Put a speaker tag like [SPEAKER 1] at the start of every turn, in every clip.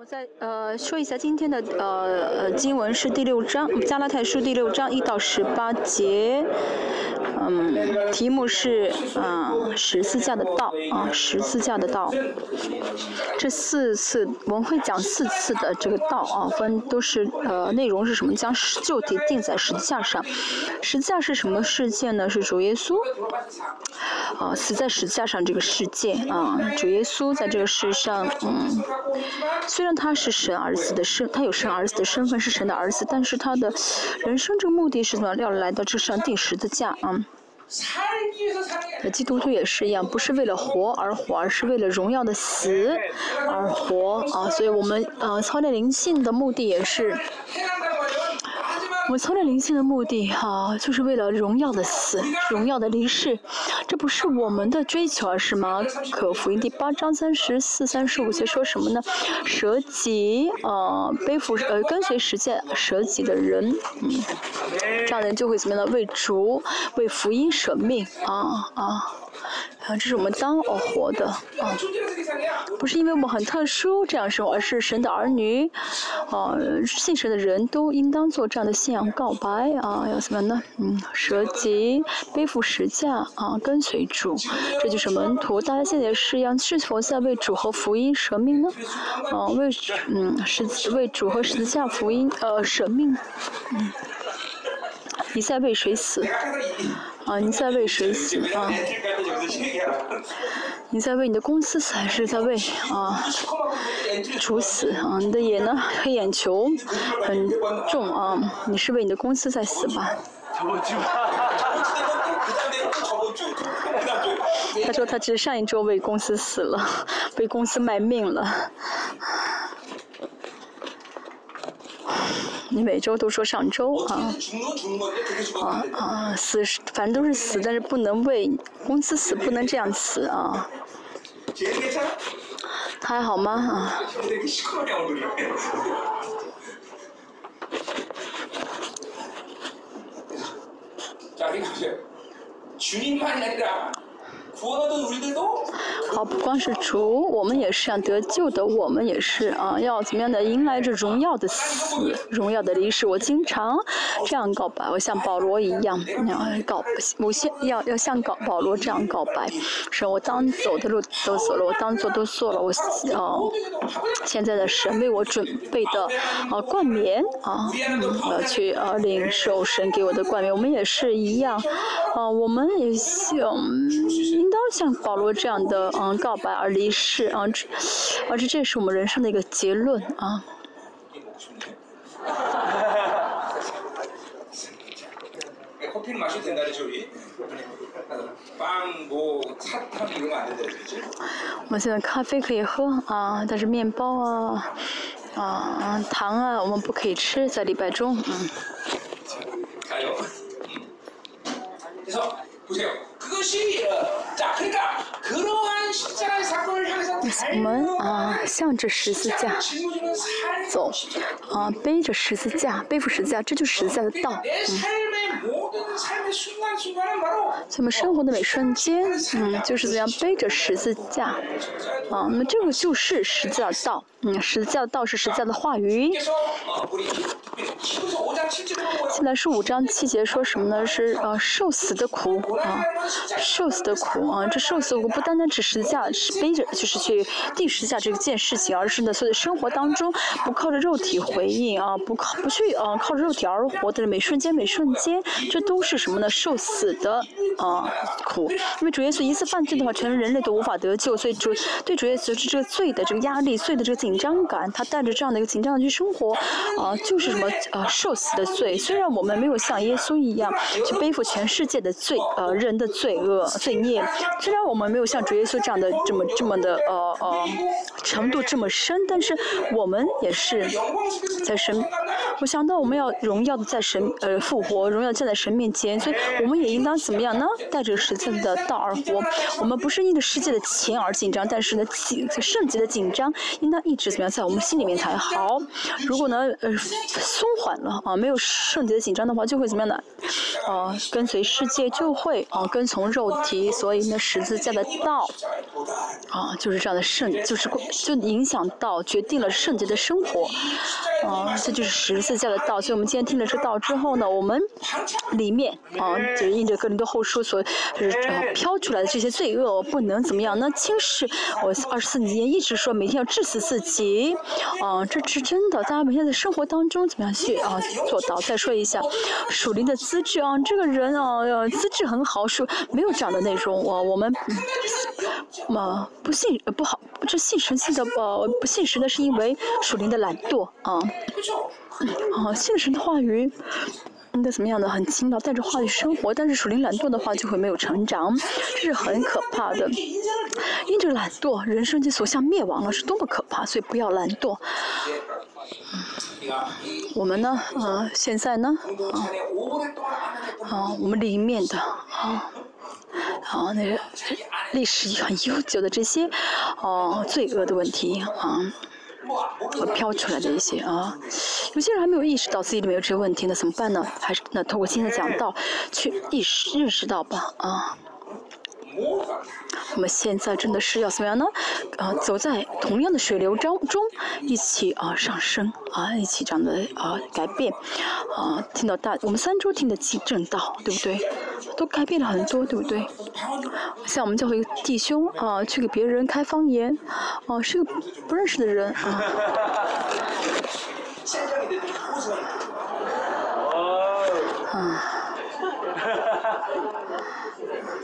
[SPEAKER 1] 我再呃说一下今天的呃呃经文是第六章加拉太书第六章一到十八节，嗯，题目是啊十字架的道啊十字架的道，这四次我们会讲四次的这个道啊分都是呃内容是什么？将旧体钉在十字架上，十字架是什么事件呢？是主耶稣啊死在十字架上这个事件啊主耶稣在这个世上嗯。虽然他是神儿子的身，他有神儿子的身份，是神的儿子，但是他的人生这个目的是什么？要来到这上定时的价啊。基督徒也是一样，不是为了活而活，而是为了荣耀的死而活啊。所以我们呃操练灵性的目的也是。我们操练灵性的目的，哈，就是为了荣耀的死，荣耀的离世，这不是我们的追求，而是马可福音第八章三十四、三十五节说什么呢？舍己，呃，背负，呃，跟随实践舍己的人，嗯，这样的人就会怎么样呢？为主，为福音舍命，啊。啊，啊这是我们当而活的啊，不是因为我们很特殊这样生活，而是神的儿女，啊，信神的人都应当做这样的信仰告白啊，要什么呢？嗯，舍己背负十架啊，跟随主，这就是门徒。大家现在是要是否在为主和福音舍命呢？啊，为嗯是为主和十字架福音呃舍命，嗯，你在为谁死？啊，你在为谁死啊？你在为你的公司死，还是在为啊主死啊？你的眼呢？黑眼球很重啊！你是为你的公司在死吧？他说他只上一周为公司死了，为公司卖命了。你每周都说上周啊，啊啊死是反正都是死，但是不能为公司死，不能这样死啊。他还好吗啊？好，不光是主，我们也是想得救的，我们也是啊，要怎么样的迎来这荣耀的死，荣耀的离世。我经常这样告白，我像保罗一样，告某些要要像告保罗这样告白，说我当走的路都走了，我当做都做了，我哦，现在的神为我准备的啊冠冕啊，我要去啊领受神给我的冠冕。我们也是一样，啊，我们也想。应当像保罗这样的嗯告白而离世啊，这而且这是我们人生的一个结论啊。我们现在咖啡可以喝啊，但是面包啊啊糖啊我们不可以吃，在礼拜中嗯。我们啊，向着十字架走，啊，背着十字架，背负十字架，这就是十字架的道。咱们生活的每瞬间，嗯，就是怎样背着十字架，啊，那么这个就是十字架的道，嗯，十字架的道是十字架的话语。现在是五章七节说什么呢？是呃，受死的苦。啊，受死的苦啊，这受死的苦不单单指十字架是背着，就是去定十字架这件事情，而是呢，所以生活当中不靠着肉体回应啊，不靠不去啊，靠着肉体而活的每瞬间每瞬间，这都是什么呢？受死的啊苦，因为主耶稣一次犯罪的话，全人类都无法得救，所以主对主耶稣这个罪的这个压力，罪的这个紧张感，他带着这样的一个紧张的去生活啊，就是什么啊，受死的罪。虽然我们没有像耶稣一样去背负全世界的罪，呃，人的罪罪恶、罪孽，虽然我们没有像主耶稣这样的这么这么的呃呃程度这么深，但是我们也是在神。我想到我们要荣耀的在神呃复活，荣耀站在神面前，所以我们也应当怎么样呢？带着十字的道而活。我们不是因着世界的钱而紧张，但是呢，紧圣洁的紧张应当一直怎么样在我们心里面才好。如果呢呃松缓了啊，没有圣洁的紧张的话，就会怎么样呢？啊，跟随世界就会啊跟从肉体，所以呢十字架的道啊，就是这样的圣，就是就影响到决定了圣洁的生活，啊，这就是十字字架的道。所以我们今天听了这道之后呢，我们里面啊，就是印着格林多后书所就是飘出来的这些罪恶，我不能怎么样？那轻视我二十四年一直说每天要致死自己，啊，这是真的。大家每天在生活当中怎么样去啊做到？再说一下属灵的资质啊，这个人啊，资质很好，是没有这样的内容。我我们嘛。不信不好，这信神信的呃不信神的是因为属灵的懒惰啊，啊信神的话语应该怎么样的很勤劳带着话语生活，但是属灵懒惰的话就会没有成长，这是很可怕的。因着懒惰，人生就走向灭亡了，是多么可怕！所以不要懒惰。我们呢，啊现在呢，啊啊我们里面的啊。啊，那个历史很悠久的这些，哦，罪恶的问题啊，飘出来的一些啊，有些人还没有意识到自己里面有这些问题，呢怎么办呢？还是那通过今天的讲到去意识认识到吧啊。我们现在真的是要怎么样呢？啊，走在同样的水流中中，一起啊上升啊，一起这样的啊改变啊，听到大我们三周听的正正道，对不对？都改变了很多，对不对？像我们教会弟兄啊，去给别人开方言，哦，是个不认识的人啊。啊。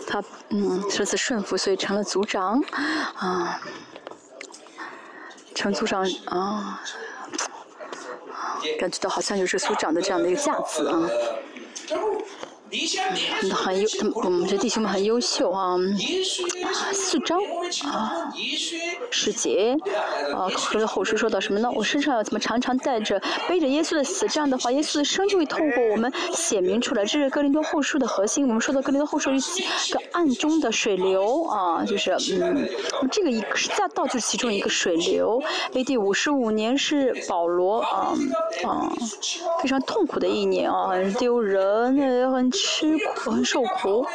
[SPEAKER 1] 他嗯，这次顺服，所以成了族长，啊，成族长啊，感觉到好像有这组长的这样的一个架子啊。很优，他们我们这弟兄们很优秀啊。四章啊，十节啊，和后书说到什么呢？我身上要怎么常常带着背着耶稣的死，这样的话，耶稣的生就会透过我们显明出来。这是哥林多后书的核心。我们说到哥林多后书一个暗中的水流啊，就是嗯，这个一是大道就是其中一个水流。A.D. 五十五年是保罗啊啊非常痛苦的一年啊，很丢人，很。吃苦很受苦，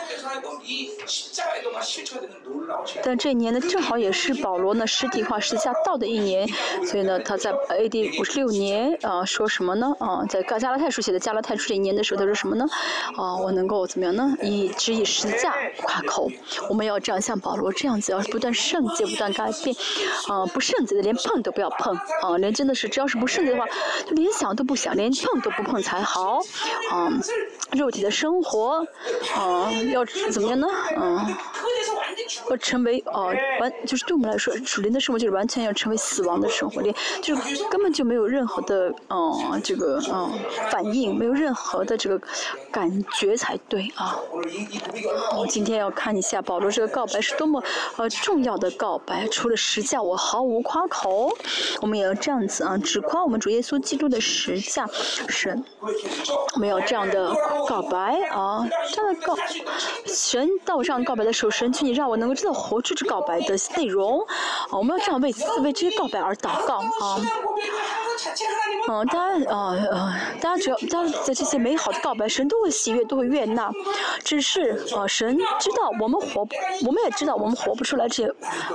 [SPEAKER 1] 但这一年呢，正好也是保罗呢实体化十字架道的一年，所以呢，他在 A.D. 五十六年啊说什么呢？啊，在加加拉太书写的加拉太书这一年的时候，他说什么呢？啊，我能够怎么样呢？以只以十字架夸口，我们要这样像保罗这样子，要是不断圣洁，不断改变，啊，不圣洁的连碰都不要碰，啊，连真的是只要是不圣洁的话，就连想都不想，连碰都不碰才好，啊，肉体的生。生活，啊，要怎么样呢？嗯，要成为啊完，就是对我们来说，属灵的生活就是完全要成为死亡的生活，连就是根本就没有任何的嗯这个嗯反应，没有任何的这个感觉才对啊。我今天要看一下保罗这个告白是多么呃重要的告白，除了实价我毫无夸口，我们也要这样子啊，只夸我们主耶稣基督的实价神，没有这样的告白。啊，这样的告神到我这样告白的时候，神求你让我能够真的活出这告白的内容。啊，我们要这样为为这些告白而祷告啊。嗯，大家啊呃，大家只要大家在这些美好的告白，神都会喜悦，都会悦纳。只是啊，神知道我们活，我们也知道我们活不出来这些，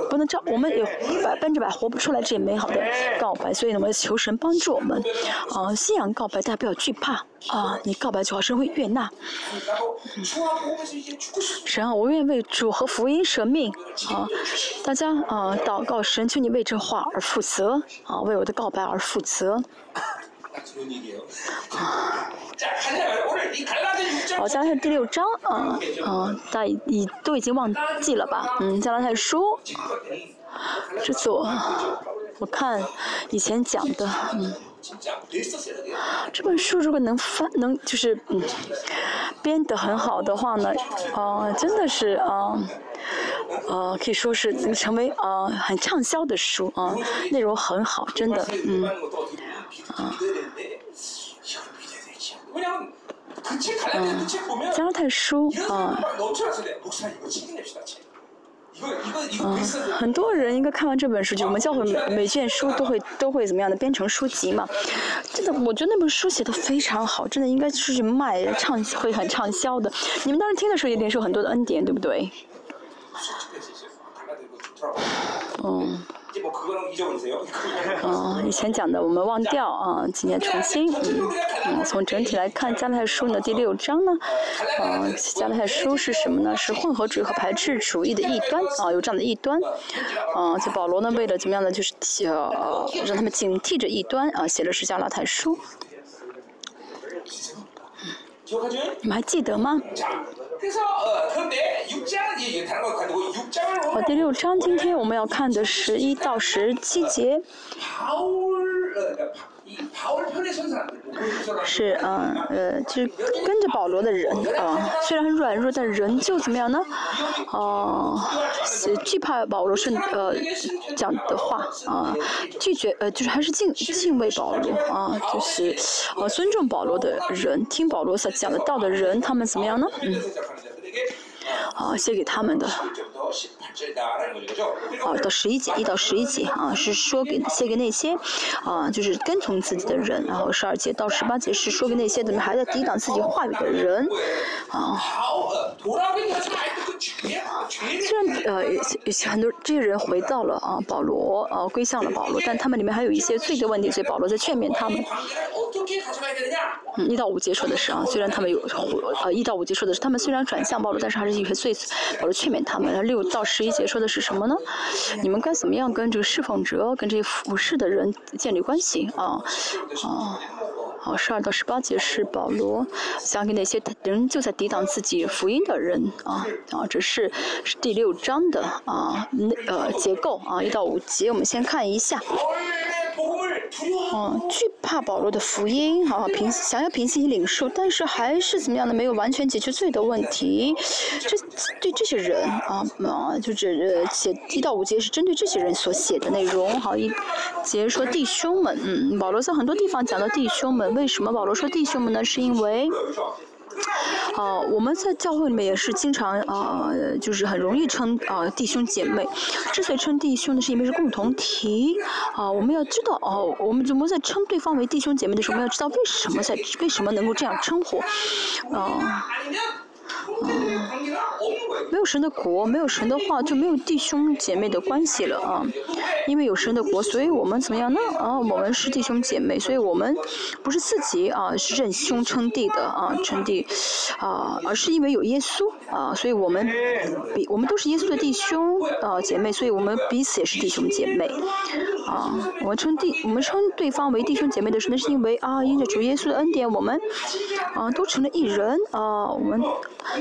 [SPEAKER 1] 不能照，我们也百分之百活不出来这些美好的告白。所以呢，我们求神帮助我们。啊，信仰告白，大家不要惧怕。啊，你告白就好，神会悦纳。神啊，我愿为主和福音舍命。啊，大家啊，祷告神，求你为这话而负责。啊，为我的告白而负责。啊。好，加拉太第六章啊啊，大家已都已经忘记了吧？嗯，加拉太书。这次我我看以前讲的，嗯。这本书如果能翻，能就是嗯编得很好的话呢，啊，真的是啊，呃，可以说是成为啊很畅销的书啊，内容很好，真的，嗯，啊，嗯，加拉太书啊。嗯，很多人应该看完这本书，就我们教会每每卷书都会 都会怎么样的编成书籍嘛？真的，我觉得那本书写的非常好，真的应该出去卖畅会很畅销的。你们当时听的时候也领受很多的恩典，对不对？嗯。嗯，以前讲的我们忘掉啊，今天重新，嗯，从整体来看，加拉太书呢第六章呢，嗯，加拉太书是什么呢？是混合主义和排斥主义的异端啊，有这样的异端，啊，就保罗呢为了怎么样呢？就是呃，让他们警惕着异端啊，写的是加拉太书。你们还记得吗？好，第六章，今天我们要看的十一到十七节。是嗯呃，就是跟着保罗的人啊，虽然很软弱，但人就怎么样呢？哦，惧怕保罗是呃讲的话啊，拒绝呃就是还是敬敬畏保罗啊，就是呃尊重保罗的人，听保罗所讲的道的人，他们怎么样呢？嗯。啊，写给他们的，啊，到十一节，一到十一节啊，是说给写给那些，啊，就是跟从自己的人，然后十二节到十八节是说给那些怎么还在抵挡自己话语的人，啊。虽然呃，很多这些人回到了啊，保罗啊，归向了保罗，但他们里面还有一些罪的问题，所以保罗在劝勉他们。嗯，一到五节说的是啊，虽然他们有呃一到五节说的是他们虽然转向保罗，但是还是有些罪，保罗劝勉他们。六到十一节说的是什么呢？你们该怎么样跟这个侍奉者、跟这些服侍的人建立关系啊？啊。好，十二到十八节是保罗想给那些人就在抵挡自己福音的人啊啊，这是是第六章的啊那呃结构啊一到五节，我们先看一下。嗯，惧怕保罗的福音，好平想要平心领受，但是还是怎么样的，没有完全解决罪的问题。这对这些人啊啊，就是写一到五节是针对这些人所写的内容。好一节说弟兄们，嗯，保罗在很多地方讲到弟兄们，为什么保罗说弟兄们呢？是因为。啊，我们在教会里面也是经常啊，就是很容易称啊弟兄姐妹。之所以称弟兄呢，是因为是共同体。啊，我们要知道哦，我们怎么在称对方为弟兄姐妹的时候，我们要知道为什么在为什么能够这样称呼，啊。没有神的国，没有神的话，就没有弟兄姐妹的关系了啊！因为有神的国，所以我们怎么样呢？啊，我们是弟兄姐妹，所以我们不是自己啊，是认兄称弟的啊，称弟啊，而是因为有耶稣啊，所以我们比我们都是耶稣的弟兄啊姐妹，所以我们彼此也是弟兄姐妹啊。我们称弟，我们称对方为弟兄姐妹的时候，那是因为啊，因着主耶稣的恩典，我们啊都成了一人啊，我们。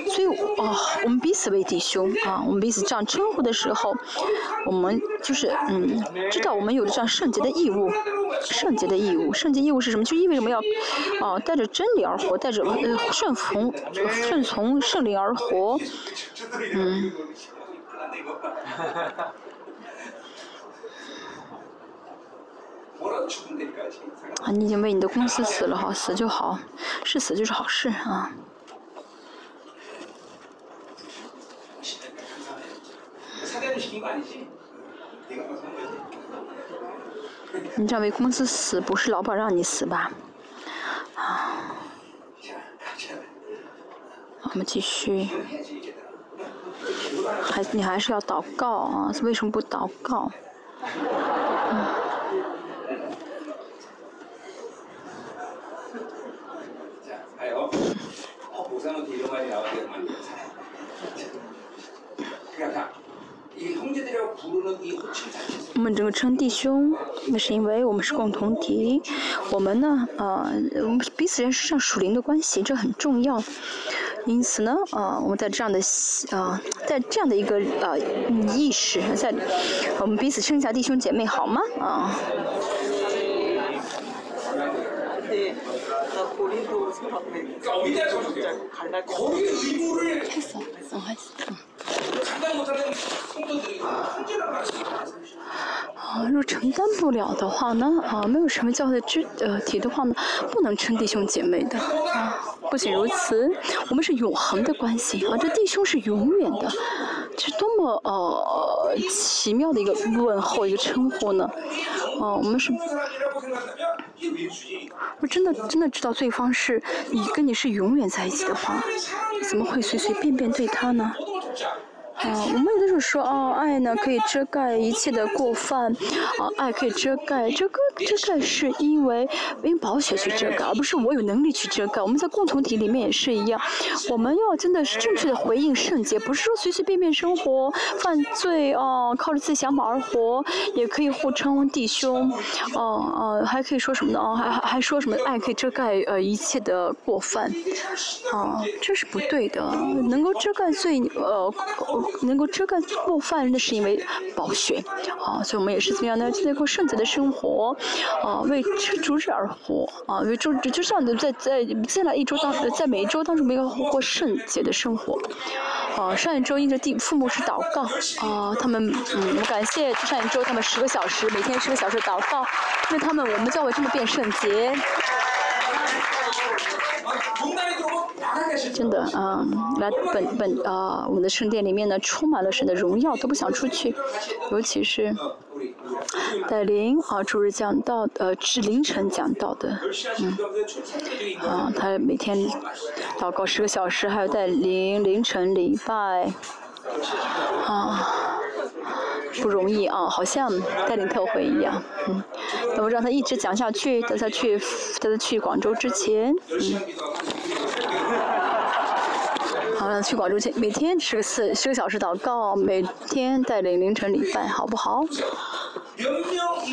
[SPEAKER 1] 所以，哦，我们彼此为弟兄啊，我们彼此这样称呼的时候，我们就是嗯，知道我们有这样圣洁的义务，圣洁的义务，圣洁义务是什么？就意味着我们要，啊，带着真理而活，带着呃顺从顺从圣灵而活，嗯。啊，你已经为你的公司死了哈，死就好，是死就是好事啊。你这为公司死，不是老板让你死吧？啊，我们继续，还你还是要祷告啊？为什么不祷告？我们这个称弟兄，那是因为我们是共同体。我们呢，呃，我们彼此认识上属灵的关系，这很重要。因此呢，呃，我们在这样的，呃，在这样的一个呃意识，在我们彼此称一下弟兄姐妹，好吗？啊。啊，如果承担不了的话呢？啊，没有什么教的肢呃体的话呢，不能称弟兄姐妹的啊。不仅如此，我们是永恒的关系啊，这弟兄是永远的，这是多么呃奇妙的一个问候一个称呼呢？啊，我们是，我真的真的知道对方是你跟你是永远在一起的话，怎么会随随便便对他呢？চাই 啊，我们有的时候说哦，爱呢可以遮盖一切的过犯，啊，爱可以遮盖，这个遮盖是因为用宝血去遮盖，而不是我有能力去遮盖。我们在共同体里面也是一样，我们要真的是正确的回应圣洁，不是说随随便便生活犯罪哦，靠着自己想法而活，也可以互称弟兄，哦哦，还可以说什么呢？哦，还还还说什么爱可以遮盖呃一切的过犯，啊，这是不对的，能够遮盖罪呃。能够遮盖过犯，那是因为宝血，啊，所以我们也是怎么样呢？在过圣洁的生活，啊，为主日而活，啊，为主就像你在在接下来一周当，在每一周当中，我们要过圣洁的生活，啊，上一周因着地父母是祷告，啊，他们嗯，我感谢上一周他们十个小时，每天十个小时祷告，因为他们我们教会这么变圣洁。真的啊，来本本啊，我们的圣殿里面呢，充满了神的荣耀，都不想出去。尤其是带领啊，主日讲道，呃，至凌晨讲道的，嗯，啊，他每天祷告十个小时，还有带领凌晨礼拜，啊，不容易啊，好像带领特会一样，嗯，那我让他一直讲下去，等他去，在他去广州之前，嗯。好了，去广州去，每天十个四十个小时祷告，每天带领凌晨礼拜，好不好？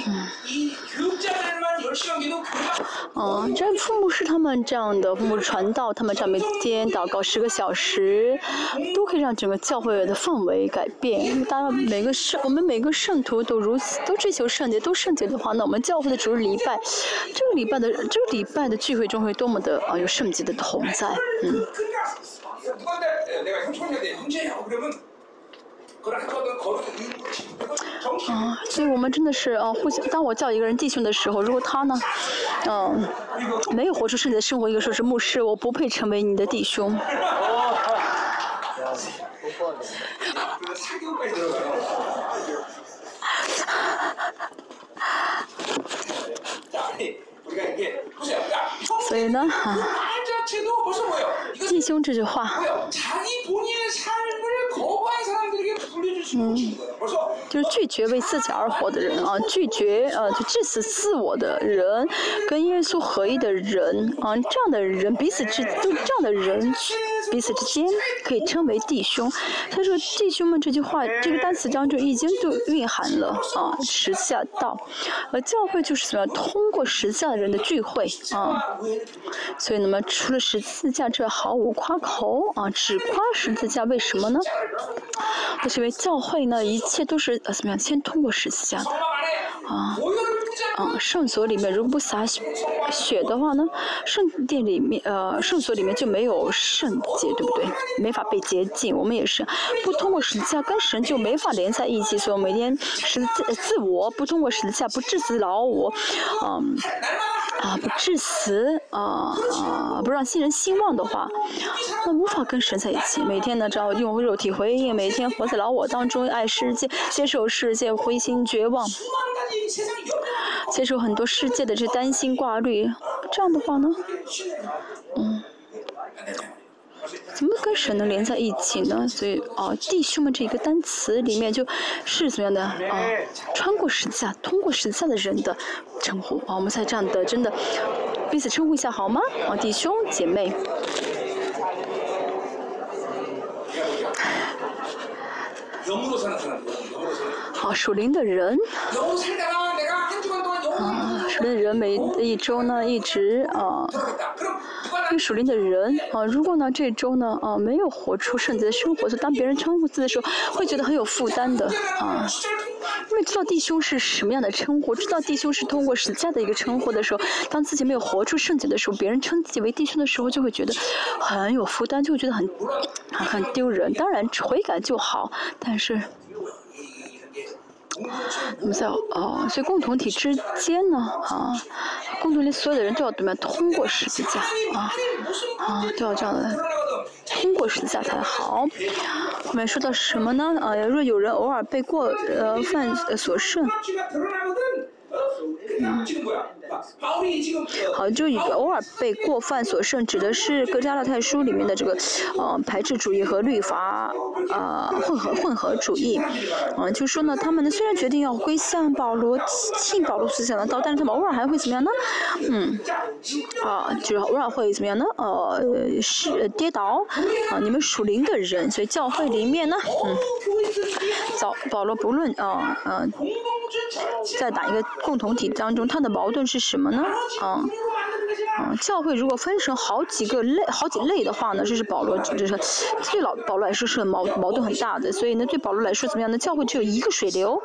[SPEAKER 1] 嗯。哦，这父母是他们这样的，父母传道，他们这样每天祷告十个小时，都可以让整个教会的氛围改变。当然，每个圣，我们每个圣徒都如此，都追求圣洁，都圣洁的话，那我们教会的主日礼拜，这个礼拜的这个礼拜的聚会中会多么的啊有圣洁的同在，嗯。啊，所以我们真的是啊，互相。当我叫一个人弟兄的时候，如果他呢，嗯，没有活出圣洁的生活，一个说是牧师，我不配成为你的弟兄。所以呢，哈。弟兄这句话，嗯，就是拒绝为自己而活的人啊，拒绝呃就致死自我的人，跟耶稣合一的人啊，这样的人彼此之就这样的人彼此之间可以称为弟兄。他说弟兄们这句话这个单词当中已经就蕴含了啊十字架道，而教会就是什么？通过十字架的人的聚会啊，所以那么除了十字架这毫无夸口啊，只夸十字架，为什么呢？那是因为教会呢，一切都是呃怎么样？先通过十字架的啊。啊，圣所里面如果不洒血的话呢，圣殿里面呃，圣所里面就没有圣洁，对不对？没法被洁净。我们也是，不通过十字架跟神就没法连在一起。所以每天十字自我不通过十字架不致死老我，嗯啊不致死啊啊不让新人兴旺的话，那无法跟神在一起。每天呢，只要用肉体回应，每天活在老我当中，爱世界，接受世界，灰心绝望。接受很多世界的这担心挂虑，这样的话呢，嗯，怎么跟神能连在一起呢？所以哦，弟兄们这一个单词里面就是怎么样的啊？穿过十字架、通过十字架的人的称呼啊，我们才这样的真的彼此称呼一下好吗？啊，弟兄姐妹。好，属灵的人。啊，的人每一周呢，一直啊，这个属灵的人啊，如果呢这周呢啊没有活出圣洁的生活，就当别人称呼自己的时候，会觉得很有负担的啊。因为知道弟兄是什么样的称呼，知道弟兄是通过十架的一个称呼的时候，当自己没有活出圣洁的时候，别人称自己为弟兄的时候，就会觉得很有负担，就会觉得很很丢人。当然悔改就好，但是。我们在哦，所以共同体之间呢，啊，共同体所有的人都要怎么样？通过十字架啊，啊，都要这样的，通过十字架才好。后面说到什么呢？啊，若有人偶尔被过呃犯所胜，好，就偶尔被过犯所胜，指的是各加勒泰书里面的这个呃排斥主义和律法呃混合混合主义，啊，就说呢，他们呢虽然决定要归向保罗，信保罗思想的道，但是他们偶尔还会怎么样呢？嗯，啊，就是偶尔会怎么样呢？呃，是跌倒，啊，你们属灵的人，所以教会里面呢，嗯，保保罗不论啊，嗯。在打一个共同体当中，他的矛盾是什么呢？啊？嗯，教会如果分成好几个类、好几类的话呢，这是保罗，这是对老保罗来说是很矛矛盾很大的。所以呢，对保罗来说怎么样呢？教会只有一个水流，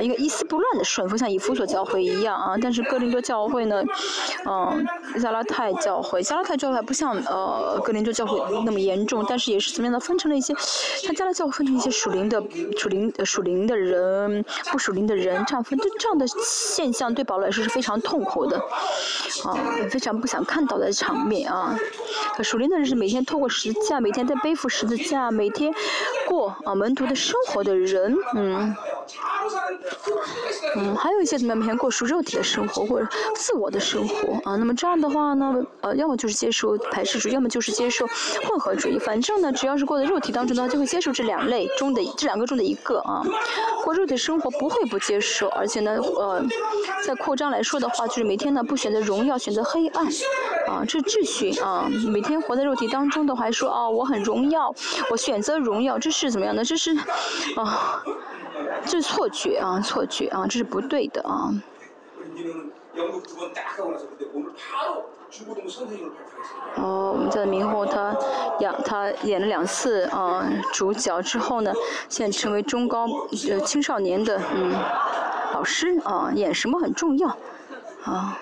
[SPEAKER 1] 一个一丝不乱的顺风，像以弗所教会一样啊。但是哥林多教会呢，嗯，加拉泰教会，加拉泰教会还不像呃哥林多教会那么严重，但是也是怎么样呢分成了一些，像加拉教会分成一些属灵的、属灵、属灵的人，不属灵的人，这样分，这样的现象对保罗来说是非常痛苦活的，啊，非常不。想看到的场面啊，可属灵的人是每天透过十字架，每天在背负十字架，每天过啊门徒的生活的人，嗯。嗯，还有一些怎么样每天过属肉体的生活或者自我的生活啊，那么这样的话呢，呃，要么就是接受排斥主义，要么就是接受混合主义。反正呢，只要是过在肉体当中的话，就会接受这两类中的这两个中的一个啊。过肉体生活不会不接受，而且呢，呃，在扩张来说的话，就是每天呢不选择荣耀，选择黑暗啊，这秩序啊。每天活在肉体当中的话，说啊我很荣耀，我选择荣耀，这是怎么样的？这是啊。这是错觉啊，错觉啊，这是不对的啊。哦，我们在明后他演他演了两次啊主角之后呢，现在成为中高呃青少年的嗯老师啊，演什么很重要啊。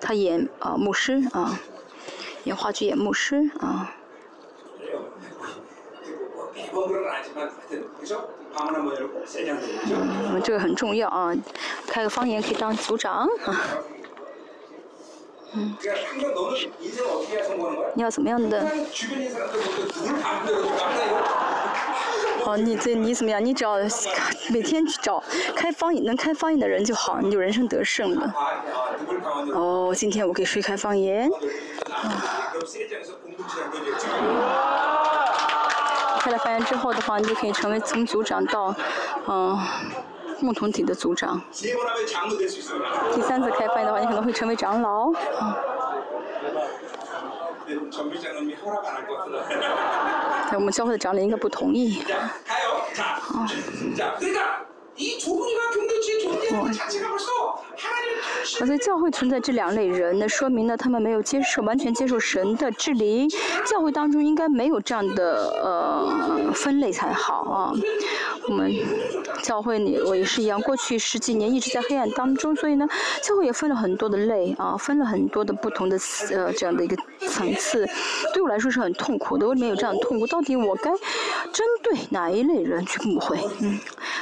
[SPEAKER 1] 他演啊牧师啊，演话剧演牧师啊。嗯，这个很重要啊！开个方言可以当组长。嗯。你要怎么样的？哦，你这你怎么样？你只要每天去找开方言能开方言的人就好，你就人生得胜了。哦，今天我给谁开方言？开了发言之后的话，你就可以成为从组长到，嗯，共同体的组长。第三次开发言的话，你可能会成为长老。在我们教会的长老应该不同意。而在教会存在这两类人，那说明呢，他们没有接受完全接受神的治理。教会当中应该没有这样的呃分类才好啊。我们教会里我也是一样，过去十几年一直在黑暗当中，所以呢，教会也分了很多的类啊，分了很多的不同的呃这样的一个层次。对我来说是很痛苦的，我里面有这样的痛苦？到底我该针对哪一类人去误会？嗯，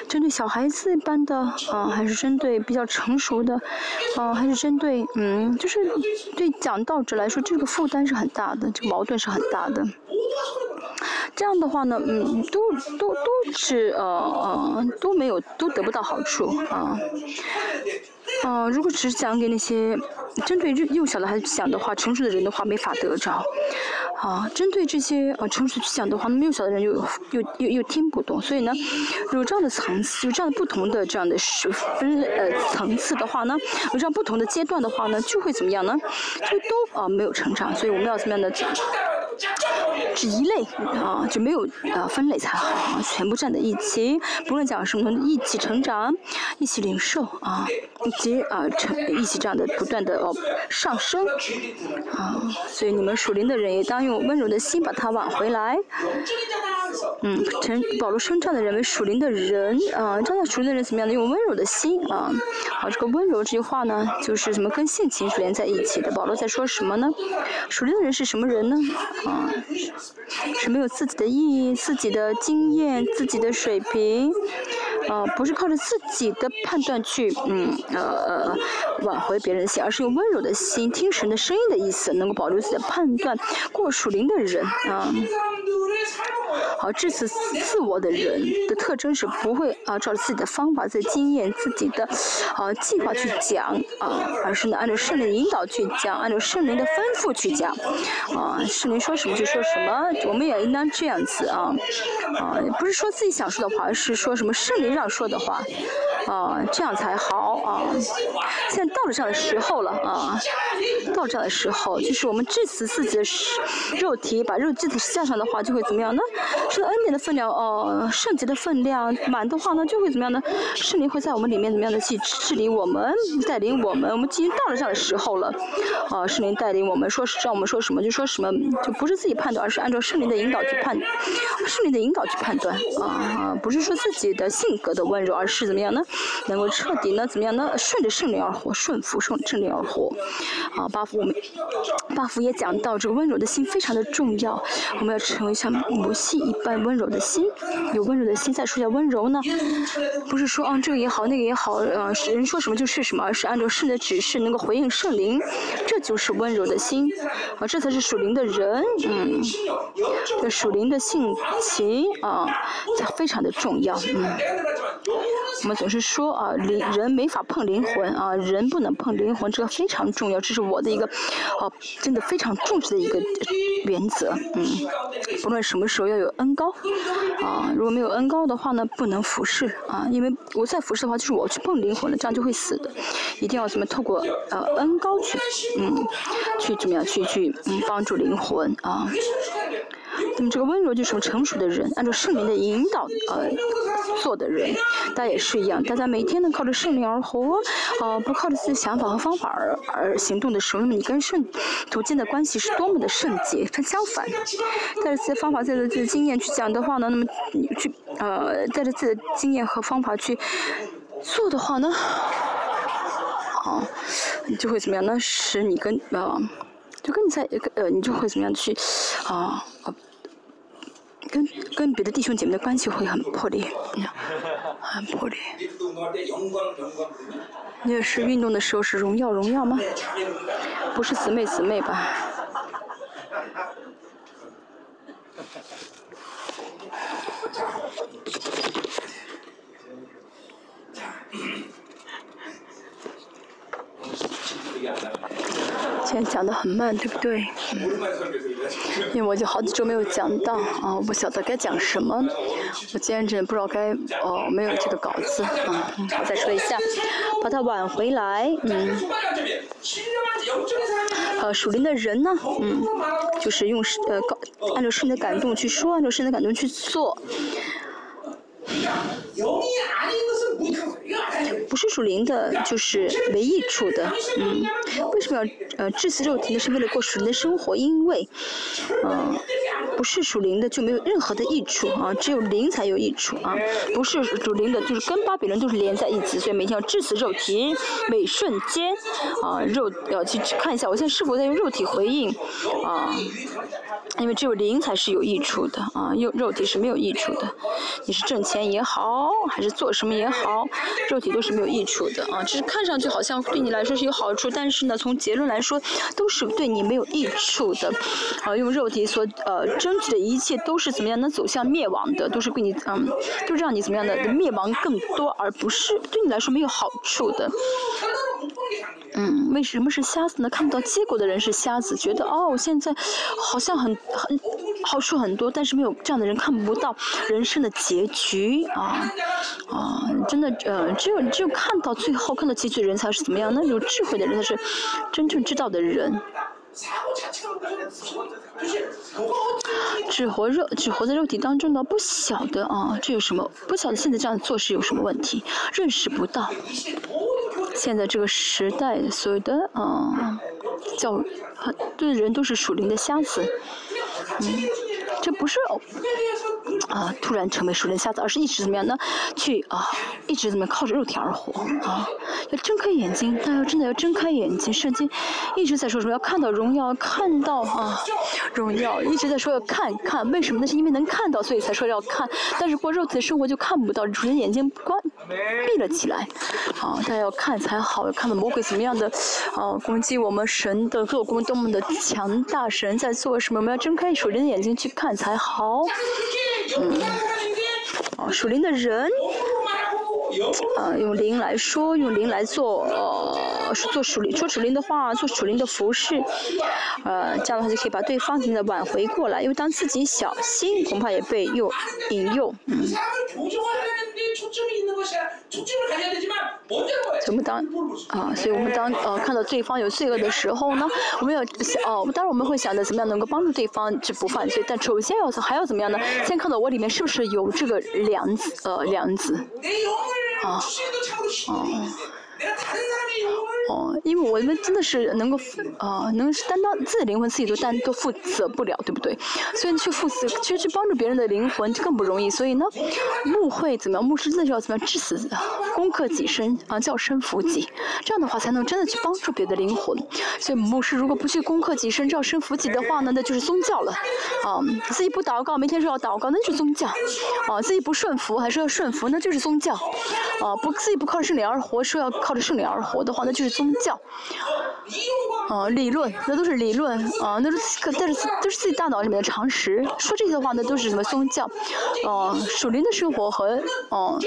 [SPEAKER 1] 针对小孩子一般的啊，还是针对比较成熟的？啊，还是针对嗯，就是对讲道者来说，这个负担是很大的，这个矛盾是很大的。这样的话呢，嗯，都都都是呃呃都没有都得不到好处啊。啊，如果只是讲给那些针对幼小的孩子讲的话，成熟的人的话没法得着。啊，针对这些呃成熟去讲的话，那么幼小的人又又又又听不懂。所以呢，有这样的层次，有这样的不同的这样的分呃层次的话呢，有这样不同的阶段的话呢，就会怎么样呢？就都啊没有成长。所以我们要怎么样的？只一类啊，就没有呃分类才好啊，全部站在一起，不论讲什么，一起成长，一起领受啊，及啊成一起这样的不断的哦上升啊，所以你们属灵的人也当用温柔的心把它挽回来。嗯，陈保罗称赞的人为属灵的人啊，这样的属灵的人怎么样呢？用温柔的心啊，好，这个温柔这句话呢，就是什么跟性情是连在一起的。保罗在说什么呢？属灵的人是什么人呢？啊，是没有自己的意义、自己的经验、自己的水平，啊，不是靠着自己的判断去嗯呃呃挽回别人的心，而是用温柔的心听神的声音的意思，能够保留自己的判断，过属灵的人啊。啊致死自我的人的特征是不会啊照着自己的方法、自己的经验、自己的啊计划去讲啊，而是呢按照圣灵引导去讲，按照圣灵的吩咐去讲啊。圣灵说什么就说什么，我们也应当这样子啊啊，不是说自己想说的话，而是说什么圣灵让说的话啊，这样才好啊。现在到了这样的时候了啊，到这样的时候，就是我们致死自己的肉体，把肉祭死架上的话，就会怎么样呢？是恩典的分量哦，圣洁的分量满的话呢，就会怎么样呢？圣灵会在我们里面怎么样的去治理我们，带领我们。我们已经到了这样的时候了，啊，圣灵带领我们，说让我们说什么就说什么，就不是自己判断，而是按照圣灵的引导去判，圣灵的引导去判断啊，不是说自己的性格的温柔，而是怎么样呢？能够彻底呢？怎么样呢？顺着圣灵而活，顺服圣圣灵而活。啊，巴福我们，巴福也讲到这个温柔的心非常的重要，我们要成为像母系一般温柔的心，有温柔的心。再说一下温柔呢，不是说啊这个也好那个也好，呃人说什么就是什么，而是按照圣的指示能够回应圣灵，这就是温柔的心。啊，这才是属灵的人，嗯，这属灵的性情啊，这非常的重要，嗯。我们总是说啊，灵人没法啊碰灵魂啊，人不能碰灵魂，这个非常重要，这是我的一个，哦，真的非常重视的一个原则，嗯，不论什么时候要有恩高，啊，如果没有恩高的话呢，不能服侍啊，因为我再服侍的话，就是我去碰灵魂了，这样就会死的，一定要怎么透过呃恩高去，嗯，去怎么样去去嗯帮助灵魂啊。那么这个温柔就是成熟的人，按照圣灵的引导呃做的人，大家也是一样。大家每天呢靠着圣灵而活，呃不靠着自己的想法和方法而而行动的时候，那么你跟圣徒间的关系是多么的圣洁。它相反，带着自己的方法、带着自己的经验去讲的话呢，那么你去呃带着自己的经验和方法去做的话呢，啊，你就会怎么样呢？使你跟呃。就跟你在呃，你就会怎么样去啊？跟跟别的弟兄姐妹的关系会很破裂，很破裂。你也是运动的时候是荣耀荣耀吗？不是姊妹姊妹吧？今天讲的很慢，对不对？因为我就好几周没有讲到啊，我不晓得该讲什么。我今天真不知道该哦，没有这个稿子啊。我再说一下，把它挽回来，嗯。呃，属灵的人呢，嗯，就是用呃，按照圣的感动去说，按照圣的感动去做。不是属灵的，就是没益处的，嗯，为什么要呃致死肉体呢？是为了过属灵的生活，因为，嗯，不是属灵的就没有任何的益处啊，只有灵才有益处啊，不是属灵的，就是跟巴比伦都是连在一起，所以每天要致死肉体，每瞬间啊肉要去看一下，我现在是否在用肉体回应啊？因为只有灵才是有益处的啊，用肉体是没有益处的，你是挣钱也好，还是做什么也好，肉体都是没有益处的啊。只是看上去好像对你来说是有好处，但是呢，从结论来说都是对你没有益处的。啊，用肉体所呃争取的一切都是怎么样能走向灭亡的，都是给你嗯，都让你怎么样的灭亡更多，而不是对你来说没有好处的。嗯，为什么是瞎子呢？看不到结果的人是瞎子，觉得哦，现在好像很很好处很多，但是没有这样的人看不到人生的结局啊啊！真的呃，只有只有看到最后看到结局的人才是怎么样？那有智慧的人才是真正知道的人。只活肉只活在肉体当中的不晓得啊，这有什么？不晓得现在这样做事有什么问题？认识不到。现在这个时代，所有的啊，教很多人都是属灵的瞎子，嗯，这不是啊突然成为属灵瞎子，而是一直怎么样呢？去啊，一直怎么靠着肉体而活啊？要睁开眼睛，大家真的要睁开眼睛。圣经一直在说什么？要看到荣耀，看到啊荣耀，一直在说要看看。为什么？那是因为能看到，所以才说要看。但是过肉体的生活就看不到，主人眼睛关。闭了起来，啊，大家要看才好，要看到魔鬼怎么样的，啊，攻击我们神的做工多么的强大，神在做什么，我们要睁开属灵的眼睛去看才好。嗯，哦，属灵的人。啊，用灵来说，用灵来做，呃，做属灵，做属灵的话，做属灵的服饰，呃，这样的话就可以把对方的挽回过来。因为当自己小心，恐怕也被诱引诱，嗯。怎么当啊？所以我们当呃看到对方有罪恶的时候呢，我们要想哦，当然我们会想着怎么样能够帮助对方去不犯罪，但首先要还要怎么样呢？先看到我里面是不是有这个良子呃良子啊哦。哦，因为我们真的是能够，呃，能担当自己灵魂，自己都担都负责不了，对不对？所以去负责，其实去帮助别人的灵魂就更不容易。所以呢，牧会怎么样？牧师真的是要怎么样？至死攻克己身啊，叫身服己，这样的话才能真的去帮助别的灵魂。所以牧师如果不去攻克己身，叫身服己的话呢，那就是宗教了。啊，自己不祷告，每天说要祷告，那就是宗教。啊，自己不顺服还是要顺服，那就是宗教。啊，不自己不靠圣灵而活，说要靠着圣灵而活的话，那就是宗教。啊，理论，那都是理论啊，那是但是都是自己大脑里面的常识。说这些的话，那都是什么宗教？啊，属灵的生活和哦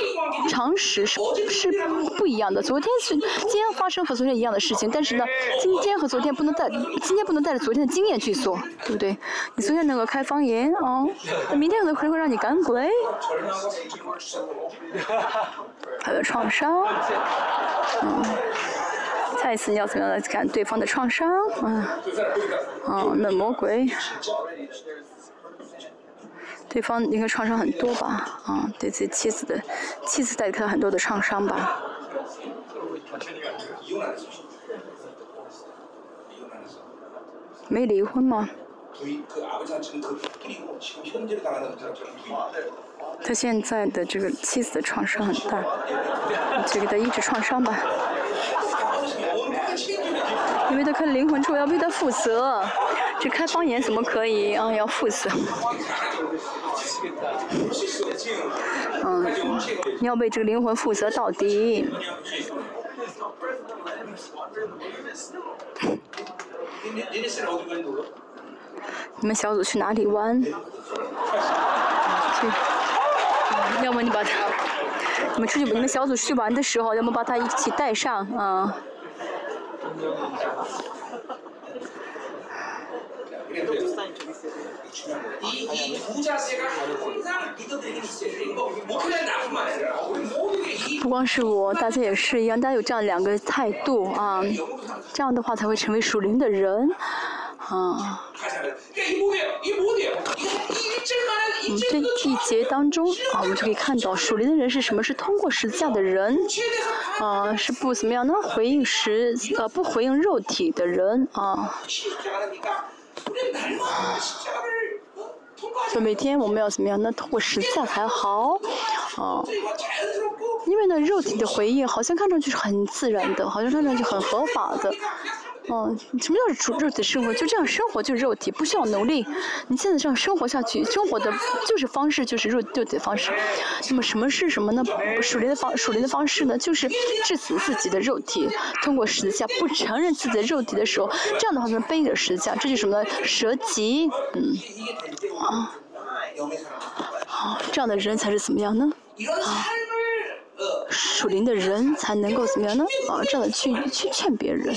[SPEAKER 1] 常识是是不一样的。昨天是今天发生和昨天一样的事情，但是呢，今天和昨天不能带今天不能带着昨天的经验去做，对不对？你昨天能够开方言啊，那明天可能会会让你赶鬼，还有创伤，嗯。下一次你要怎么样来看对方的创伤？嗯，哦，那魔鬼，对方应该创伤很多吧？啊，对自己妻子的妻子带给他很多的创伤吧？没离婚吗？他现在的这个妻子的创伤很大，就给他医治创伤吧。因为他看灵魂之后要为他负责，这开方言怎么可以啊？要负责。嗯，要为这个灵魂负责到底。你们小组去哪里玩？去。要么你把他，你们出去，你们小组去玩的时候，要么把他一起带上啊。不光是我，大家也是一样，大家有这样两个态度啊，这样的话才会成为属灵的人啊。我们这一节当中啊，我们就可以看到属灵的人是什么？是通过十字架的人，啊，是不怎么样能？回应十呃不回应肉体的人啊。就每天我们要怎么样？呢？通过十字架才好，啊，因为呢肉体的回应好像看上去是很自然的，好像看上去很合法的。哦，什么叫主肉体生活？就这样生活就是肉体，不需要努力。你现在这样生活下去，生活的就是方式，就是肉肉体方式。那么什么是什么呢？属灵的方属灵的方式呢？就是致死自己的肉体，通过十字架不承认自己的肉体的时候，这样的话能背着十字架，这就是什么呢？舍己，嗯，啊，好，这样的人才是怎么样呢？啊。属灵的人才能够怎么样呢？啊，这样的去去劝别人，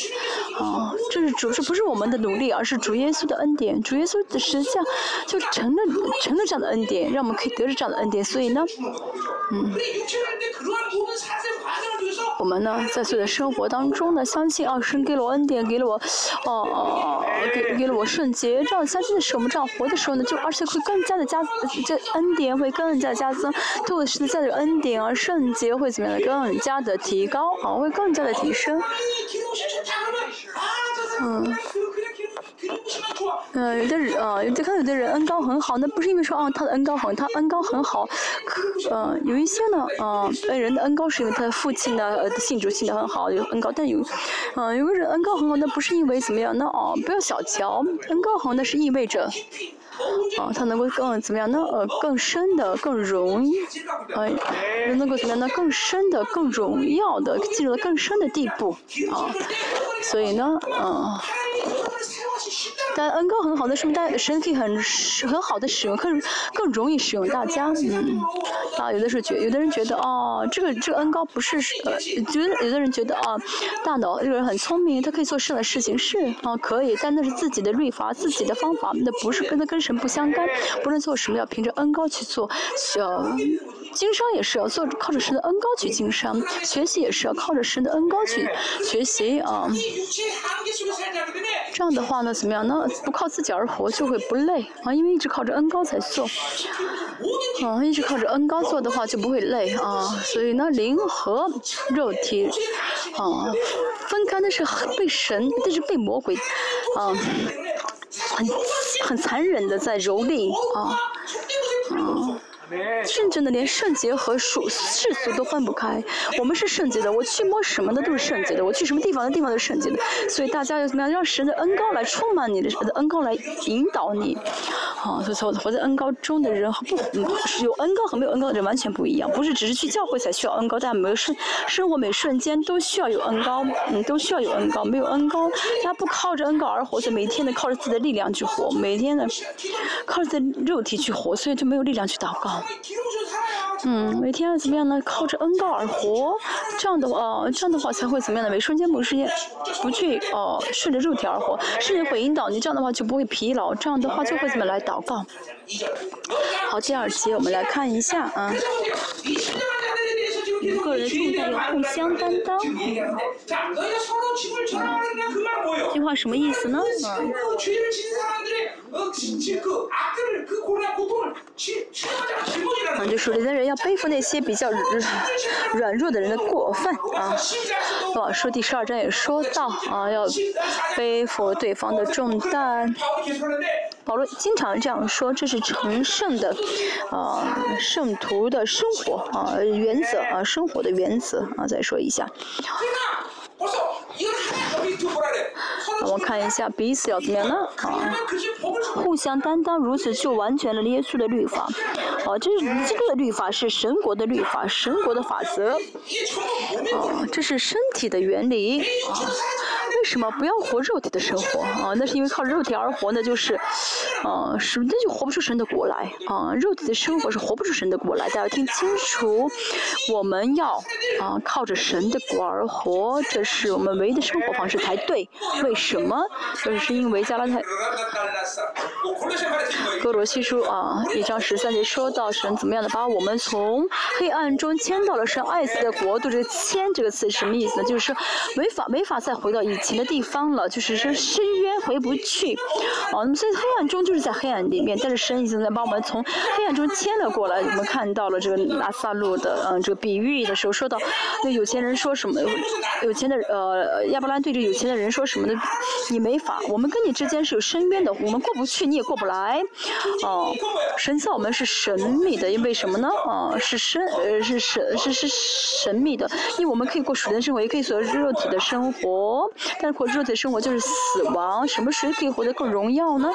[SPEAKER 1] 啊，这是主，这不是我们的努力，而是主耶稣的恩典。主耶稣的实像就成了成了这样的恩典，让我们可以得着这样的恩典。所以呢，嗯。我们呢，在自己的生活当中呢，相信啊，神给了我恩典，给了我，哦哦，给给了我圣洁。这样相信的时候，我们这样活的时候呢，就而且会更加的加，这恩典会更加加增。透过十字架的恩典而圣洁会怎么样的更加的提高啊，会更加的提升。嗯。嗯，有的人啊，有的看有的人恩高很好，那不是因为说啊他的恩高很，他恩高很好，呃，有一些呢，啊，恩人的恩高是因为他的父亲呢，呃，信主信的很好，有恩高，但有，嗯，有个人恩高很好，那不是因为怎么样，那哦，不要小瞧，恩高好，那是意味着，啊，他能够更怎么样呢？呃，更深的，更容易，呃，能够怎么样呢？更深的，更荣耀的，进入到更深的地步，啊，所以呢，嗯。但恩高很好的，说明大神可以很很好的使用，更更容易使用大家。嗯，啊，有的时候觉，有的人觉得哦，这个这个恩高不是呃，觉得有的人觉得啊，大脑这个人很聪明，他可以做事的事情是啊可以，但那是自己的律法，自己的方法，那不是跟他跟神不相干，不论做什么要凭着恩高去做，呃。经商也是要做靠着神的恩高去经商，学习也是要靠着神的恩高去学习啊。这样的话呢，怎么样呢？不靠自己而活就会不累啊，因为一直靠着恩高在做。啊，一直靠着恩高做的话就不会累啊。所以呢，灵和肉体啊分开那是被神，那是被魔鬼啊很很残忍的在蹂躏啊啊。甚至呢，连圣洁和属世俗都分不开。我们是圣洁的，我去摸什么的都是圣洁的，我去什么地方的地方都是圣洁的。所以大家要怎么样？让神的恩高来充满你的，恩高来引导你。啊，所以说活在恩高中的人和不有恩高和没有恩高的人完全不一样。不是只是去教会才需要恩高，但每个生生活每瞬间都需要有恩高，嗯，都需要有恩高。没有恩高，他不靠着恩高而活，着每天的靠着自己的力量去活，每天的靠着自己肉体去活，所以就没有力量去祷告。嗯，每天要怎么样呢？靠着恩高而活，这样的话，这样的话才会怎么样呢？每瞬间每时间不去哦，顺着肉体而活，顺着会引导你，这样的话就不会疲劳，这样的话就会怎么来祷告。好，第二节我们来看一下啊。个人重担要互相担当。这句话什么意思呢？啊，就说有的人要背负那些比较软弱的人的过分啊。啊，说第十二章也说到啊，要背负对方的重担。保罗经常这样说，这是成圣的啊圣徒的生活啊原则啊生活的原则啊。再说一下。我们看一下彼此要怎么样呢？啊，互相担当，如此就完全了耶稣的律法。啊，这是基督的律法，是神国的律法，神国的法则。啊，这是身体的原理。啊，为什么不要活肉体的生活？啊，那是因为靠肉体而活，那就是，啊，是那就活不出神的国来。啊，肉体的生活是活不出神的国来。大家听清楚，我们要啊靠着神的国而活，这是我们唯一的生活方式才对。为什么？就是因为加拉太哥罗西书啊，一章十三节说到神怎么样的把我们从黑暗中迁到了神爱子的国度。这个“迁”这个词什么意思呢？就是说没法没法再回到以前的地方了，就是说深渊回不去。哦，那么在黑暗中就是在黑暗里面，但是神已经在把我们从黑暗中牵了过来。我们看到了这个拉萨路的嗯这个比喻的时候，说到那有钱人说什么？有钱的呃亚伯拉对着有钱的人说什么呢？你没法，我们跟你之间是有深渊的，我们过不去，你也过不来。哦，神造我们是神秘的，因为什么呢？哦，是神呃是神是是神秘的，因为我们可以过属灵的生活，也可以过肉体的生活，但是活肉体的生活就是死亡。什么谁可以活得更荣耀呢？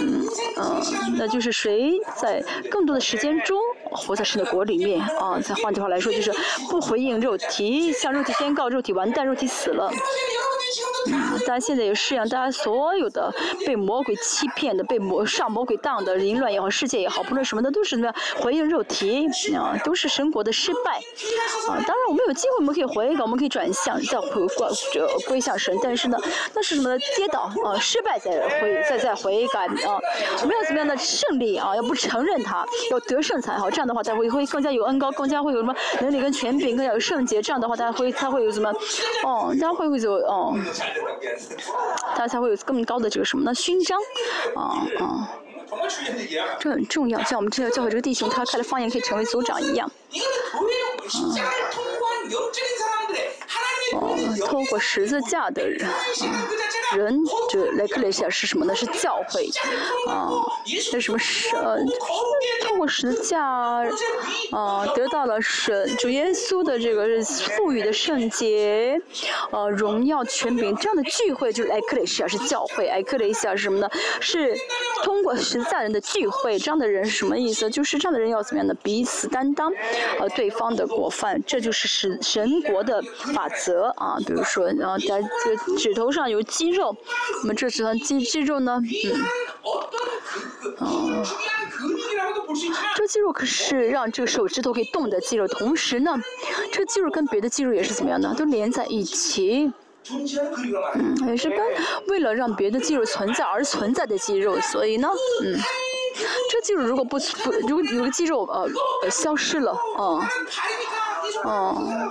[SPEAKER 1] 嗯嗯，那就是谁在更多的时间中活在神的国里面啊？再换句话来说，就是不回应肉体，向肉体宣告肉体完蛋，肉体死了。大家现在也是一样，大家所有的被魔鬼欺骗的、被魔上魔鬼当的淫乱也好、世界也好，不论什么的，都是什么回应肉体啊，都是神国的失败啊。当然，我们有机会，我们可以回改，我们可以转向，再回归这归向神。但是呢，那是什么呢？跌倒啊，失败再回再再悔改啊。我们要怎么样的胜利啊？要不承认他，要得胜才好。这样的话，才会会更加有恩高，更加会有什么能力跟权柄，更加有圣洁。这样的话，大家会他会有什么？哦，大家会会有哦。他才会有更高的这个什么呢？勋章，啊啊，这很重要。像我们这个教会这个弟兄，他开了方言可以成为组长一样。哦，透过十字架的人，人就雷克雷西亚是什么呢？是教会，啊，那什么是呃，通过十字架，啊，得到了神主耶稣的这个赋予的圣洁，呃，荣耀权柄这样的聚会就是埃克雷西亚是教会，埃克雷西亚是什么呢？是通过十字架人的聚会，这样的人是什么意思？就是这样的人要怎么样的彼此担当，呃，对方的过犯，这就是神神国的法则啊。比如说，然后在这个指头上有肌肉，肉，我们这指头肌肌肉呢，嗯，哦。这肌肉可是让这个手指头可以动的肌肉，同时呢，这个肌肉跟别的肌肉也是怎么样的，都连在一起。嗯，也是跟为了让别的肌肉存在而存在的肌肉，所以呢，嗯，这肌肉如果不不，如果有个肌肉呃消失了，哦，哦，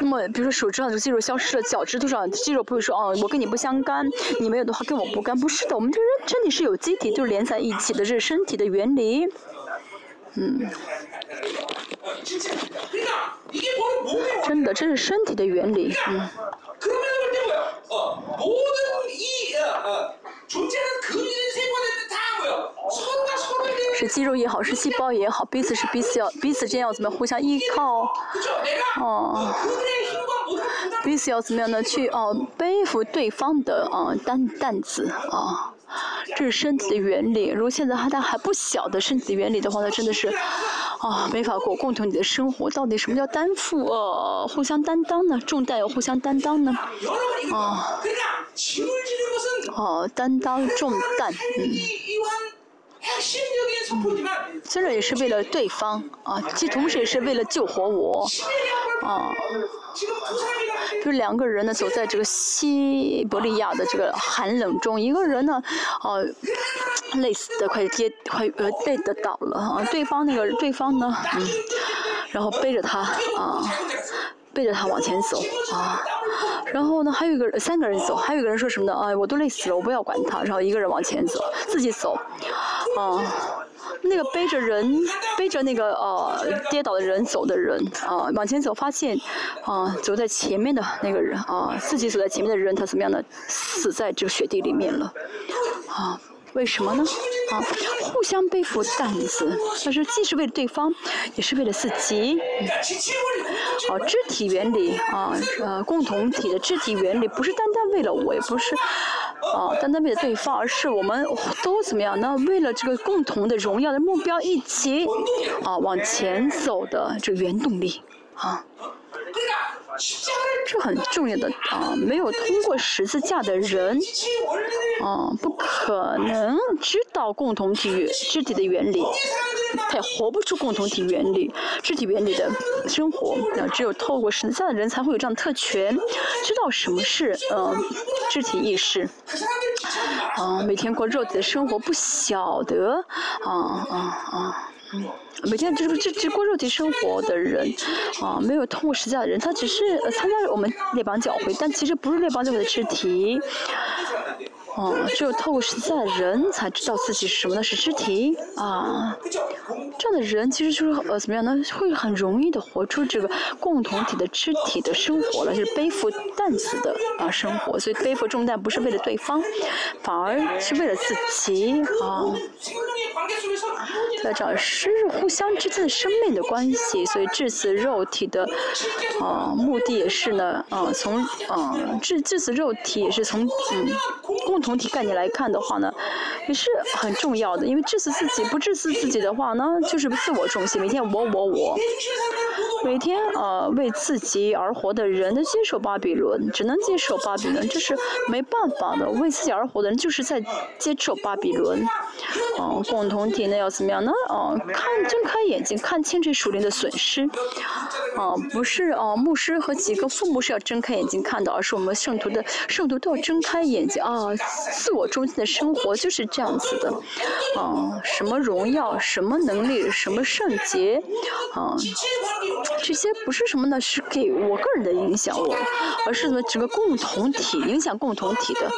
[SPEAKER 1] 那么比如说手指上的肌肉消失了，脚趾头上肌肉不会说哦，我跟你不相干，你没有的话跟我不干，不是的，我们这人身体是有机体，就是连在一起的，这是身体的原理。嗯，真的，这是身体的原理。嗯。是肌肉也好，是细胞也好，彼此是彼此要彼此之间要怎么互相依靠？哦。彼此要怎么样呢？去哦背负对方的啊担担子啊。这是身体的原理。如果现在还他还不晓得身体的原理的话，那真的是，啊，没法过共同你的生活。到底什么叫担负？呃，互相担当呢？重担要互相担当呢？啊，哦，担当重担，嗯。虽然也是为了对方，啊，其同时也是为了救活我，啊。就两个人呢，走在这个西伯利亚的这个寒冷中，一个人呢，哦，累死的快跌，快呃累得倒了啊，对方那个对方呢，嗯，然后背着他啊，背着他往前走啊，然后呢，还有一个三个人走，还有一个人说什么呢？哎，我都累死了，我不要管他，然后一个人往前走，自己走，啊。那个背着人，背着那个呃跌倒的人走的人啊，往前走，发现啊走在前面的那个人啊，自己走在前面的人，他怎么样呢？死在这个雪地里面了，啊，为什么呢？啊，互相背负担子，但是既是为了对方，也是为了自己。啊，肢体原理啊，呃，共同体的肢体原理，不是单单为了我，也不是。啊，单单为了对方，而是我们都怎么样呢？为了这个共同的荣耀的目标，一起啊往前走的这原动力啊，这很重要的啊！没有通过十字架的人啊，不可能知道共同体肢体的原理。他也活不出共同体原理、肢体原理的生活。那只有透过十字架的人，才会有这样的特权，知道什么是呃肢体意识。啊，每天过肉体的生活，不晓得啊啊啊嗯，每天就是只只过肉体生活的人，啊，没有通过实践的人，他只是参加我们列邦教会，但其实不是列邦教会的肢体。哦，只有透过实在的人才知道自己是什么呢？是肢体啊，这样的人其实就是呃怎么样呢？会很容易的活出这个共同体的肢体的生活了，就是背负担子的啊生活。所以背负重担不是为了对方，反而是为了自己啊。在这是互相之间的生命的关系，所以致死肉体的啊目的也是呢啊从啊致致死肉体也是从嗯共。同体概念来看的话呢，也是很重要的。因为致死自己，不致死自己的话呢，就是自我中心，每天我我我，每天呃为自己而活的人，的接受巴比伦，只能接受巴比伦，这是没办法的。为自己而活的人，就是在接受巴比伦。哦，共同体呢要怎么样呢？哦，看睁开眼睛，看清这属灵的损失。哦，不是哦，牧师和几个父母是要睁开眼睛看的，而是我们圣徒的圣徒都要睁开眼睛啊。自我中心的生活就是这样子的，啊，什么荣耀，什么能力，什么圣洁，啊，这些不是什么呢？是给我个人的影响我，而是呢整个共同体影响共同体的，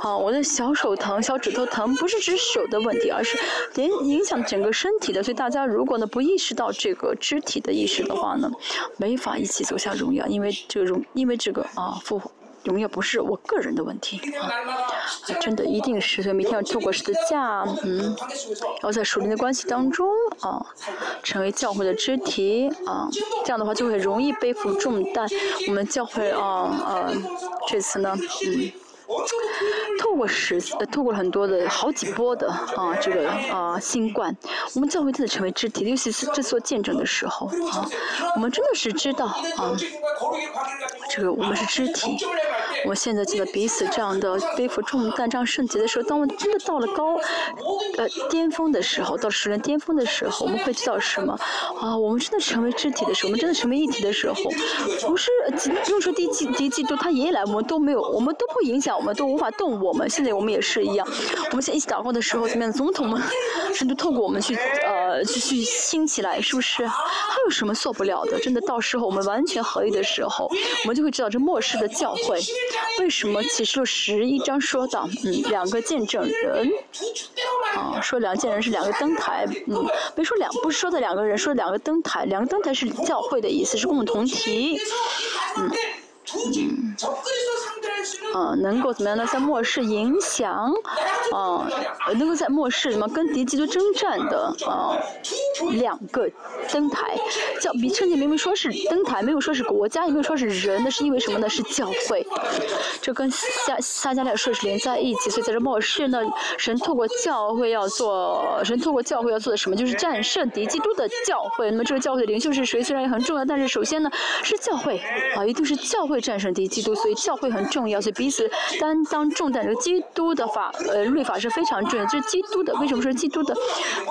[SPEAKER 1] 啊，我的小手疼，小指头疼，不是指手的问题，而是连影响整个身体的。所以大家如果呢不意识到这个肢体的意识的话呢，没法一起走向荣耀，因为这个荣，因为这个啊复。永远不是我个人的问题啊，真的一定是，所以每天要透过十字架，嗯，要在属灵的关系当中啊，成为教会的肢体啊，这样的话就会容易背负重担。我们教会啊啊，这次呢，嗯。透过十，呃，透过很多的好几波的啊，这个啊新冠，我们教会真的成为肢体，尤其是这做见证的时候啊，我们真的是知道啊，这个我们是肢体。我现在记得彼此这样的背负重担、这样圣洁的时候，当我真的到了高呃巅峰的时候，到十年巅峰的时候，我们会知道什么？啊，我们真的成为肢体的时候，我们真的成为一体的时候，不是不用说第一季第一季度，他爷爷来，我们都没有，我们都不影响，我们都无法动我们。现在我们也是一样，我们现在一起祷告的时候，怎么样？总统们 甚至透过我们去呃去去兴起来，是不是？还有什么做不了的？真的到时候我们完全合一的时候，我们就会知道这末世的教会。为什么启示录十一章说到，嗯，两个见证人，啊，说两见证人是两个灯台，嗯，没说两，不是说的两个人，说两个灯台，两个灯台是教会的意思，是共同体，嗯，嗯。啊，能够怎么样呢？在末世影响，啊，能够在末世什么跟敌基督征战的啊，两个灯台，叫比圣经明明说是灯台，没有说是国家，也没有说是人，那是因为什么呢？是教会，这跟撒撒加利亚说是连在一起，所以在这末世呢，神透过教会要做，神透过教会要做的什么？就是战胜敌基督的教会。那么这个教会的领袖是谁？虽然也很重要，但是首先呢，是教会，啊，一定是教会战胜敌基督，所以教会很重要，所以彼此担当重担。这个基督的法，呃，律法是非常重要。这是基督的，为什么说基督的，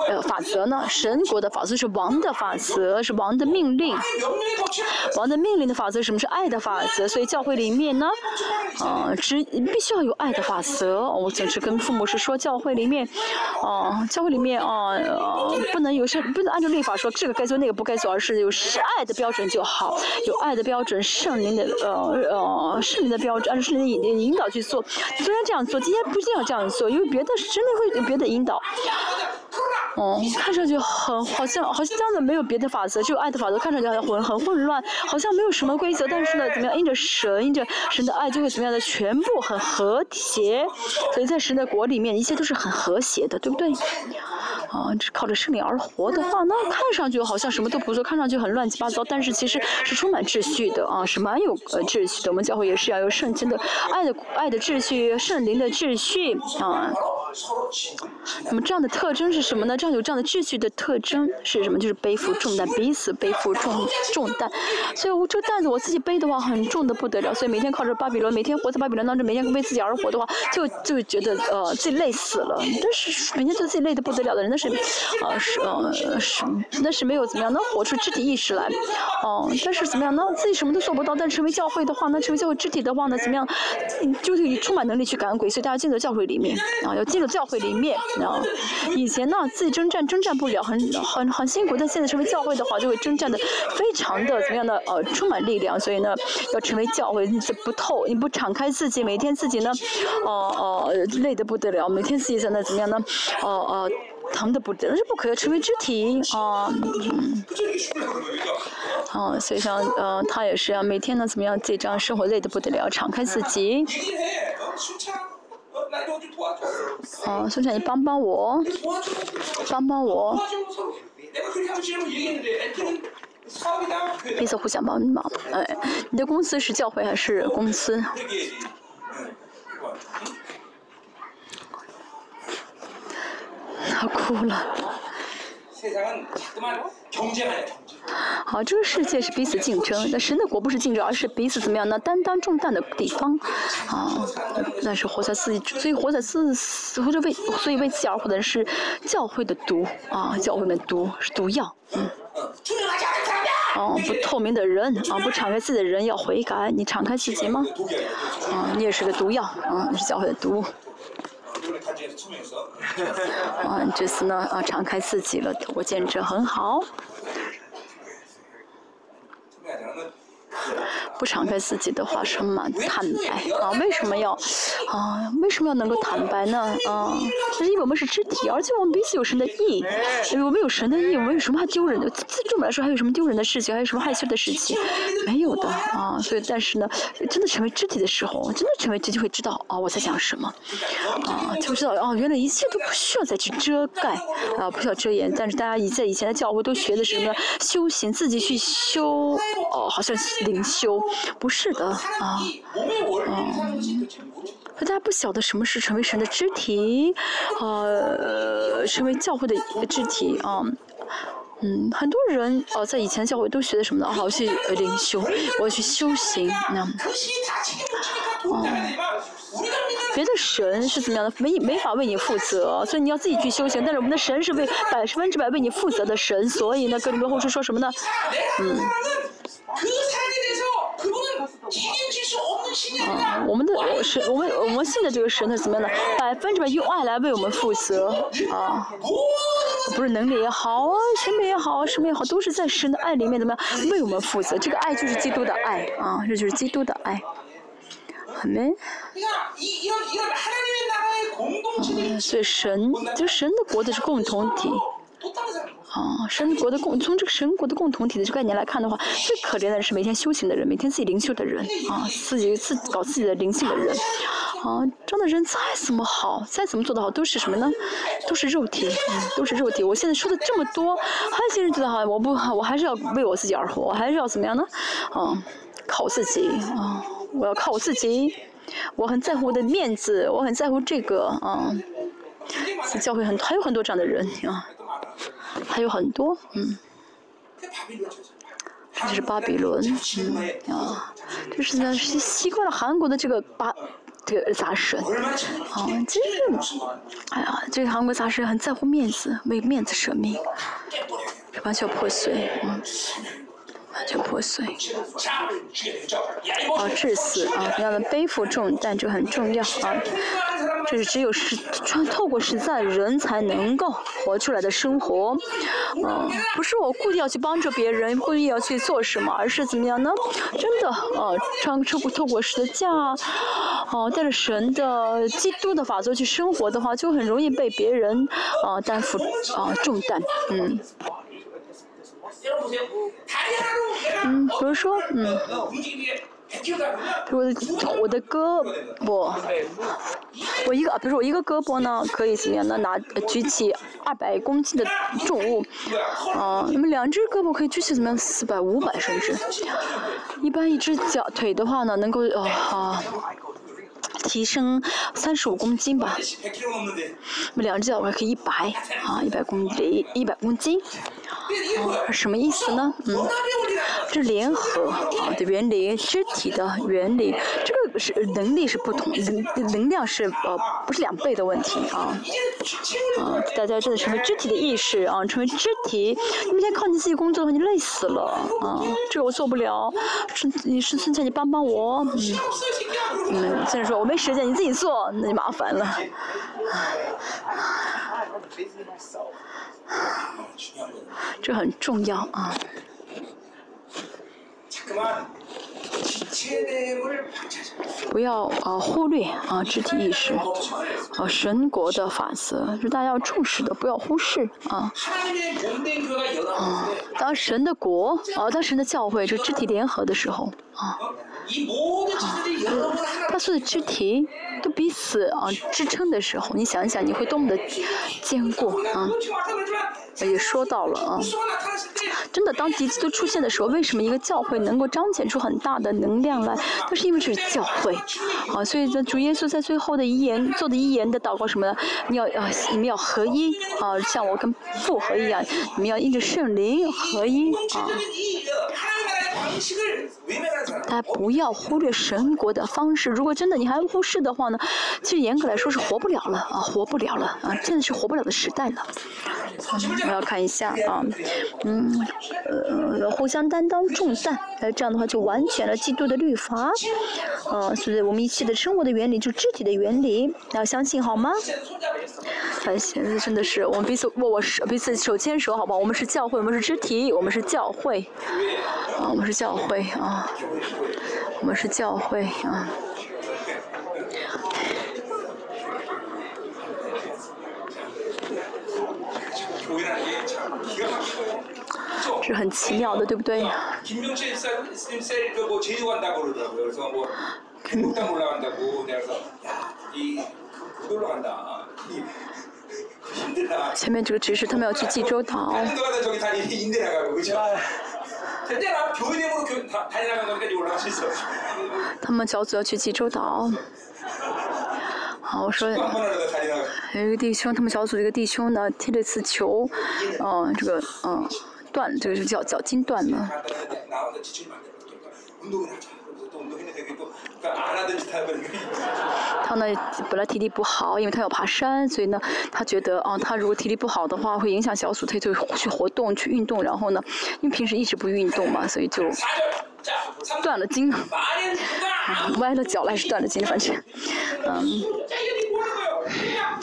[SPEAKER 1] 呃，法则呢？神国的法则是王的法则，是王的命令。王的命令的法则什么是爱的法则？所以教会里面呢，啊，只必须要有爱的法则。我总是跟父母是说，教会里面，啊，教会里面啊，不能有是不能按照律法说这个该做那个不该做，而是有是爱的标准就好，有爱的标准，圣灵的呃呃圣灵的标准，按照圣引引导去做。虽然这样做，今天不一定要这样做，因为别的真的会有别的引导。哦，看上去很好像好像这样的没有别的法则，就爱的法则，看上去好像混很混乱，好像没有什么规则。但是呢，怎么样？因着神，因着神的爱，就会怎么样的？全部很和谐。所以在神的国里面，一切都是很和谐的，对不对？啊，只靠着圣灵而活的话，那看上去好像什么都不做，看上去很乱七八糟，但是其实是充满秩序的啊，是蛮有呃秩序的。我们教会也是要有圣经的爱的爱的秩序，圣灵的秩序啊。那么这样的特征是什么呢？这样有这样的秩序的特征是什么？就是背负重担，彼此背负重重担。所以我这个担子我自己背的话很重的不得了，所以每天靠着巴比伦，每天活在巴比伦当中，每天为自己而活的话，就就觉得呃自己累死了。但是每天觉得自己累得不得了的人，那是呃是呃是那是没有怎么样能活出肢体意识来。哦，但是怎么样呢？自己什么都做不到，但成为教会的话，那成为教会肢体的话呢，怎么样？就是充满能力去赶鬼，所以大家进到教会里面啊，要进进。教会里面，啊，以前呢自己征战征战不了，很很很辛苦，但现在成为教会的话，就会征战的非常的怎么样的呃充满力量，所以呢要成为教会，你不透，你不敞开自己，每天自己呢，哦哦累得不得了，每天自己在那怎么样呢，哦哦疼的不得，是不可以成为肢体啊，嗯，哦，所以像呃他也是啊，每天呢怎么样自己这样生活累得不得了，敞开自己。哦，孙强，你帮帮我，帮帮我。彼此互相帮忙，哎，你的公司是教会还是公司？他哭了。好，这个世界是彼此竞争，那神的国不是竞争，而是彼此怎么样呢？担当重担的地方，啊，那是活在自己，所以活在自，活着为，所以为自己而活的人是教会的毒，啊，教会的毒是毒药，嗯。哦，不透明的人，啊，不敞开自己的人要悔改，你敞开自己吗？啊，你也是个毒药，啊，你是教会的毒。啊，这次呢，啊，敞开自己了，我见证很好。Là nó. 不敞开自己的话，是蛮坦白啊？为什么要啊？为什么要能够坦白呢？啊，是因为我们是肢体，而且我们彼此有神的意，我们有神的意，我们有什么还丢人的？对我们来说，还有什么丢人的事情？还有什么害羞的事情？没有的啊。所以，但是呢，真的成为肢体的时候，真的成为肢体会知道啊，我在讲什么啊，就知道哦，原来一切都不需要再去遮盖啊，不需要遮掩。但是大家以在以前的教会都学的是什么？修行，自己去修哦，好像灵修。不是的啊，嗯，大家不晓得什么是成为神的肢体，呃，成为教会的肢体啊。嗯，很多人哦，在以前教会都学的什么呢？好去灵修，我要去修行，那。哦。别的神是怎么样的？没没法为你负责，所以你要自己去修行。但是我们的神是为百分之百为你负责的神，所以呢，哥林多后书说什么呢？嗯。啊，我们的是，我们我们信的这个神，他怎么样呢？百分之百用爱来为我们负责啊！不是能力也好啊，什么也好，什么也好，都是在神的爱里面怎么样为我们负责？这个爱就是基督的爱啊，这就是基督的爱。好没？嗯，所以神，就神的国的是共同体。啊，神国的共从这个神国的共同体的这概念来看的话，最可怜的是每天修行的人，每天自己灵修的人，啊，自己自搞自己的灵性的人，啊，这样的人再怎么好，再怎么做得好，都是什么呢？都是肉体，都是肉体。我现在说的这么多，还有些人觉得哈，我不，我还是要为我自己而活，我还是要怎么样呢？啊，靠我自己，啊，我要靠我自己，我很在乎我的面子，我很在乎这个，啊，教会很还有很多这样的人，啊。还有很多，嗯，这就是巴比伦，嗯啊，就是呢，习习惯了韩国的这个巴这个杂神，啊，其实，哎呀，这个韩国杂神很在乎面子，为面子舍命，完全破碎，嗯。就破碎，啊，致死啊！要能背负重担，这很重要啊。这是只有实穿透过实在人才能够活出来的生活，嗯，不是我故意要去帮助别人，故意要去做什么，而是怎么样呢？真的，呃，穿透过透过十字架，哦，带着神的基督的法则去生活的话，就很容易被别人啊担负啊重担，嗯。嗯，比如说，嗯，我的我的胳膊，我一个，比如说我一个胳膊呢，可以怎么样呢？拿举起二百公斤的重物，啊，那么两只胳膊可以举起怎么样？四百、五百甚至，一般一只脚腿的话呢，能够啊，提升三十五公斤吧，那么两只脚还可以一百，啊，一百公斤，一百公斤。什么意思呢？嗯，这联合啊的原理，肢体的原理，这个是能力是不同，能能量是呃不是两倍的问题啊。啊，大家真的成为肢体的意识啊，成为肢体，你每天靠你自己工作的话，你累死了啊。这个我做不了，是你是孙倩，你帮帮我。嗯，嗯，现在说我没时间，你自己做，那就麻烦了。这很重要啊！不要啊忽略啊肢体意识，啊神国的法则是大家要重视的，不要忽视啊。啊，当神的国啊，当神的教会就肢体联合的时候啊。啊，他所有的肢体都彼此啊支撑的时候，你想一想，你会多么的坚固啊！也说到了啊，真的，当敌基都出现的时候，为什么一个教会能够彰显出很大的能量来？都是因为这是教会啊，所以呢，主耶稣在最后的遗言做的遗言的祷告什么呢？你要啊，你们要合一啊，像我跟父合一样，你们要印着圣灵合一啊。大家不要忽略神国的方式。如果真的你还忽视的话呢，其实严格来说是活不了了啊，活不了了啊，真的是活不了的时代了。我要看一下啊，嗯，呃，互相担当重担，那，这样的话就完全了基督的律法。呃，所以我们一切的生活的原理，就肢体的原理，要相信好吗？很现在真的是我们彼此握握手，彼此手牵手，好不好？我们是教会，我们是肢体，我们是教会，啊，我们是教会啊，我们是教会啊。是很奇妙的，对不对？前面这个指示，他们要去济州岛。他们小组要去济州岛。好，我说有一个弟兄，他们小组一个弟兄呢，踢了次球，嗯，这个嗯断，这个是叫脚筋断了。他呢本来体力不好，因为他要爬山，所以呢他觉得啊，他如果体力不好的话，会影响小组，他就去活动去运动，然后呢，因为平时一直不运动嘛，所以就断了筋，歪了脚了还是断了筋，反正，嗯。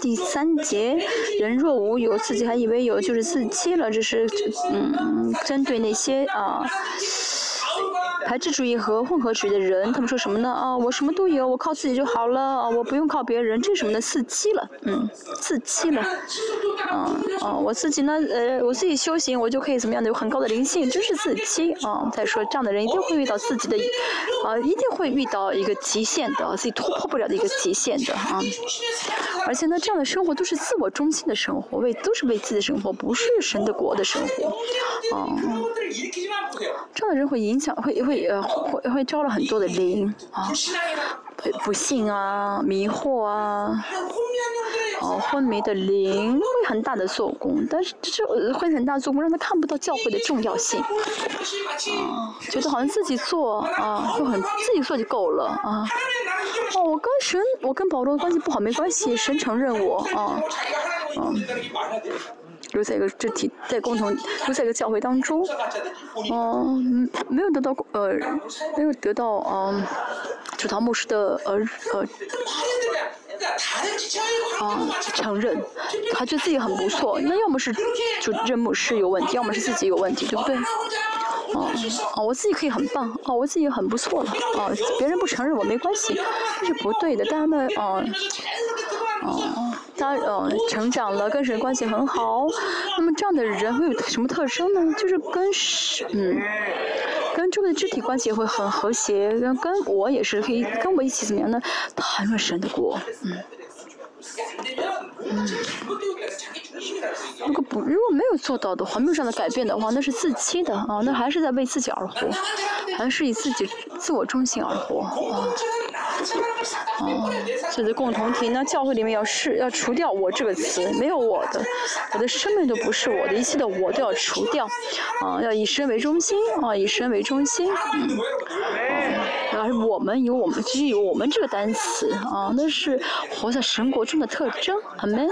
[SPEAKER 1] 第三节，人若无有，自己还以为有，就是自欺了，这是嗯针对那些啊。排斥主义和混合主义的人，他们说什么呢？啊，我什么都有，我靠自己就好了，啊，我不用靠别人，这是什么呢？自欺了，嗯，自欺了，啊啊，我自己呢，呃，我自己修行，我就可以怎么样的有很高的灵性，这是自欺啊。再说这样的人一定会遇到自己的，啊，一定会遇到一个极限的，自己突破不了的一个极限的啊。而且呢，这样的生活都是自我中心的生活，为都是为自己的生活，不是神的国的生活，啊。这样的人会影响，会会。呃，会会招了很多的灵啊，不幸啊，迷惑啊，哦，昏迷的灵会很大的做工，但是这会很大做工，让他看不到教会的重要性，啊，觉得好像自己做啊，就很自己做就够了啊，哦，我跟神，我跟保罗关系不好没关系，神承认我啊，嗯。留在一个肢体，在共同留在一个教会当中，嗯，没有得到呃，没有得到嗯，主堂牧师的呃呃，啊承认，他觉得自己很不错，那要么是主任牧师有问题，要么是自己有问题，对不对？哦哦，我自己可以很棒，哦，我自己很不错了，哦，别人不承认我没关系，这是不对的，大家呢，哦，哦。他嗯成长了，跟谁关系很好。那么这样的人会有什么特征呢？就是跟嗯，跟周围的肢体关系会很和谐，跟跟我也是可以跟我一起怎么样呢？谈论神的国，嗯。嗯。如果不如果没有做到的话，没有这样的改变的话，那是自欺的啊，那还是在为自己而活，还是以自己自我中心而活啊。哦，所以共同体，那教会里面要是要除掉“我”这个词，没有我的，我的生命都不是我的，一切的我都要除掉，啊，要以神为中心，啊，以神为中心，嗯，而我们有我们，其实有我们这个单词，啊，那是活在神国中的特征，好没？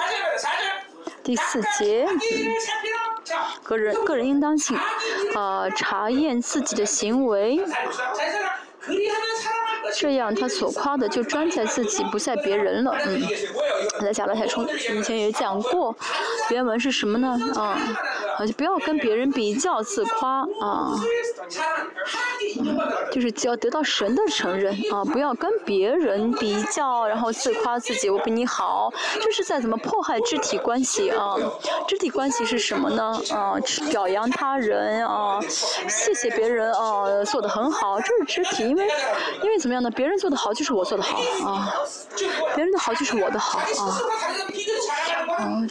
[SPEAKER 1] 第四节，个人个人应当性，啊，查验自己的行为。这样，他所夸的就专在自己，不在别人了。嗯，在讲了太冲，以前也讲过，原文是什么呢？啊，就不要跟别人比较自夸啊，就是只要得到神的承认啊，不要跟别人比较，然后自夸自己我比你好，这是在怎么迫害肢体关系啊？肢体关系是什么呢？啊，表扬他人啊，谢谢别人啊，做的很好，这是肢体，因为因为怎么样？呢别人做的好就是我做的好啊，别人的好就是我的好啊，嗯，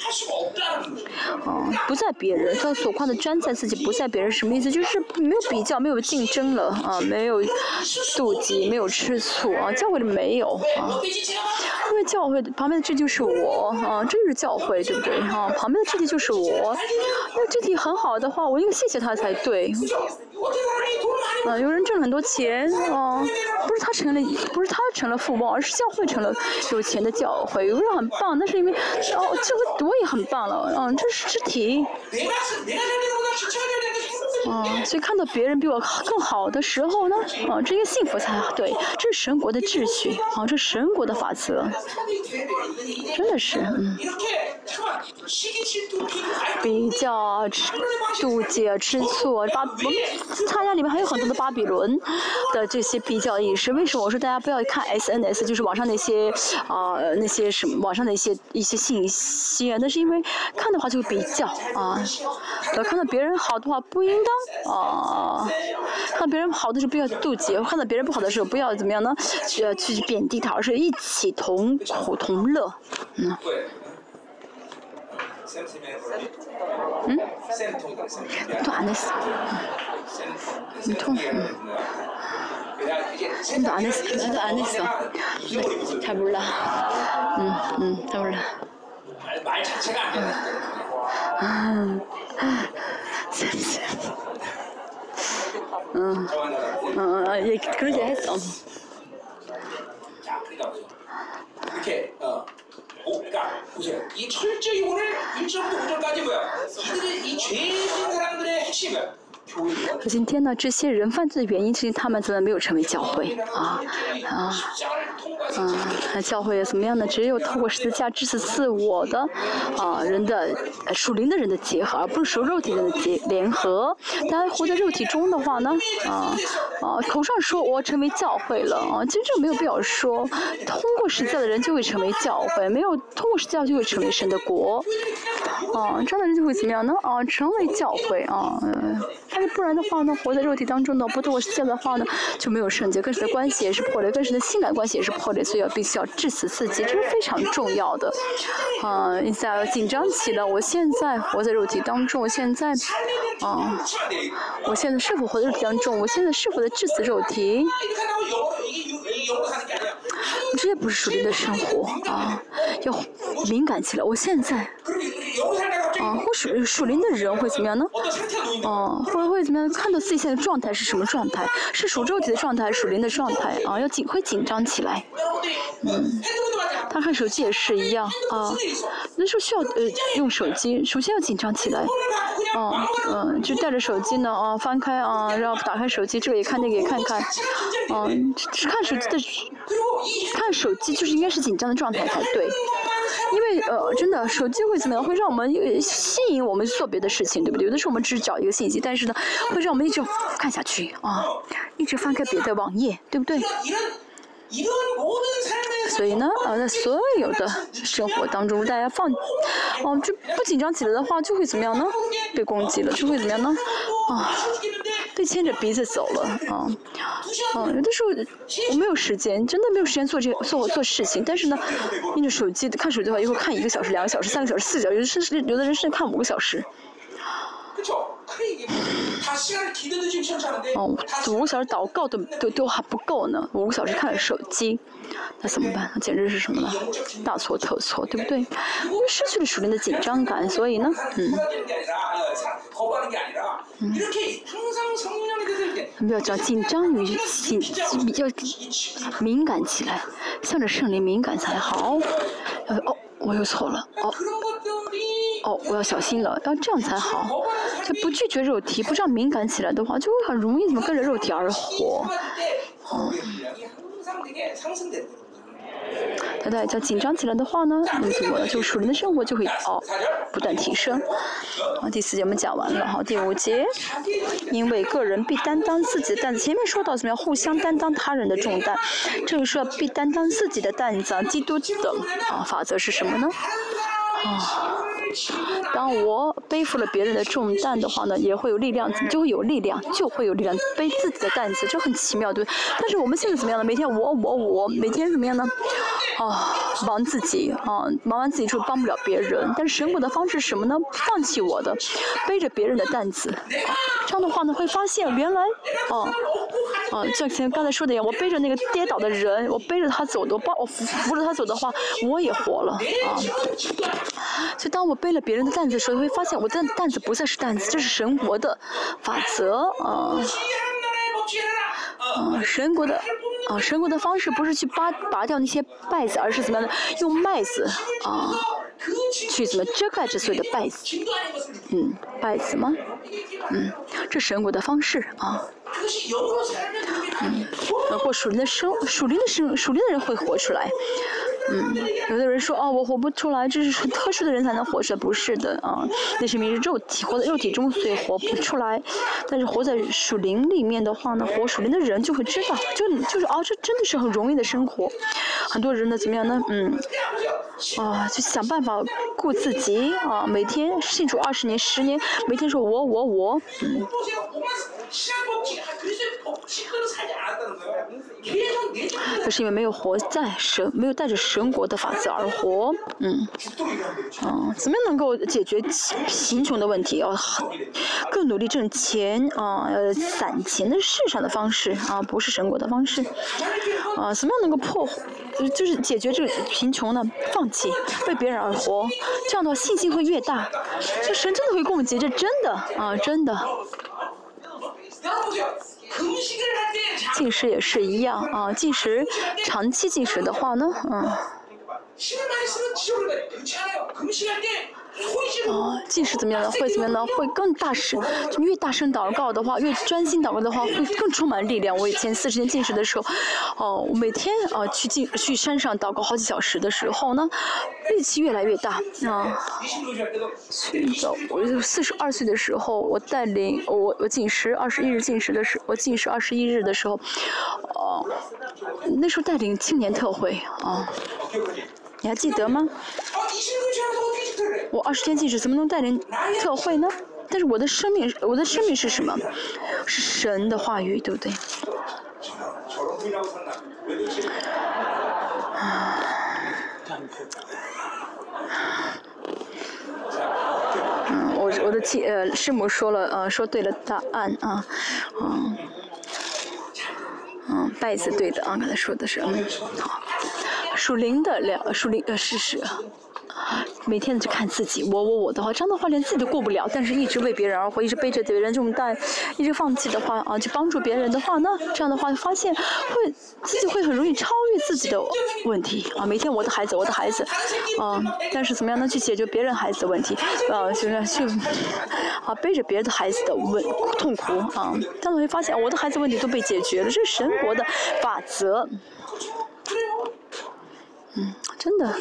[SPEAKER 1] 嗯，不在别人，他所夸的专在自己，不在别人，什么意思？就是没有比较，没有竞争了啊，没有妒忌，没有吃醋啊，教会里没有啊，因为教会旁边的这就是我啊，这就是教会，对不对啊？旁边的肢体就是我，那肢体很好的话，我应该谢谢他才对。啊，有人挣很多钱啊，不是他成了，不是他成了富翁，而是教会成了有钱的教会。有人很棒，那是因为哦，这个我也很棒了，嗯，这是肢体。啊，所以看到别人比我更好的时候呢，啊，这些幸福才对，这是神国的秩序，啊，这是神国的法则，真的是，嗯。比较啊，妒忌，吃醋，巴，我们参加里面还有很多的巴比伦的这些比较意识。为什么我说大家不要看 SNS，就是网上那些啊那些什么网上的一些一些信息？那是因为看的话就会比较啊，要看到别人好的话不应该当啊，看到别人好的时候不要妒忌，看到别人不好的时候不要怎么样呢？去去贬低他，而是一起同苦同乐，嗯。嗯？都安的死。你痛？你都安的死，你都安的死。差不多了。嗯嗯，差不 어, 어, 예, 그렇게 했어. 자, 그러니까
[SPEAKER 2] 이렇게 어. 오, 그러니까 보세요. 이 철저히 오늘 1절부터 5절까지 뭐야? 이들의 이 죄진 사람들의 핵심이야. 我
[SPEAKER 1] 今天呢，这些人犯罪的原因，其实他们怎么没有成为教会啊啊嗯？教会怎么样呢？只有透过十字架致死自我的啊人的属灵的人的结合，而不是说肉体的结联合。大家活在肉体中的话呢，啊啊，口上说我成为教会了啊，真正没有必要说通过十字架的人就会成为教会，没有通过十字架就会成为神的国。啊，这样的人就会怎么样呢？啊，成为教会啊。但是不然的话呢活在肉体当中呢不对我现在的话呢就没有圣洁跟谁的关系也是破裂跟谁的性感关系也是破裂所以要必须要致死自己这是非常重要的。嗯一下紧张起了我现在活在肉体当中我现在
[SPEAKER 2] 嗯
[SPEAKER 1] 我现在是否活的比较重我现在是否在致死肉体？这也不是属灵的生活啊，要敏感起来。我现在啊，或属属灵的人会怎么样呢？啊，会会怎么样？看到自己现在状态是什么状态？是属肉体的状态，属灵的状态啊。要紧会紧张起来。
[SPEAKER 2] 嗯，
[SPEAKER 1] 他看手机也是一样啊。那时候需要呃用手机，首先要紧张起来。嗯嗯，就带着手机呢。啊，翻开啊，然后打开手机，这个也看，那个也看看。嗯，只看手机的。看手机就是应该是紧张的状态才对，因为呃，真的手机会怎么样？会让我们吸引我们做别的事情，对不对？有的时候我们只是找一个信息，但是呢，会让我们一直看下去啊，一直翻开别的网页，对不对？所以呢，啊，在所有的生活当中，大家放，哦，就不紧张起来的话，就会怎么样呢？被攻击了，就会怎么样呢？啊。被牵着鼻子走了，啊，嗯、啊，有的时候我没有时间，真的没有时间做这做做事情，但是呢，盯着手机看手机的话，一会儿看一个小时、两个小时、三个小时、四个小时，甚至有的人甚至看五个小时。哦、五个小时祷告都都都还不够呢，五个小时看手机。那怎么办？那简直是什么呢？大错特错对不对？因为失去了属于的紧张感所以呢嗯。
[SPEAKER 2] 嗯。
[SPEAKER 1] 不要叫紧张与紧比较敏感起来向着胜利敏感才好。哦我又错了哦哦我要小心了要这样才好。就不拒绝肉体不这样敏感起来的话就会很容易怎么跟着肉体而活。
[SPEAKER 2] 哦
[SPEAKER 1] 对，对，叫紧张起来的话呢，那怎么？就属人的生活就会哦不断提升。好，第四节我们讲完了。好，第五节因为个人必担当自己的担子。前面说到怎么样互相担当他人的重担，这个说必担当自己的担子啊。基督的啊法则是什么呢？啊，当我背负了别人的重担的话呢，也会有力量，就会有力量，就会有力量背自己的担子，这很奇妙，对？但是我们现在怎么样呢？每天我我我，每天怎么样呢？啊，忙自己啊，忙完自己之后帮不了别人。但是神国的方式是什么呢？放弃我的，背着别人的担子。这样的话呢，会发现原来，哦、啊，像刚才说的一样，我背着那个跌倒的人，我背着他走的，我抱我扶扶着他走的话，我也活了啊。就当我背了别人的担子的时候你会发现我的担子不再是担子这是神国的法则啊。啊神国的啊神国的方式不是去拔拔掉那些败子而是怎么样的用麦子啊去怎么遮盖这所有的败子。嗯败子吗？嗯这神国的方式啊。嗯过属灵的生属灵的生属灵的人会活出来。嗯有的人说哦我活不出来这是很特殊的人才能活出来不是的啊那是因为肉体活在肉体中所以活不出来。但是活在属灵里面的话呢活属灵的人就会知道就就是啊这真的是很容易的生活。很多人呢怎么样呢？嗯啊就想办法顾自己啊每天信主二十年十年每天说我我我嗯。就是因为没有活在神，没有带着神国的法则而活，嗯，嗯，怎么样能够解决贫穷的问题？要更努力挣钱啊，要，攒钱的市场的方式啊，不是神国的方式，啊，怎么样能够破？就是解决这个贫穷呢？放弃为别人而活，这样的话信心会越大，这神真的会供给，这真的啊，真的。进食也是一样啊，进食长期进食的话呢，嗯。哦，近视怎么样呢？会怎么样呢？会更大声，越大声祷告的话，越专心祷告的话，会 更充满力量。我以前四十天近视的时候，哦，我每天啊去进去山上祷告好几小时的时候呢，力气越来越大啊。去走，我四十二岁的时候，我带领我我进食二十一日进食的时，我进食二十一日的时候，哦，那时候带领青年特会啊。你还记得吗？我二十天禁止怎么能带领特会呢？但是我的生命，我的生命是什么？是神的话语，对不对？嗯，我我的亲呃师母说了呃说对了答案啊，嗯，嗯，拜子对的啊，刚才说的是嗯好。属灵的两属灵呃事实，每天去看自己，我我我的话，这样的话连自己都过不了，但是一直为别人而活，一直背着别人这么担，一直放弃的话啊，去帮助别人的话，那这样的话发现会自己会很容易超越自己的问题啊。每天我的孩子，我的孩子，啊，但是怎么样能去解决别人孩子的问题啊？就是去啊背着别人的孩子的问痛苦啊，但是会发现我的孩子问题都被解决了，这是神国的法则。嗯，真的，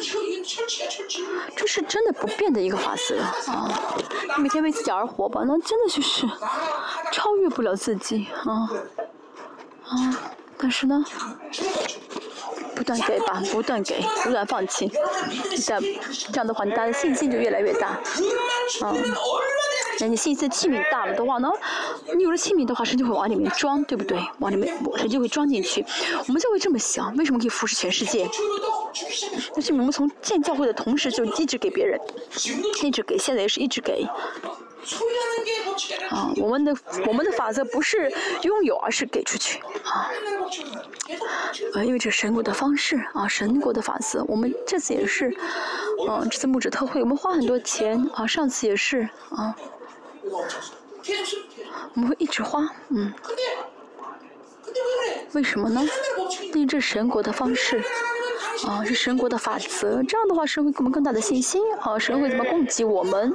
[SPEAKER 1] 这是真的不变的一个法则啊！每天为自己而活吧，那真的就是 超越不了自己啊啊！但是呢，不断给吧，不断给，不断放弃，这样这样的话，你大家信心就越来越大啊。那你信心器皿大了的话呢？你有了器皿的话，神就会往里面装，对不对？往里面神就会装进去。我们就会这么想：为什么可以服侍全世界？那是我们从建教会的同时就一直给别人，一直给，现在也是一直给。啊，我们的我们的法则不是拥有，而是给出去。啊，啊，因为这神国的方式啊，神国的法则，我们这次也是，嗯，这次木质特会，我们花很多钱啊，上次也是啊。我们会一直花，嗯。为什么呢？因为这神国的方式，啊，是神国的法则。这样的话，神会给我们更大的信心，啊，神会怎么供给我们？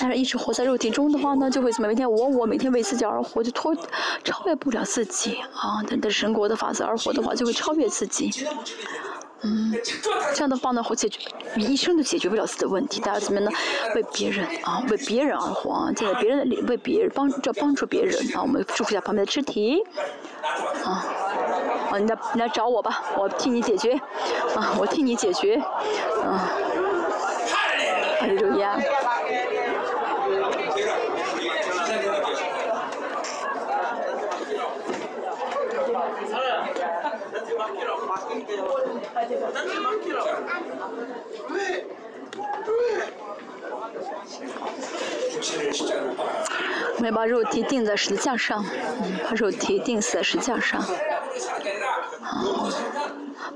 [SPEAKER 1] 但是，一直活在肉体中的话呢，就会怎么？每天我我每天为自己而活，就脱超越不了自己啊。但但神国的法则而活的话，就会超越自己。嗯，这样的话呢，会解决你一生都解决不了自己的问题。大家怎么呢？为别人啊，为别人而活啊，在别人的里为别人帮这帮助别人啊。我们祝福一下旁边的肢体啊啊，你来你来找我吧，我替你解决啊，我替你解决啊。哈利路亚。我们要把肉体钉在十字架上，把肉体钉死在十字架上。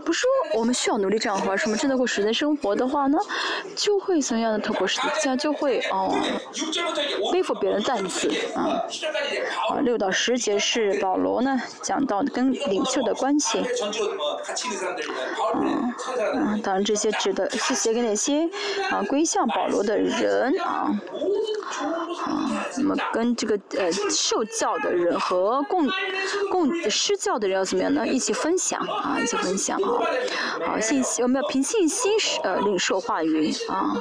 [SPEAKER 1] 不是说我们需要努力这样活，什么真的过实在生活的话呢，就会怎样的透过十字架就会哦背负别人担子啊。啊，六到十节是保罗呢讲到跟领袖的关系。嗯嗯，当然这些指的是写给那些啊归向保罗的人啊。啊，那么跟这个呃受教的人和共共施教的人要怎么样呢？一起分享啊，一起分享啊，好信息我们要凭信心呃领受话语啊，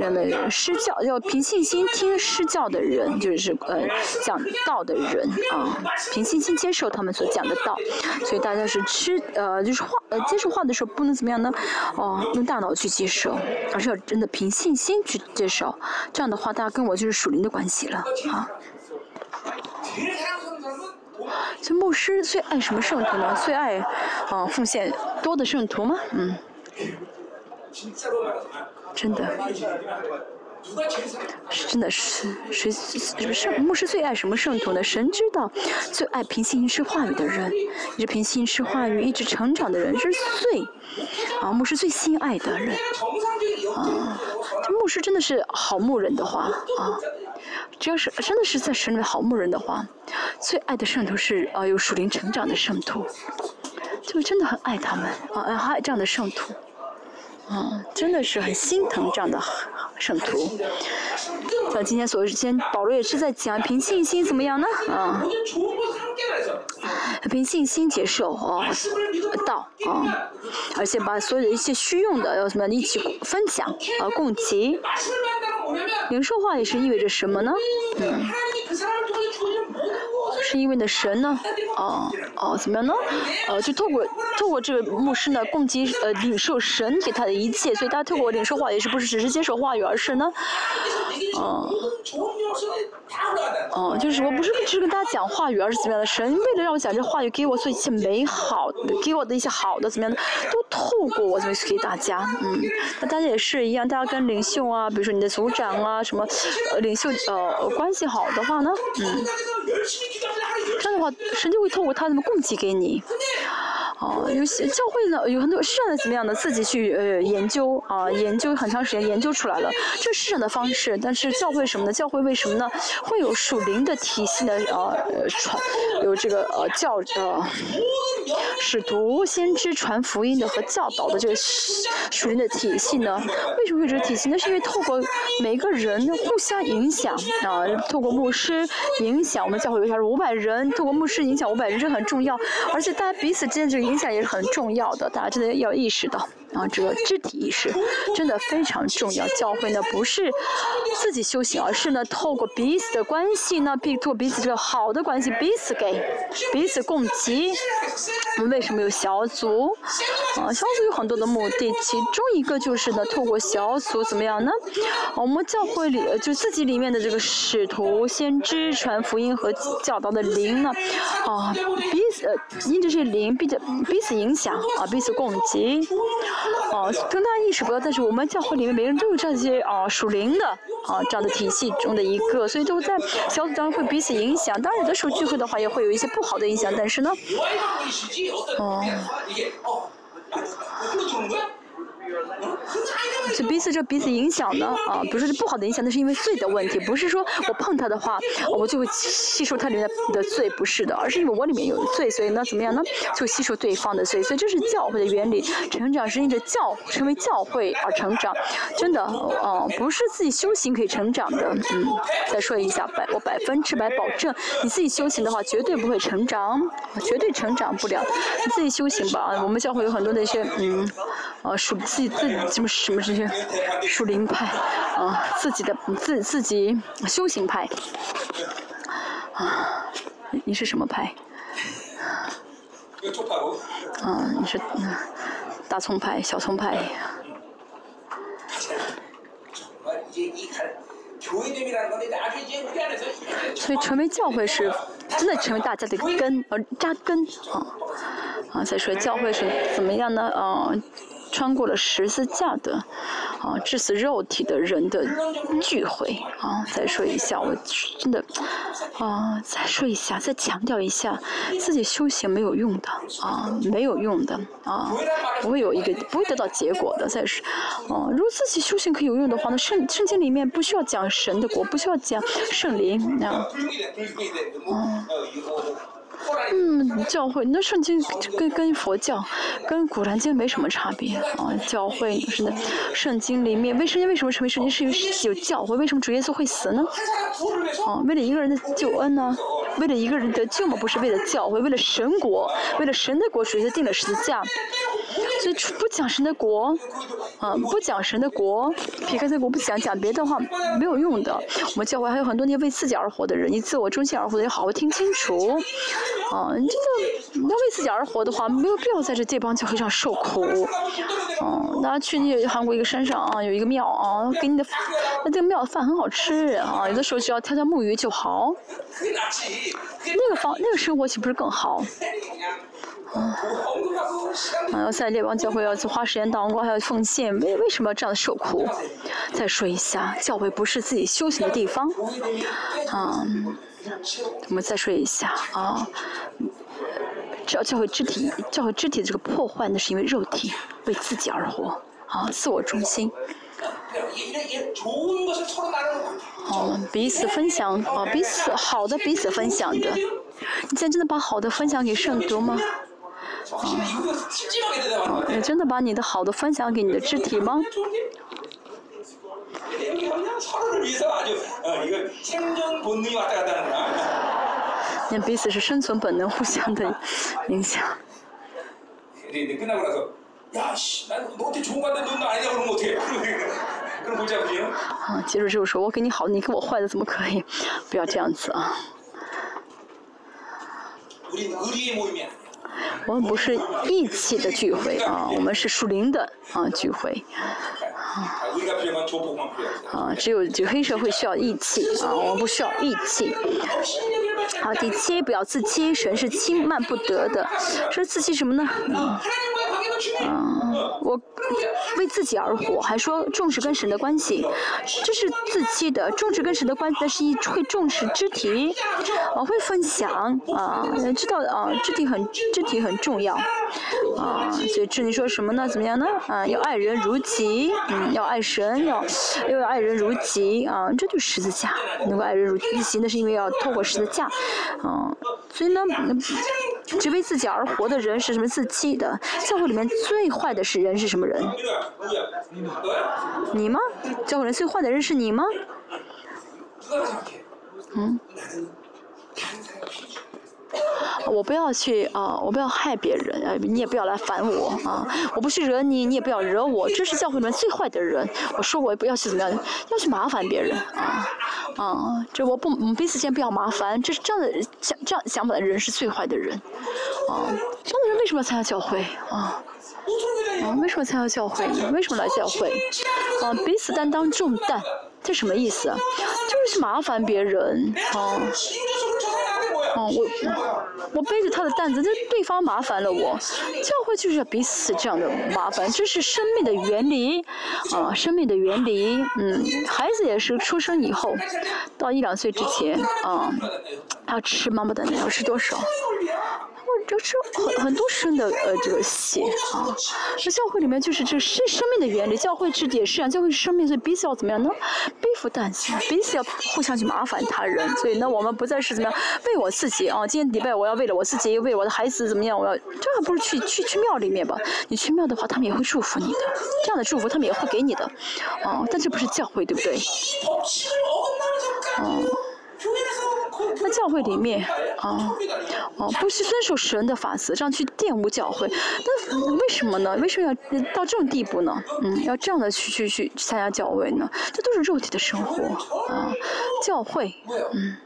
[SPEAKER 1] 人们施教要凭信心听施教的人，就是呃讲道的人啊，凭信心接受他们所讲的道，所以大家是吃呃就是话呃接受话的时候不能怎么样呢？哦，用大脑去接受，而是要真的凭信心去接受，这样的话大家跟我就是属灵的关系了啊。这牧师最爱什么圣徒呢？最爱啊奉献多的圣徒吗？嗯真的是真的是谁圣牧师最爱什么圣徒呢？神知道最爱平行是话语的人一直平行是话语一直成长的人是最啊牧师最心爱的人。
[SPEAKER 2] 啊
[SPEAKER 1] 这牧师真的是好牧人的话啊。只要是真的是在神里面好牧人的话最爱的圣徒是啊有树林成长的圣徒就真的很爱他们啊还有这样的圣徒啊真的是很心疼这样的圣徒。那今天所先保罗也是在讲凭信心怎么样呢？啊凭信心接受哦道啊而且把所有的一些需用的要什么一起分享啊供给连说话也是意味着什么呢？嗯。因为那神呢？哦哦，怎么样呢？呃，就透过透过这个牧师呢，供给呃领受神给他的一切，所以大家透过我领受话语，是不是只是接受话语，而是呢？
[SPEAKER 2] 哦
[SPEAKER 1] 哦，就是我不是只跟大家讲话语，而是怎么样的神，为了让我讲这话语，给我一些美好，给我的一些好的，怎么样的，都透过我怎么给大家？嗯，那大家也是一样，大家跟领袖啊，比如说你的组长啊，什么呃领袖呃关系好的话呢？嗯。这样的话神就会透过他的供给给你。哦，有些教会呢，有很多世上的怎么样的，自己去呃研究啊，研究很长时间研究出来了，这是世上的方式。但是教会什么呢？教会为什么呢？会有属灵的体系的呃呃传，有这个呃教呃使徒、先知传福音的和教导的这个属灵的体系呢？为什么会有这个体系呢？是因为透过每个人互相影响啊，透过牧师影响我们教会有下五百人，透过牧师影响五百人，这很重要。而且大家彼此之间这个影响也是很重要的，大家真的要意识到。啊，这个肢体意识真的非常重要。教会呢不是自己修行，而是呢透过彼此的关系呢，并做彼此这个好的关系，彼此给彼此供给。我们为什么有小组？啊，小组有很多的目的，其中一个就是呢，透过小组怎么样呢？我们教会里就自己里面的这个使徒、先知、传福音和教导的灵呢，啊，彼此呃因着这灵，彼此彼此影响啊，彼此供给，啊，跟大家意识不到，但是我们教会里面每个人都有这些啊属灵的啊这样的体系中的一个，所以都在小组当中会彼此影响。当然有的时候聚会的话也会有一些不好的影响，但是呢。
[SPEAKER 2] 와
[SPEAKER 1] 是彼此这彼此影响呢啊，比如说是不好的影响，那是因为罪的问题，不是说我碰他的话，我就会吸收他里面的罪，不是的，而是因为我里面有罪，所以呢怎么样呢，就吸收对方的罪，所以这是教会的原理，成长是因着教成为教会而成长，真的哦、不是自己修行可以成长的，嗯，再说一下，百我百分之百保证，你自己修行的话绝对不会成长，绝对成长不了，你自己修行吧，我们教会有很多的一些嗯，呃属自己自什么什么这些属灵派，啊，自己的自自己修行派，啊，你是什么派？啊，你是大葱派、小葱派？所以成为教会是真的成为大家的根，呃，扎根啊啊！再说教会是怎么样呢？啊。穿过了十字架的啊，致死肉体的人的聚会啊！再说一下，我真的啊，再说一下，再强调一下，自己修行没有用的啊，没有用的啊，不会有一个不会得到结果的。再说，啊，如果自己修行可以有用的话，那圣圣经里面不需要讲神的国，不需要讲圣灵啊。
[SPEAKER 2] 불육
[SPEAKER 1] 嗯，教会那圣经跟跟佛教、跟古兰经没什么差别啊。教会是的，圣经里面为什么为什么成为圣经是有有教会？为什么主耶稣会死呢？啊，为了一个人的救恩呢、为了一个人的救吗？不是为了教会，为了神国，为了神的国，主耶稣定了十字架。所以不讲神的国，啊，不讲神的国，撇开这国不讲，讲别的话没有用的。我们教会还有很多年为自己而活的人，你自我中心而活的，要好好听清楚。啊，你真的要为自己而活的话，没有必要在这这帮教会上受苦。哦，那去那韩国一个山上啊，有一个庙啊，给你的那这个庙的饭很好吃啊，有的时候只要挑挑木鱼就好。那个方那个生活岂不是更好？啊，要在列邦教会要去花时间祷告，还要奉献，为为什么要这样受苦？再说一下，教会不是自己修行的地方。啊，我们再说一下啊，教教会肢体，教会肢体这个破坏，那是因为肉体为自己而活，啊，自我中心。哦，彼此分享，哦，彼此好的彼此分享的。你现在真的把好的分享给圣徒吗？啊，你真的把你的好的分享给你的肢体吗？那彼此是生存本能互相的影响。啊，接着就是说我给你好的，你给我坏的，怎么可以？不要这样子啊！我们不是义气的聚会啊，我们是属灵的啊聚会。啊，只有就黑社会需要义气啊，我们不需要义气。好，第七，不要自欺，神是轻慢不得的。说自欺什么呢？啊，我为自己而活，还说重视跟神的关系，这是自欺的。重视跟神的关系，但是一会重视肢体，啊，会分享啊，知道啊，肢体很肢体很重要啊。所以这里说什么呢？怎么样呢？啊，要爱人如己，嗯，要爱神，要要爱人如己啊，这就是十字架。能够爱人如己，行的是因为要透过十字架，嗯，所以呢，只为自己而活的人是什么自欺的？教会里面最坏的是人是什么人？你吗？教会人最坏的人是你吗？嗯。我不要去啊！我不要害别人，啊，你也不要来烦我啊！我不去惹你，你也不要惹我。这是教会里面最坏的人。我说我也不要去怎么样，要去麻烦别人啊啊！这我不彼此间不要麻烦，这是这样的想这样想法的人是最坏的人啊！这样的人为什么要参加教会啊？啊，为什么参加教会？为什么来教会？啊，彼此担当重担，这什么意思？就是去麻烦别人啊！哦，我我背着他的担子，这对方麻烦了我。教会就是要彼此这样的麻烦，这是生命的原理啊，生命的原理。嗯，孩子也是出生以后，到一两岁之前啊，要吃妈妈的奶，要吃多少？这是很很多生的呃这个血啊，这教会里面就是这生生命的原理，教会是也是啊，教会是生命，所以彼此要怎么样呢？背负担子，彼此要互相去麻烦他人，所以呢，我们不再是怎么样为我自己啊，今天礼拜我要为了我自己，为我的孩子怎么样，我要这还不如去去去庙里面吧？你去庙的话，他们也会祝福你的，这样的祝福他们也会给你的，啊，但这不是教会，对不对？嗯。那教会里面啊，哦，不是遵守神的法则，这样去玷污教会，那为什么呢？为什么要到这种地步呢？嗯，要这样的去去去参加教会呢？这都是肉体的生活啊，教会，嗯。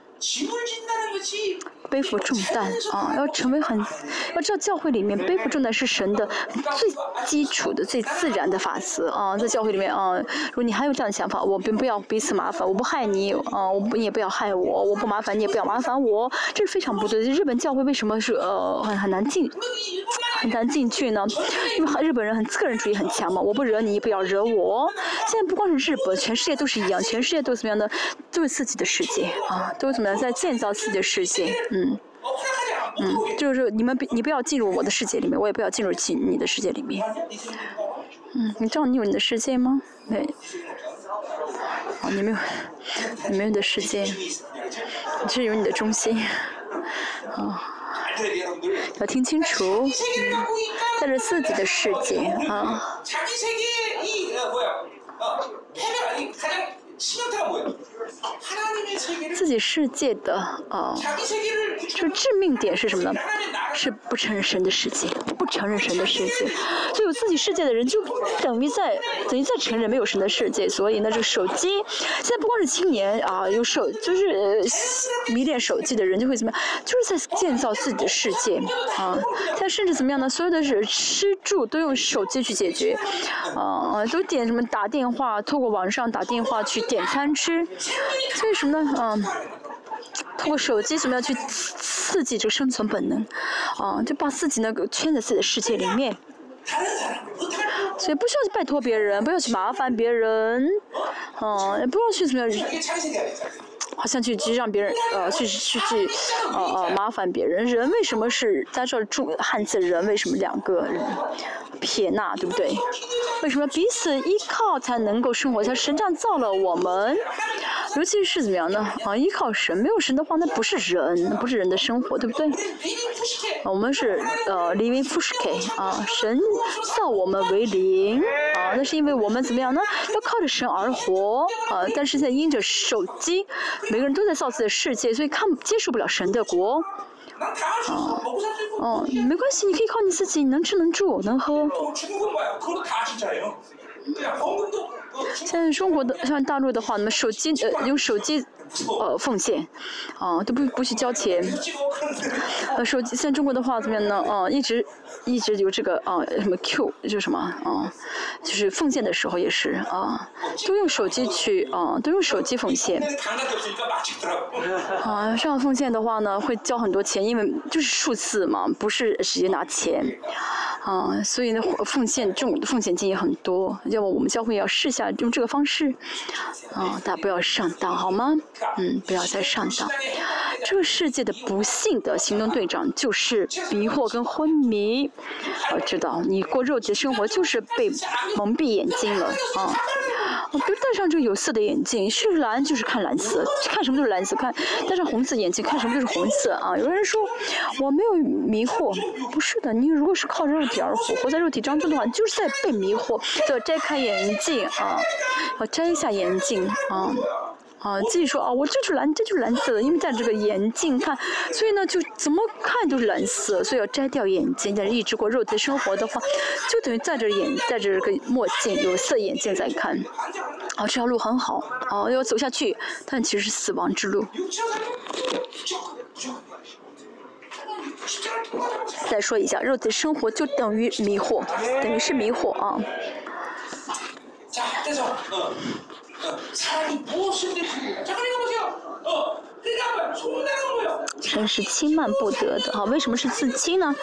[SPEAKER 1] 背负重担啊，要成为很，要知道教会里面背负重担是神的最基础的、最自然的法则啊。在教会里面啊，如果你还有这样的想法，我并不要彼此麻烦，我不害你啊，我不你也不要害我，我不麻烦你也不要麻烦我，这是非常不对的。日本教会为什么是呃很很难进，很难进去呢？因为日本人很个人主义很强嘛，我不惹你，不要惹我。现在不光是日本，全世界都是一样，全世界都怎么样的，都是自己的世界啊，都怎么样在建造自己的世界，嗯。嗯，嗯，就是你们，你不要进入我的世界里面，我也不要进入进你的世界里面。嗯，你知道你有你的世界吗？没。哦，你没有，你没有你的世界，你是有你的中心。啊，要听清楚，带着自己的世界啊。自己世界的啊，就致命点是什么呢？是不承认神的世界，不承认神的世界。所以有自己世界的人就等于在等于在承认没有神的世界。所以呢，这个手机现在不光是青年啊，有手就是呃迷恋手机的人就会怎么样，就是在建造自己的世界啊。现在甚至怎么样呢？所有的是吃住都用手机去解决，啊，都点什么打电话，透过网上打电话去点餐吃，为什么呢？嗯。通过手机怎么样去刺激这个生存本能，啊，就把自己那个圈在自己的世界里面，所以不需要去拜托别人，不要去麻烦别人，啊，也不要去怎么样，好像去去让别人呃去去去呃呃麻烦别人。人为什么是在这住汉字人为什么两个人撇捺对不对？为什么彼此依靠才能够生活？像神这样造了我们。尤其是怎么样呢？啊，依靠神，没有神的话，那不是人，不是人的生活，对不对？我们是呃，living f u s h k 啊，神造我们为灵啊，那是因为我们怎么样呢？要靠着神而活啊，但是现在因着手机，每个人都在造自己的世界，所以看接受不了神的国。啊，哦，没关系，你可以靠你自己，能吃能住能喝。现在中国的像大陆的话，那么手机呃用手机呃奉献，啊都不不去交钱，呃手机现在中国的话怎么样呢？啊一直一直有这个啊什么 Q 就什么啊，就是奉献的时候也是啊，都用手机去啊都用手机奉献。啊这样奉献的话呢会交很多钱，因为就是数字嘛，不是直接拿钱。啊，所以呢，奉献这种奉献金也很多，要么我们教会要试下用这个方式，啊，大家不要上当好吗？嗯，不要再上当。这个世界的不幸的行动队长就是迷惑跟昏迷，我知道你过肉体生活就是被蒙蔽眼睛了啊。我比如戴上这个有色的眼镜，是蓝就是看蓝色，看什么都是蓝色；看戴上红色眼镜，看什么都是红色啊。有人说我没有迷惑，不是的，你如果是靠肉体而活，活在肉体当中的话，就是在被迷惑。要摘开眼镜啊，要摘一下眼镜啊。啊，自己说啊，我这就是蓝，这就是蓝色的，因为戴这个眼镜看，所以呢，就怎么看都是蓝色，所以要摘掉眼镜，但是一直过肉体生活的话，就等于戴着眼戴着个墨镜，有色眼镜在看。啊，这条路很好，啊，要走下去，但其实是死亡之路。再说一下，肉体生活就等于迷惑，等于是迷惑啊。真是轻慢不得的好，为什么是自轻呢？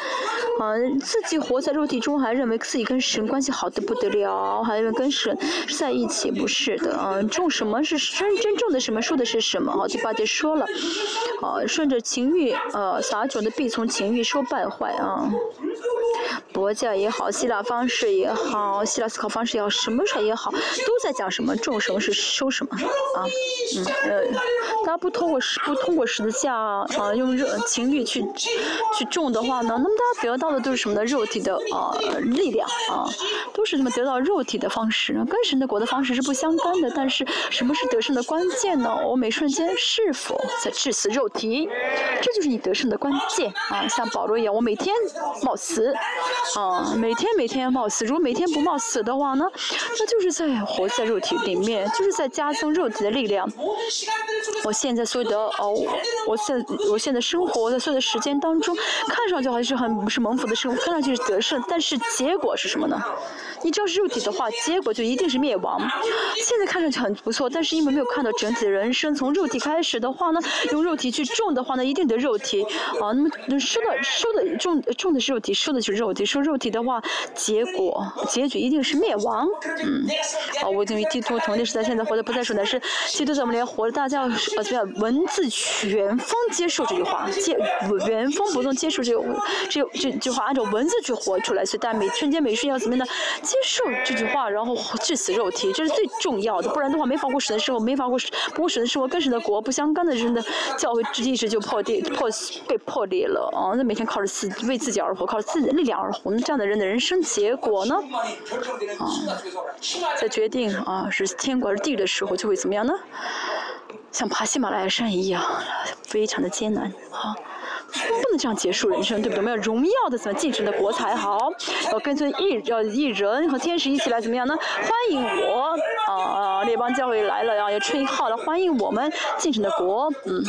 [SPEAKER 1] 啊，自己活在肉体中，还认为自己跟神关系好的不得了，还认为跟神在一起，不是的啊。种什么是真真正的什么，说的是什么？好，第八节说了，啊，顺着情欲，呃，撒种的必从情欲受败坏啊。佛教也好，希腊方式也好，希腊思考方式也好，什么说也好，都在讲什么种什么是收什么啊，嗯呃，大家不通过不通过十字架啊，用热情欲去去种的话呢，那么大家得到的都是什么呢？肉体的啊力量啊，都是这么得到肉体的方式，跟神的国的方式是不相干的。但是什么是得胜的关键呢？我每瞬间是否在致死肉体？这就是你得胜的关键啊！像保罗一样，我每天冒死。啊，每天每天冒死，如果每天不冒死的话呢，那就是在活在肉体里面，就是在加增肉体的力量。我现在所有的哦，我现我现在生活在所有的时间当中，看上去好像是很不是蒙福的生活，看上去是得胜，但是结果是什么呢？你只要是肉体的话，结果就一定是灭亡。现在看上去很不错，但是因为没有看到整体的人生，从肉体开始的话呢，用肉体去种的话呢，一定得肉体啊。那么收的收的种种的是肉体，收的就是肉体，收肉体的话，结果结局一定是灭亡。嗯，啊，我等于基督同的时代，现在活的不再属的是基督，怎么连活大家呃怎么样文字全方接受这句话，接原封不动接受这个这这句话，按照文字去活出来，所以大家每瞬间每瞬要怎么样的？接受这句话，然后致死肉体，这是最重要的。不然的话，没法过神的生活，没法过不过神的生活，跟神的国不相干的人的教会意识就破裂、破被破裂了啊！那每天靠着自为自己而活，靠着自己的力量而活，那这样的人的人生结果呢？啊，在决定啊是天国还是地狱的时候，就会怎么样呢？像爬喜马拉雅山一样，非常的艰难啊！不能这样结束人生，对不对？我们要荣耀的怎么进神的国才好？要 跟随一要一人和天使一起来怎么样呢？欢迎我啊！列邦教会来了，然后要吹号了，欢迎我们进神的国。嗯，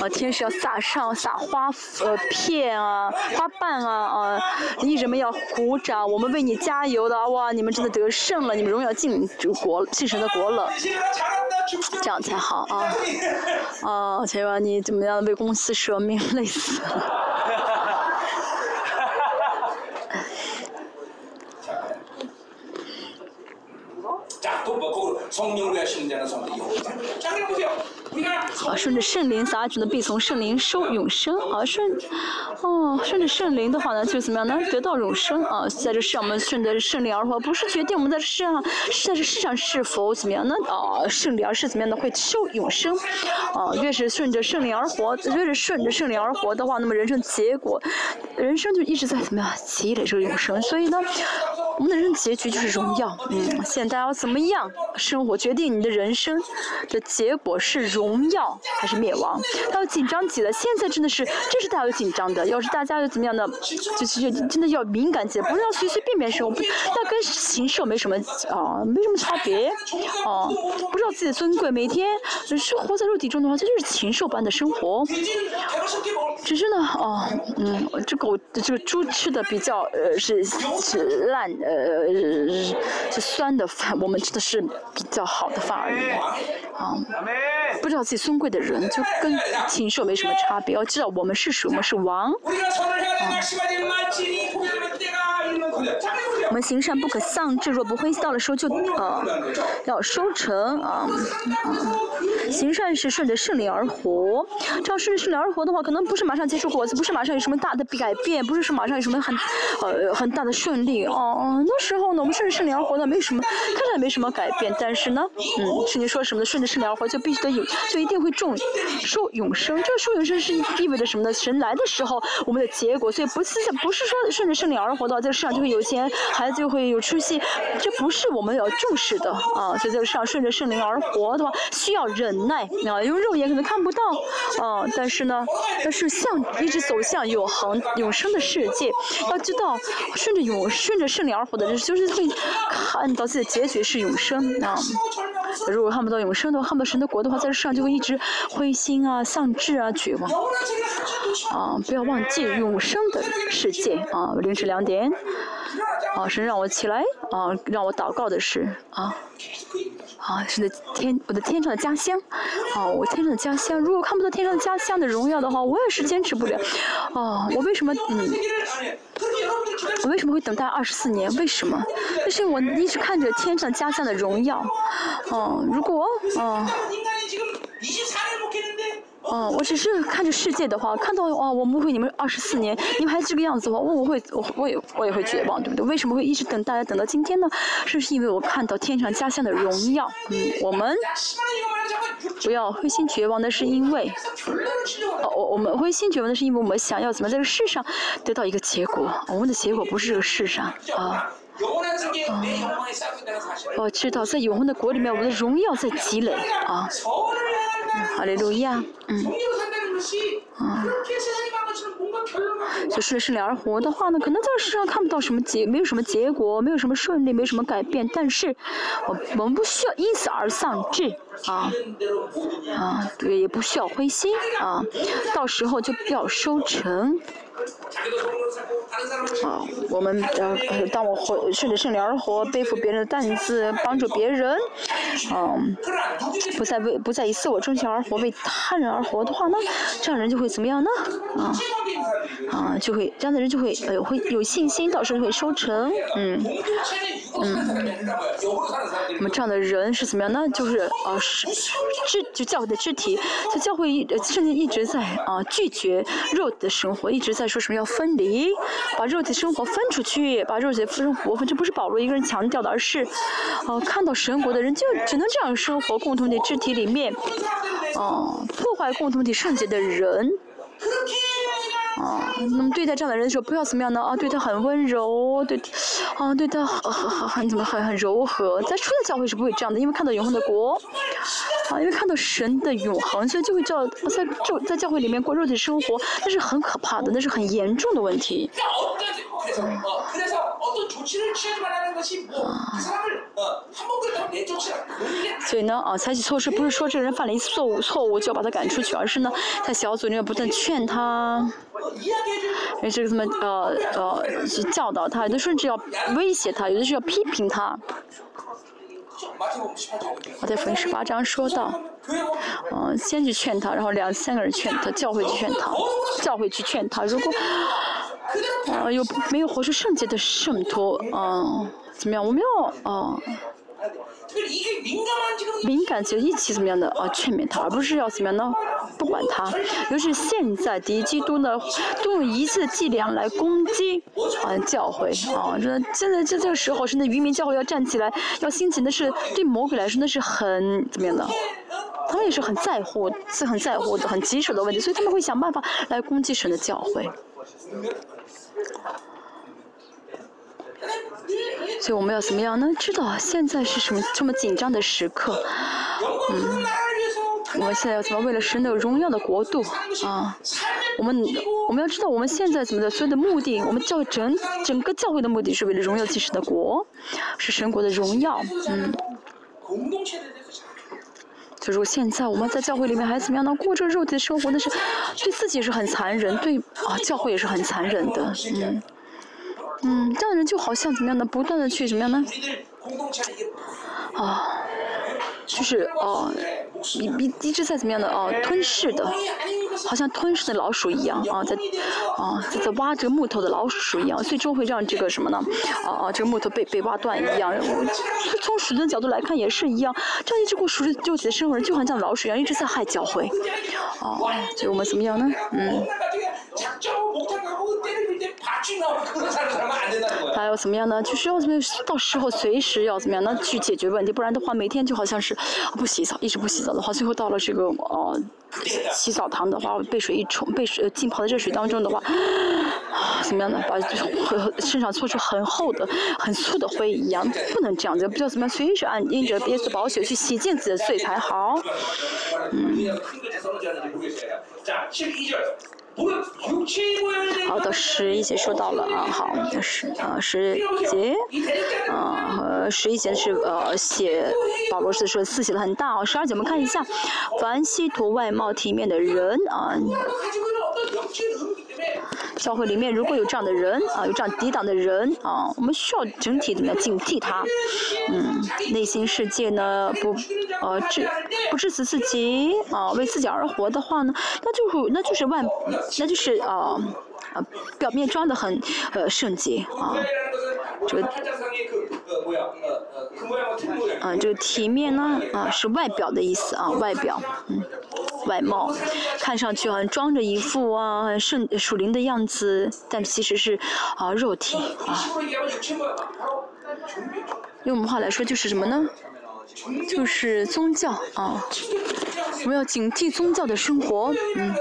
[SPEAKER 1] 啊，天使要撒上撒花呃片啊，花瓣啊啊，艺人们要鼓掌，我们为你加油的哇！你们真的得胜了，你们荣耀进国进神的国了，这样才好啊！啊，千万你怎么样为公司舍命， 하나 있어.
[SPEAKER 2] 자, 또 뭐, 그 성령으로 하시는 자는 성도 여기다. 자, 그래 보세요.
[SPEAKER 1] 啊，顺着圣灵撒种的必从圣灵收永生啊顺，哦，顺着圣灵的话呢，就怎么样能得到永生啊？在这世上我们顺着圣灵而活，不是决定我们在世上、在这世上是否怎么样呢？啊，圣灵而是怎么样呢？会受永生，啊，越是顺着圣灵而活，越是顺着圣灵而活的话，那么人生结果，人生就一直在怎么样积累这个永生。所以呢，我们的人生结局就是荣耀。嗯，现在要怎么样生活，决定你的人生的结果是如。荣耀还是灭亡？他要紧张极了，现在真的是，这是大家紧张的。要是大家又怎么样呢？就是真的要敏感起来，不是要随随便便说，不，那跟禽兽没什么啊、没什么差别，哦、不知道自己的尊贵，每天只是活在肉体中的话，这就是禽兽般的生活。只是呢，哦、嗯，这狗这个猪吃的比较呃是是烂呃是酸的饭，我们吃的是比较好的饭而已，啊、不。知道自己尊贵的人就跟禽兽没什么差别。要知道我们是什么是王。
[SPEAKER 2] 우
[SPEAKER 1] 我们行善不可丧志，若不灰到的时候就呃要收成啊。行善是顺着圣灵而活，这样顺着圣灵而活的话，可能不是马上结出果子，不是马上有什么大的改变，不是说马上有什么很呃很大的顺利哦。那时候呢，我们顺着圣灵而活呢，没什么看起来没什么改变，但是呢，嗯，圣经说什么呢？顺着圣灵而活就必须得有，就一定会种收永生。这个收永生是意味着什么呢？神来的时候，我们的结果，所以不是不是说顺着圣灵而活的话，在世上就会有钱，孩子就会有出息，这不是我们要重视的啊。所以在世上顺着圣灵而活的话，需要忍耐啊，因为肉眼可能看不到啊。但是呢，但是向一直走向永恒永生的世界，要知道顺着永顺着圣灵而活的人，就是会看到自己的结局是永生啊。如果看不到永生的话，看不到神的国的话，在世上就会一直灰心啊，丧志啊，绝望啊，不要忘记永生的世界啊。凌晨两点。啊，神让我起来啊，让我祷告的是啊，啊，是的，天，我的天上的家乡啊，我天上的家乡。如果看不到天上的家乡的荣耀的话，我也是坚持不了啊。我为什么？嗯，我为什么会等待二十四年？为什么？就是我一直看着天上家乡的荣耀啊。如果
[SPEAKER 2] 啊。
[SPEAKER 1] 哦我只是看着世界的话看到哦我误会你们二十四年你们还这个样子的话我我会我我也我也会绝望对不对？为什么会一直等大家等到今天呢？是不是因为我看到天上家乡的荣耀。嗯我们不要灰心绝望的是因为我我们灰心绝望的是因为我们想要怎么在这个世上得到一个结果。我们的结果不是这个世上啊。我知道在永恒的国里面我们的荣耀在积累啊。好嘞路亚嗯。
[SPEAKER 2] 啊
[SPEAKER 1] 就顺势而活的话呢可能在世上看不到什么结没有什么结果没有什么顺利没有什么改变但是我我们不需要因此而丧志。啊啊对也不需要灰心啊到时候就不要收成。啊，我们呃，当我活顺着圣灵而活，背负别人的担子，帮助别人，嗯、
[SPEAKER 2] 啊，
[SPEAKER 1] 不再为不再以自我中心而活，为他人而活的话呢，这样人就会怎么样呢？啊啊，就会这样的人就会呃会有信心，到时候会收成，嗯
[SPEAKER 2] 嗯。
[SPEAKER 1] 那么这样的人是怎么样呢？就是啊是肢就教会的肢体，就教会一甚至一直在啊拒绝肉的生活，一直在。在说什么要分离，把肉体生活分出去，把肉体生活分，这不是保罗一个人强调的，而是，哦，看到神国的人就只能这样生活，共同体肢体里面，哦，破坏共同体圣洁的人。啊，那么对待这样的人的时候，不要怎么样呢？啊，对他很温柔，对，啊，对他很很很怎么很很柔和。在初代教会是不会这样的，因为看到永恒的国，啊，因为看到神的永恒，所以就会叫在就在教会里面过肉体生活，那是很可怕的，那是很严重的问题。
[SPEAKER 2] 啊。
[SPEAKER 1] 所以呢，啊，采取措施不是说这个人犯了一次错误错误就要把他赶出去，而是呢，在小组里面不断劝他。也是什么呃呃去教导他，有的甚至要威胁他，有的是要批评他。我在福音十八章说到，嗯、呃，先去劝他，然后两三个人劝他，教会去劝他，教会去劝他。如果，呃，有没有活出圣洁的圣徒，嗯、怎么样？我
[SPEAKER 2] 没有，嗯、呃。
[SPEAKER 1] 敏感就一起怎么样的啊劝勉他，而不是要怎么样呢？不管他。尤其是现在敌基督呢，都用一切伎俩来攻击啊教会啊，这现在在这个时候，是那渔民教会要站起来，要兴起，那是对魔鬼来说那是很怎么样的？他们也是很在乎，是很在乎的，很棘手的问题，所以他们会想办法来攻击神的教会。所以我们要怎么样呢？知道现在是什么这么紧张的时刻，
[SPEAKER 2] 嗯，
[SPEAKER 1] 我们现在要怎么为了神的荣耀的国度啊？我们我们要知道我们现在怎么的，所有的目的，我们教整整个教会的目的是为了荣耀即使的国，是神国的荣耀，嗯。所以说，现在我们在教会里面还怎么样呢？过着肉体的生活，那是对自己是很残忍，对啊，教会也是很残忍的，嗯。嗯，这样的人就好像怎么样呢？不断的去怎么样呢？啊，就是哦，一一一直在怎么样的啊？吞噬的，好像吞噬的老鼠一样啊，在啊，在挖这个木头的老鼠一样。最终会让这个什么呢？啊，这个木头被被挖断一样。从鼠的角度来看，也是一样。这样一直过鼠日肉体的生活，就好像老鼠一样，一直在害教会啊。所以我们怎么样呢？嗯。
[SPEAKER 2] 작정하고 목탁하고 때를 빌때 밧줄 나오고 그런 사람 살면 안 된다는 거야.
[SPEAKER 1] 还要怎么样呢？就是要怎么样到时候随时要怎么样呢？去解决问题，不然的话每天就好像是不洗澡，一直不洗澡的话，最后到了这个呃洗澡堂的话，被水一冲，被水浸泡在热水当中的话，啊怎么样呢？把和身上搓出很厚的、很粗的灰一样，不能这样子，不要怎么样，随时按因着耶稣宝血去洗净自己的罪才好。
[SPEAKER 2] 우
[SPEAKER 1] 好的，十一节说到了啊，好，十啊十节，啊和十一节是呃写保罗是说字写的很大哦。十二节我们看一下，凡希图外貌体面的人啊。教会里面如果有这样的人啊，有这样抵挡的人啊，我们需要整体怎么样警惕他？嗯，内心世界呢不呃治不治死自己啊，为自己而活的话呢，那就是那就是万那就是啊啊表面装的很呃圣洁啊。
[SPEAKER 2] 这个
[SPEAKER 1] 啊这个体面呢啊是外表的意思啊外表嗯外貌。看上去好像装着一副啊圣属灵的样子但其实是啊肉体啊。用我们话来说就是什么呢？就是宗教啊，我们要警惕宗教的生活，嗯，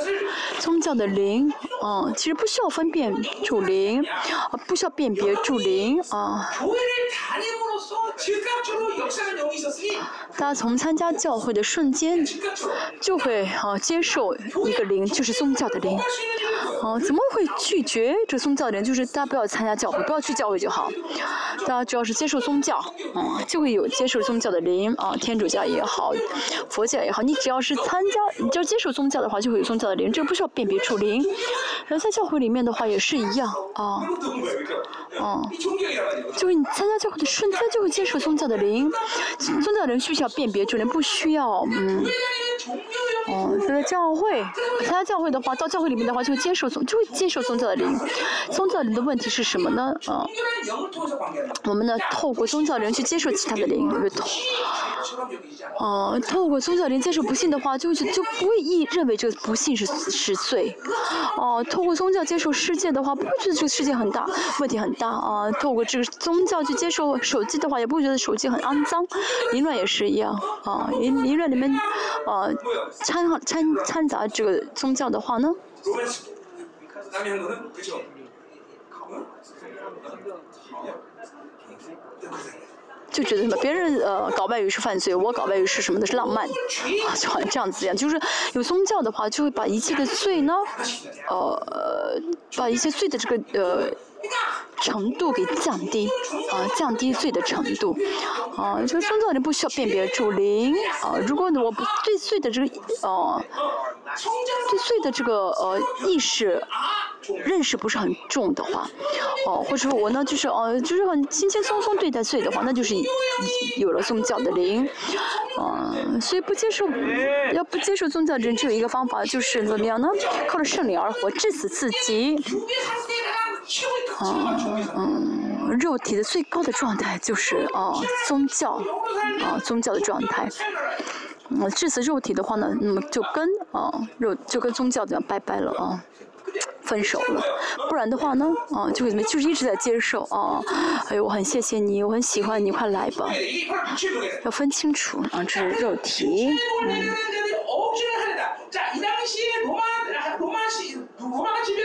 [SPEAKER 1] 宗教的灵，嗯、啊，其实不需要分辨主灵，啊，不需要辨别主灵啊。大家从参加教会的瞬间，就会啊接受一个灵，就是宗教的灵。啊，怎么会拒绝这宗教的灵？就是大家不要参加教会，不要去教会就好。大家只要是接受宗教，嗯、啊，就会有接受宗教的灵。啊，天主教也好，佛教也好，你只要是参加，你就接受宗教的话，就会有宗教的灵，这不需要辨别出灵。然后在教会里面的话也是一样啊，嗯、
[SPEAKER 2] 啊，
[SPEAKER 1] 就是你参加教会的瞬间就会接受宗教的灵，宗教的不需要辨别出灵，不需要嗯。哦，这个教会，参加教会的话，到教会里面的话，就会接受宗，就会接受宗教的灵。宗教里的问题是什么呢？啊，我们呢，透过宗教人去接受其他的灵，啊，透过宗教灵接受不幸的话，就会就不会意认为这个不幸是是罪。哦，透过宗教接受世界的话，不会觉得这个世界很大，问题很大啊。透过这个宗教去接受手机的话，也不会觉得手机很肮脏。凌乱也是一样啊，淫凌乱里面，啊。掺和掺掺杂这个宗教的话呢？就觉得什么别人呃搞外语是犯罪，我搞外语是什么的是浪漫，啊、就好像这样子一样，就是有宗教的话，就会把一切的罪呢，呃，把一些罪的这个呃。程度给降低，啊，降低罪的程度，啊，这个宗教人不需要辨别主灵，啊，如果我不对罪的这个，呃，对罪的这个呃意识认识不是很重的话，哦，或者说我呢就是哦就是很轻轻松松对待罪的话，那就是有了宗教的灵，啊，所以不接受，要不接受宗教的人只有一个方法，就是怎么样呢？靠着圣灵而活，致死自己。嗯嗯，肉体的最高的状态就是啊宗教，啊宗教的状态。嗯，致死肉体的话呢，那么就跟啊肉就跟宗教这样拜拜了啊，分手了。不然的话呢，啊就会怎么就是一直在接受啊。哎呦，我很谢谢你，我很喜欢你，快来吧。要分清楚啊，这是肉体。嗯。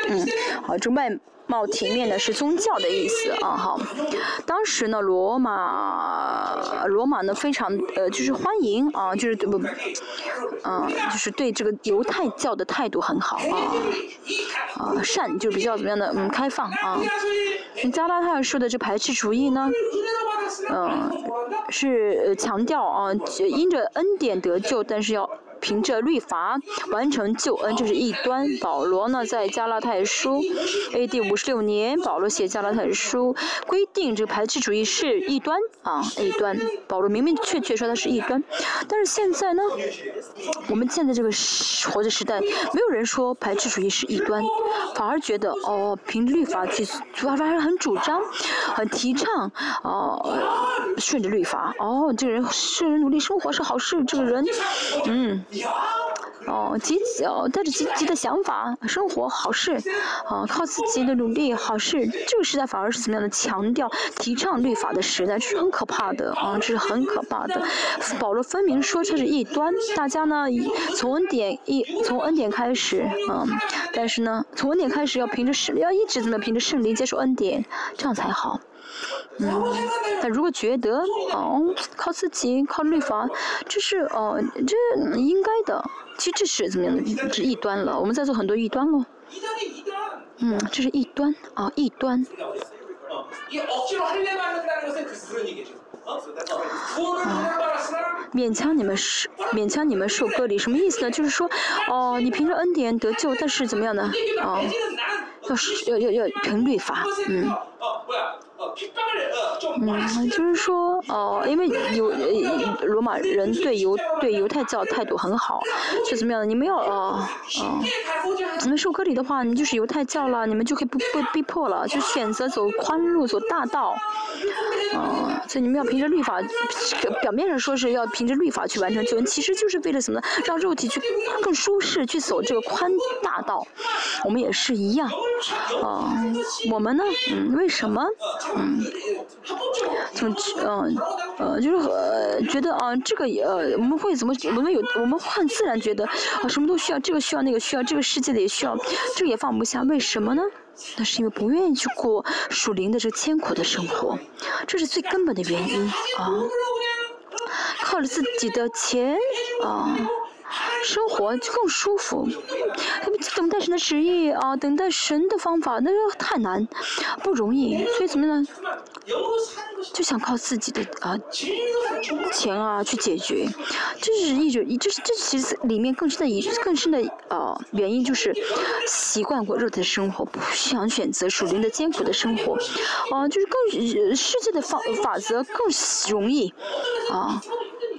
[SPEAKER 1] 嗯，好，这外冒体面的是宗教的意思啊，好。当时呢，罗马罗马呢非常呃就是欢迎啊，就是不，嗯，就是对这个犹太教的态度很好啊，啊善就比较怎么样的嗯开放啊。加拉太说的这排斥主义呢，嗯，是强调啊因着恩典得救，但是要。凭着律法完成救恩，这是异端。保罗呢，在加拉太书 A.D. 五十六年，保罗写加拉太书，规定这个排斥主义是异端啊，异端。保罗明明确确说他是异端，但是现在呢，我们现在这个活着时代，没有人说排斥主义是异端，反而觉得哦，凭律法去，反而很主张，很提倡哦，顺着律法，哦，这个人圣人努力生活是好事，这个人，嗯。哦，积极哦，带着积极的想法生活好事，啊，靠自己的努力好事。这个时代反而是怎么样的？强调提倡律法的时代，这是很可怕的啊，这是很可怕的。保罗分明说这是异端，大家呢从恩典一从恩典开始，嗯，但是呢从恩典开始要凭着圣，要一直怎么凭着圣灵接受恩典，这样才好。嗯，但如果觉得哦靠自己靠律法，这是哦这应该的，其实这是怎么样的？是异端了。我们在做很多异端喽。嗯，这是异端啊，异端。啊勉强你们受，勉强你们受割礼，什么意思呢？就是说，哦，你凭着恩典得救，但是怎么样呢？哦，要是要要要凭律法，嗯。嗯，就是说，哦，因为犹罗马人对犹对犹太教态度很好，是怎么样的？你们要，哦，哦，你们受割礼的话，你就是犹太教了，你们就可以不被逼迫了，就选择走宽路，走大道，哦，所以你们要凭着律法，表面上说是要凭着律法去完成救恩，其实就是为了什么呢？让肉体去更舒适，去走这个宽大道。我们也是一样，啊，我们呢，嗯，为什么？嗯，从嗯呃，就是呃，觉得啊，这个呃，我们会怎么？我们有，我们很自然觉得啊，什么都需要，这个需要，那个需要，这个世界的也需要，这个也放不下，为什么呢？那是因为不愿意去过属灵的这艰苦的生活，这是最根本的原因啊。靠着自己的钱啊。生活就更舒服，等待神的旨意啊，等待神的方法，那个太难，不容易，所以怎么呢？就想靠自己的啊钱啊去解决，这是一种，这是这其实里面更深的一更深的呃原因就是习惯过肉体的生活，不想选择属灵的艰苦的生活，啊，就是更世界的法法则更容易啊。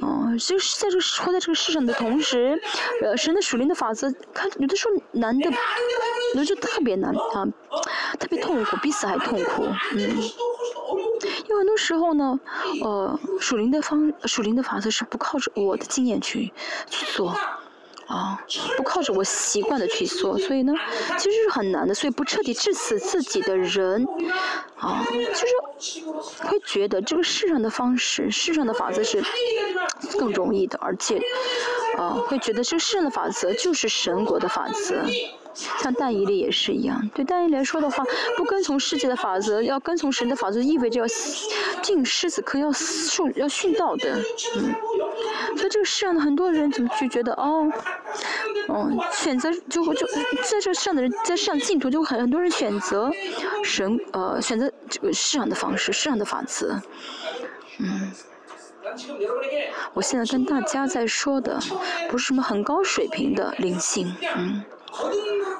[SPEAKER 1] 哦，就是在这个活在这个世上的同时，呃，神的属灵的法则，看有的时候难的，有的就特别难啊，特别痛苦，比死还痛苦，嗯。有很多时候呢，呃，属灵的方，属灵的法则是不靠着我的经验去去做。啊，不靠着我习惯的去做，所以呢，其实是很难的。所以不彻底致死自己的人，啊，就是会觉得这个世上的方式、世上的法则是更容易的，而且，啊，会觉得这个世上的法则就是神国的法则。像但以理也是一样。对但以理来说的话，不跟从世界的法则，要跟从神的法则，意味着要进狮子坑，要受要殉道的。嗯。所以这个世上的很多人怎么就觉得哦，嗯，选择就就在这上的人，在上净土就很很多人选择神呃选择这个世上的方式，世上的法则，嗯。我现在跟大家在说的，不是什么很高水平的灵性，嗯。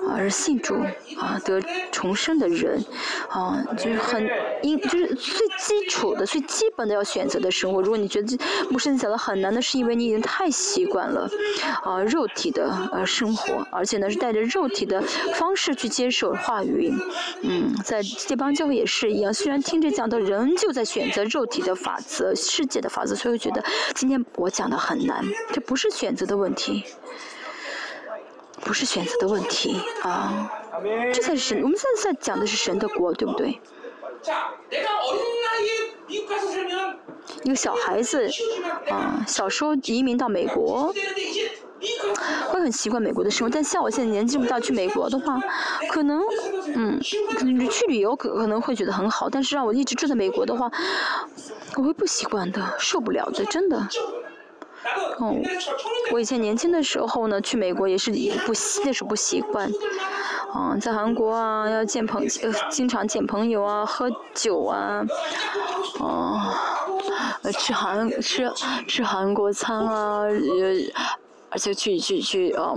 [SPEAKER 1] 而信主啊得重生的人啊，就是很因就是最基础的、最基本的要选择的生活。如果你觉得牧师讲的很难，那是因为你已经太习惯了啊肉体的呃生活，而且呢是带着肉体的方式去接受话语。嗯，在这帮教会也是一样，虽然听着讲的人就在选择肉体的法则、世界的法则，所以觉得今天我讲的很难，这不是选择的问题。不是选择的问题啊，这才是神。我们现在在讲的是神的国，对不对？一个小孩子啊，小时候移民到美国，会很习惯美国的生活。但像我现在年纪这么大，去美国的话，可能嗯，去旅游可可能会觉得很好。但是让我一直住在美国的话，我会不习惯的，受不了的，真的。哦，我以前年轻的时候呢，去美国也是不习，那时候不习惯。嗯，在韩国啊，要见朋呃，经常见朋友啊，喝酒啊，哦，吃韩吃吃韩国餐啊，呃，而且去去去呃，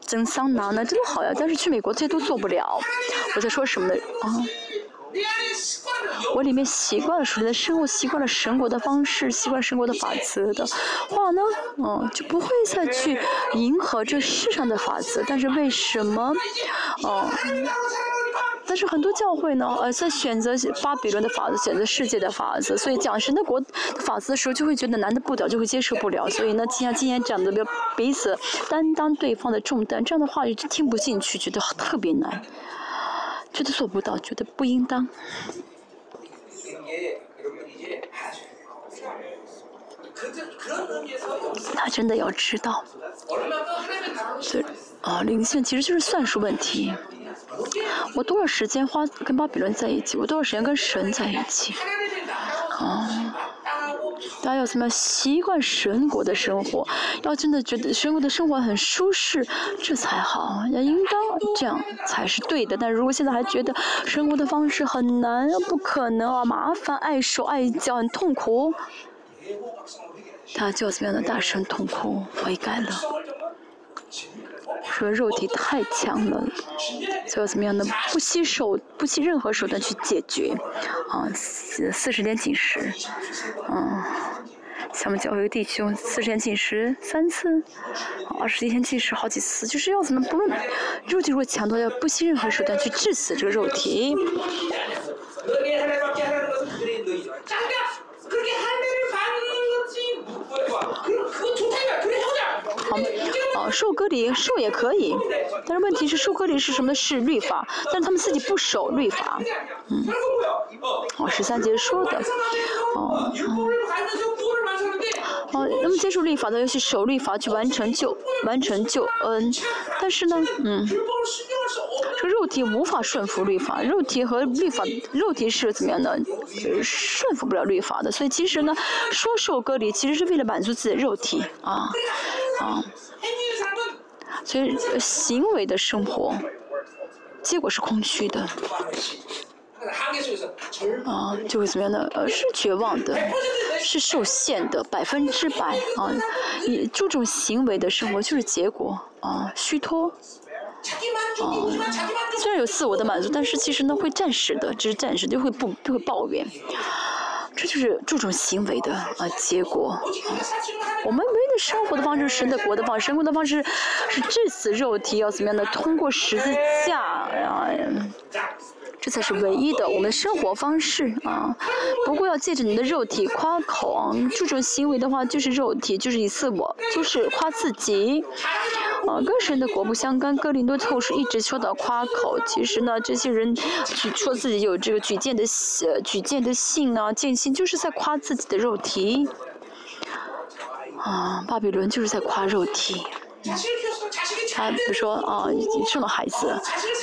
[SPEAKER 1] 蒸桑拿那真的好呀。但是去美国这些都做不了。我在说什么呢？啊？我里面习惯了属灵的生活，习惯了神国的方式，习惯神国的法则的话呢，嗯，就不会再去迎合这世上的法则。但是为什么，哦，但是很多教会呢，呃，在选择巴比伦的法则，选择世界的法则，所以讲神的国法则的时候，就会觉得难的不得，就会接受不了。所以呢，像今天讲的，彼此担当对方的重担，这样的话就听不进去，觉得特别难。觉得做不到，觉得不应当。他真的要知道，所以，啊，灵性其实就是算术问题。我多少时间花跟巴比伦在一起？我多少时间跟神在一起？啊。大家要怎么习惯神国的生活？要真的觉得神国的生活很舒适，这才好。要应当这样才是对的。但如果现在还觉得神国的方式很难，不可能啊，麻烦、碍手、碍脚、很痛苦，他就怎么样的大声痛哭悔改了？说肉体太强了，就要怎么样的不惜手不惜任何手段去解决，啊，四四十天禁食，嗯，像我们教会弟兄四十天禁食三次，二十一天禁食好几次，就是要怎么不论肉体如果强多，要不惜任何手段去致死这个肉体。好，哦，受割礼受也可以，但是问题是受割礼是什么？是律法，但是他们自己不守律法，嗯，哦，十三节说的，哦，哦，那么接受律法的要去守律法，去完成救完成救恩，但是呢，嗯，这个肉体无法顺服律法，肉体和律法，肉体是怎么样的？顺服不了律法的，所以其实呢，说受割礼其实是为了满足自己的肉体啊。啊，所以行为的生活，结果是空虚的。啊，就会怎么样呢？呃，是绝望的，是受限的，百分之百啊。你注重行为的生活就是结果啊，虚脱。啊，虽然有自我的满足，但是其实呢会暂时的，只是暂时就会不就会抱怨。这就是注重行为的啊结果。我们唯一的生活的方式，神的国的方式，生活的方式是致死肉体，要怎么样的？通过十字架啊，这才是唯一的我们生活方式啊。不过要借着你的肉体夸口，注重行为的话，就是肉体，就是以自我，就是夸自己。啊，跟神的国不相干。哥林多后书一直说到夸口，其实呢，这些人举说自己有这个举荐的呃举荐的信啊，见信就是在夸自己的肉体。啊，巴比伦就是在夸肉体。他 比如说啊，生了孩子，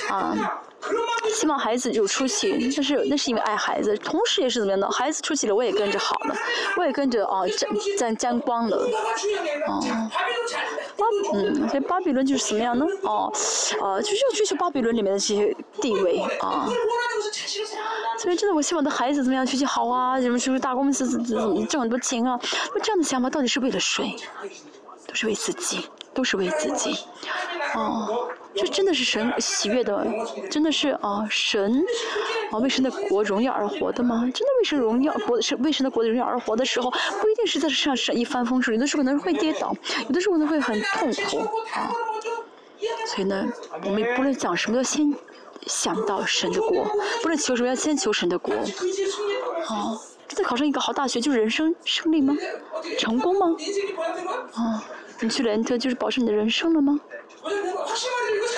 [SPEAKER 1] 啊。希望孩子有出息，但是那是因为爱孩子，同时也是怎么样的？孩子出息了，我也跟着好了，我也跟着啊沾沾沾光了，哦，巴嗯，所以巴比伦就是怎么样呢？哦，呃，就是要追求巴比伦里面的这些地位啊。所以真的，我希望的孩子怎么样学习好啊？什么什么大公司挣很多钱啊？那这样的想法到底是为了谁？都是为自己，都是为自己，哦。这真的是神喜悦的，真的是啊神啊为神的国荣耀而活的吗？真的为神荣耀国是为神的国的荣耀而活的时候，不一定是在世上是一帆风顺，有的时候可能会跌倒，有的时候可能会很痛苦啊。所以呢，我们不论讲什么，要先想到神的国；不论求什么，要先求神的国。啊，真的考上一个好大学就是人生胜利吗？成功吗？啊，你去了 N 特就是保证你的人生了吗？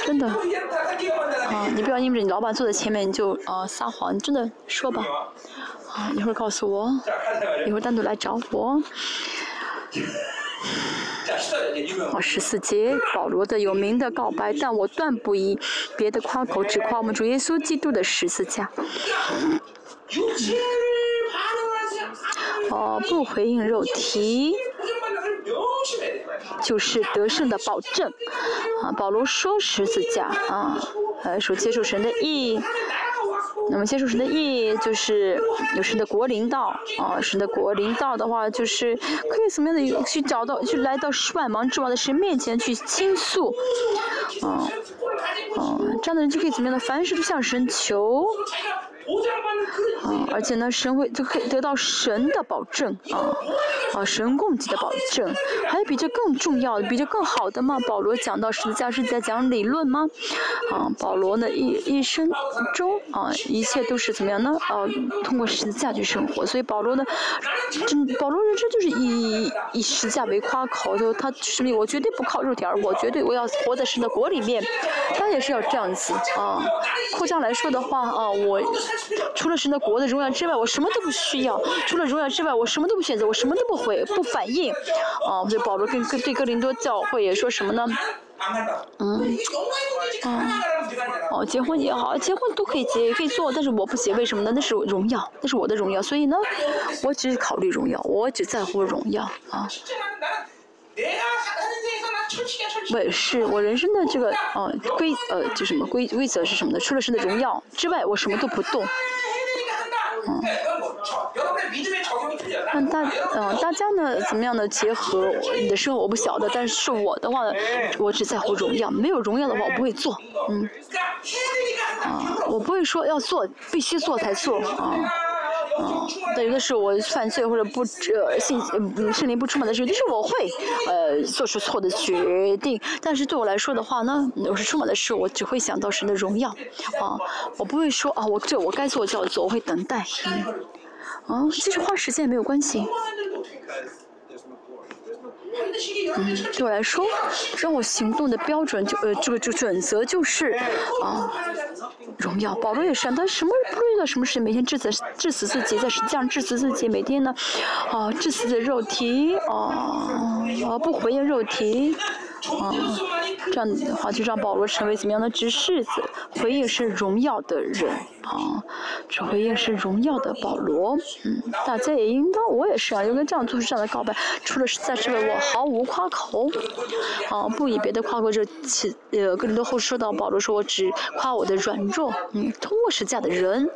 [SPEAKER 1] 真的，啊，你不要因为你老板坐在前面你就啊撒谎，真的说吧，啊，一会儿告诉我，一会儿单独来找我。啊，十四节，保罗的有名的告白，但我断不以别的夸口，只夸我们主耶稣基督的十字架。哦，不回应肉体。就是得胜的保证，啊，保罗说十字架，啊，呃，说接受神的意，那么接受神的意就是有神的国领导，啊，神的国领导的话就是可以怎么样的去找到，去来到万王之王的神面前去倾诉，啊，啊，这样的人就可以怎么样的，凡事都向神求。啊，而且呢，神会就可以得到神的保证啊，啊，神供给的保证，还有比这更重要的、比这更好的吗？保罗讲到十字架是在讲理论吗？啊，保罗呢一一生中啊，一切都是怎么样呢？啊，通过十字架去生活，所以保罗呢，真保罗人生就是以以十字架为夸口，就他是我绝对不靠肉体而我，绝对我要活在神的国里面，他也是要这样子啊。扩张来说的话啊，我。除了神的国的荣耀之外，我什么都不需要；除了荣耀之外，我什么都不选择，我什么都不回不反应。啊，对保罗跟跟对哥林多教会也说什么呢？嗯，哦，结婚也好，结婚都可以结，也可以做，但是我不结，为什么呢？那是荣耀，那是我的荣耀，所以呢，我只考虑荣耀，我只在乎荣耀啊。我也是，我人生的这个呃规呃就什么规规则是什么呢？除了神的荣耀之外，我什么都不动。嗯。那大嗯大家呢怎么样的结合你的生活我不晓得，但是我的话，我只在乎荣耀，没有荣耀的话我不会做。嗯。啊，我不会说要做必须做才做啊。嗯，但有的是我犯罪或者不呃信嗯圣灵不出门的时候，就是我会呃做出错的决定。但是对我来说的话呢，我是出门的时候，我只会想到神的荣耀，啊，我不会说啊我这我该做就要做，我会等待。嗯，啊，其实花时间也没有关系。嗯，对我来说，让我行动的标准就呃这个就准则就是啊。荣耀，保罗也是，他什么不知道什么事，每天致死致死自己，在实际上致死自己，每天呢，啊，致死的肉体，啊，啊，不回应肉体。啊，这样的话就让保罗成为怎么样的执事子？回应是荣耀的人啊，这回应是荣耀的保罗。嗯，大家也应当，我也是啊，应该这样做出这样的告白。除了在这位，我毫无夸口。啊，不以别的夸口，就其呃，更多后说到保罗说，我只夸我的软弱。嗯，通过是这样的人。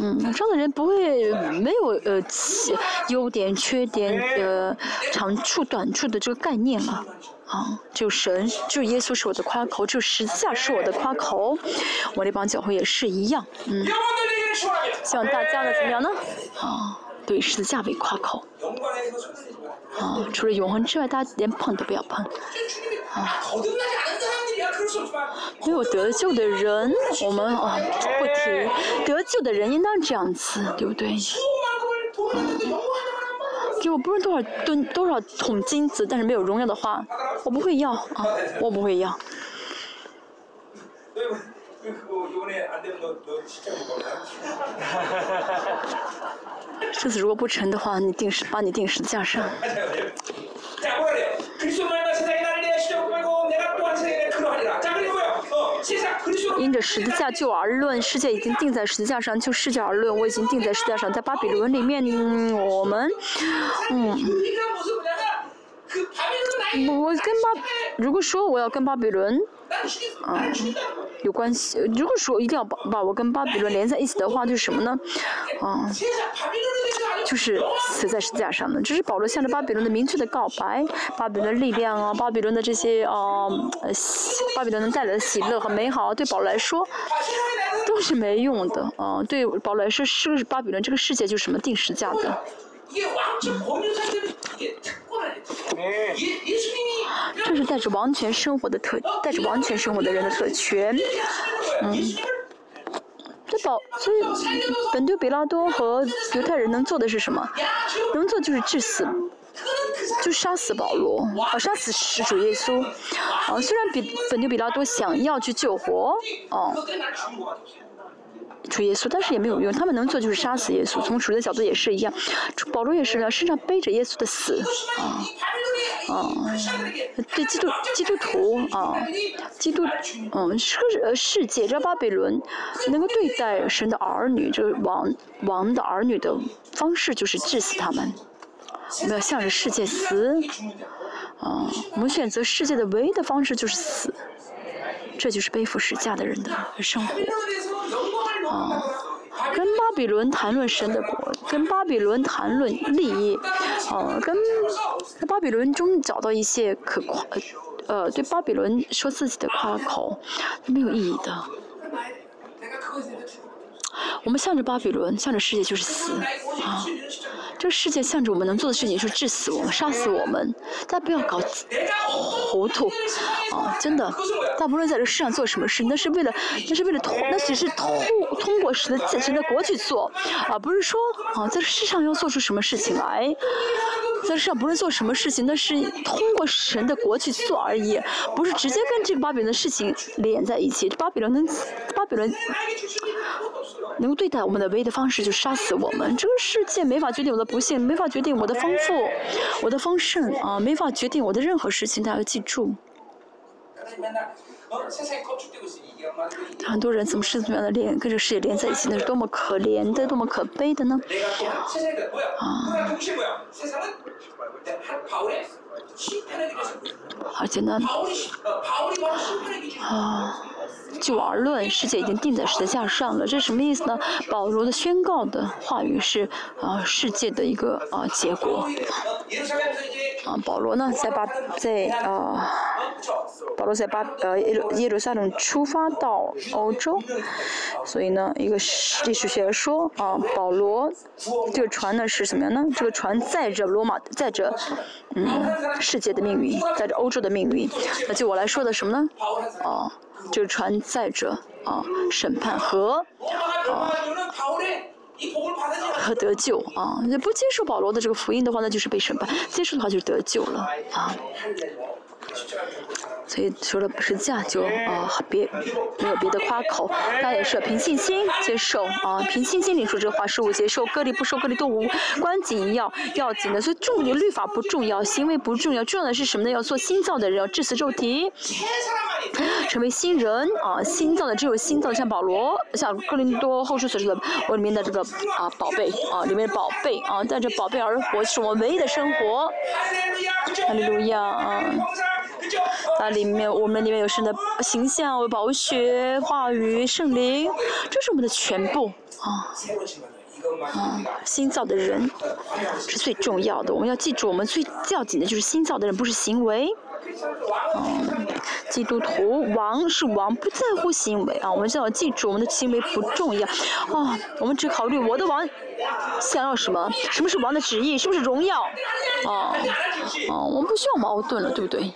[SPEAKER 1] 嗯，这样的人不会没有呃优点、缺点、呃长处、短处的这个概念了。啊，就神，就耶稣是我的夸口，就十字架是我的夸口，我那帮教会也是一样，嗯，希望大家呢怎么样呢？啊，对十字架为夸口，啊，除了永恒之外，大家连碰都不要碰，啊，没有得救的人，我们啊不提，得救的人应当这样子，对不对？给我不论多少吨多少桶金子，但是没有荣耀的话，我不会要啊，我不会要。这次如果不成的话，你定时把你定时架上。因着十字架就而论，世界已经定在十字架上；就世界而论，我已经定在十字架上。在巴比伦里面，我们，嗯。我跟巴，如果说我要跟巴比伦，啊，有关系。如果说一定要把把我跟巴比伦连在一起的话，就是什么呢？嗯，就是死在十字架上的。这是保罗向着巴比伦的明确的告白。巴比伦的力量啊，巴比伦的这些啊，巴比伦能带来的喜乐和美好，对保罗来说都是没用的。啊，对保罗来说，是巴比伦这个世界就是什么定时价的。这是带着王权生活的特，带着王权生活的人的特权。嗯，这保，所以本丢比拉多和犹太人能做的是什么？能做就是致死，就杀死保罗，啊，杀死使主耶稣。啊，虽然比本丢比拉多想要去救活，哦。主耶稣，但是也没有用。他们能做就是杀死耶稣。从主的角度也是一样，保罗也是呢，身上背着耶稣的死，啊，啊，对基督基督徒啊，基督，嗯，世呃世界这巴比伦能够对待神的儿女，这王王的儿女的方式就是治死他们。我们要向着世界死，啊，我们选择世界的唯一的方式就是死，这就是背负十架的人的生活。啊，跟巴比伦谈论神的国，跟巴比伦谈论利益，啊，跟巴比伦中找到一些可夸，呃，对巴比伦说自己的夸口，没有意义的。我们向着巴比伦，向着世界就是死，啊。这世界向着我们能做的事情就是致死我们、杀死我们。大家不要搞糊涂，啊，真的！大不论在这世上做什么事，那是为了，那是为了通，那只是通通过神的神的国去做，而不是说啊，在世上要做出什么事情来。在世上不论做什么事情，那是通过神的国去做而已，不是直接跟这个巴比伦的事情连在一起。巴比伦能，巴比伦能够对待我们的唯一的方式就是杀死我们。这个世界没法决定我的不幸，没法决定我的丰富，我的丰盛啊，没法决定我的任何事情。大家要记住。很多人怎么是怎么样的连跟这个世界连在一起？那是多么可怜的，多么可悲的呢？啊！而且呢，啊，就而论，世界已经定在十字架上了。这什么意思呢？保罗的宣告的话语是啊，世界的一个啊结果。啊，保罗呢，在把在啊。保罗在巴呃耶路耶路撒冷出发到欧洲，所以呢，一个历史学家说啊，保罗这个船呢是什么样呢？这个船载着罗马，载着嗯世界的命运，带着欧洲的命运。那就我来说的什么呢？哦，就是传载着啊审判和啊和得救啊。你不接受保罗的这个福音的话，那就是被审判；接受的话就是得救了啊。所以除了不是价就啊别没有别的夸口，大家也是凭信心接受啊，凭信心领受这话，是我接受，割礼不受割礼都无关紧要要紧的。所以重点律法不重要，行为不重要，重要的是什么呢？要做新造的人，要致死肉体，成为新人啊！新造的只有新造，像保罗，像哥林多后书所说的，我里面的这个啊宝贝啊，里面的宝贝啊，带着宝贝而活，是我们唯一的生活。哈利路亚啊！那 里面，我们里面有神的形象，有宝血、话语、圣灵，这是我们的全部啊！啊，新造的人是最重要的，我们要记住，我们最要紧的就是新造的人，不是行为。嗯，基督徒王是王，不在乎行为啊！我们就要记住，我们的行为不重要啊！我们只考虑我的王想要什么，什么是王的旨意，是不是荣耀？啊啊，我们不需要矛盾了，对不对？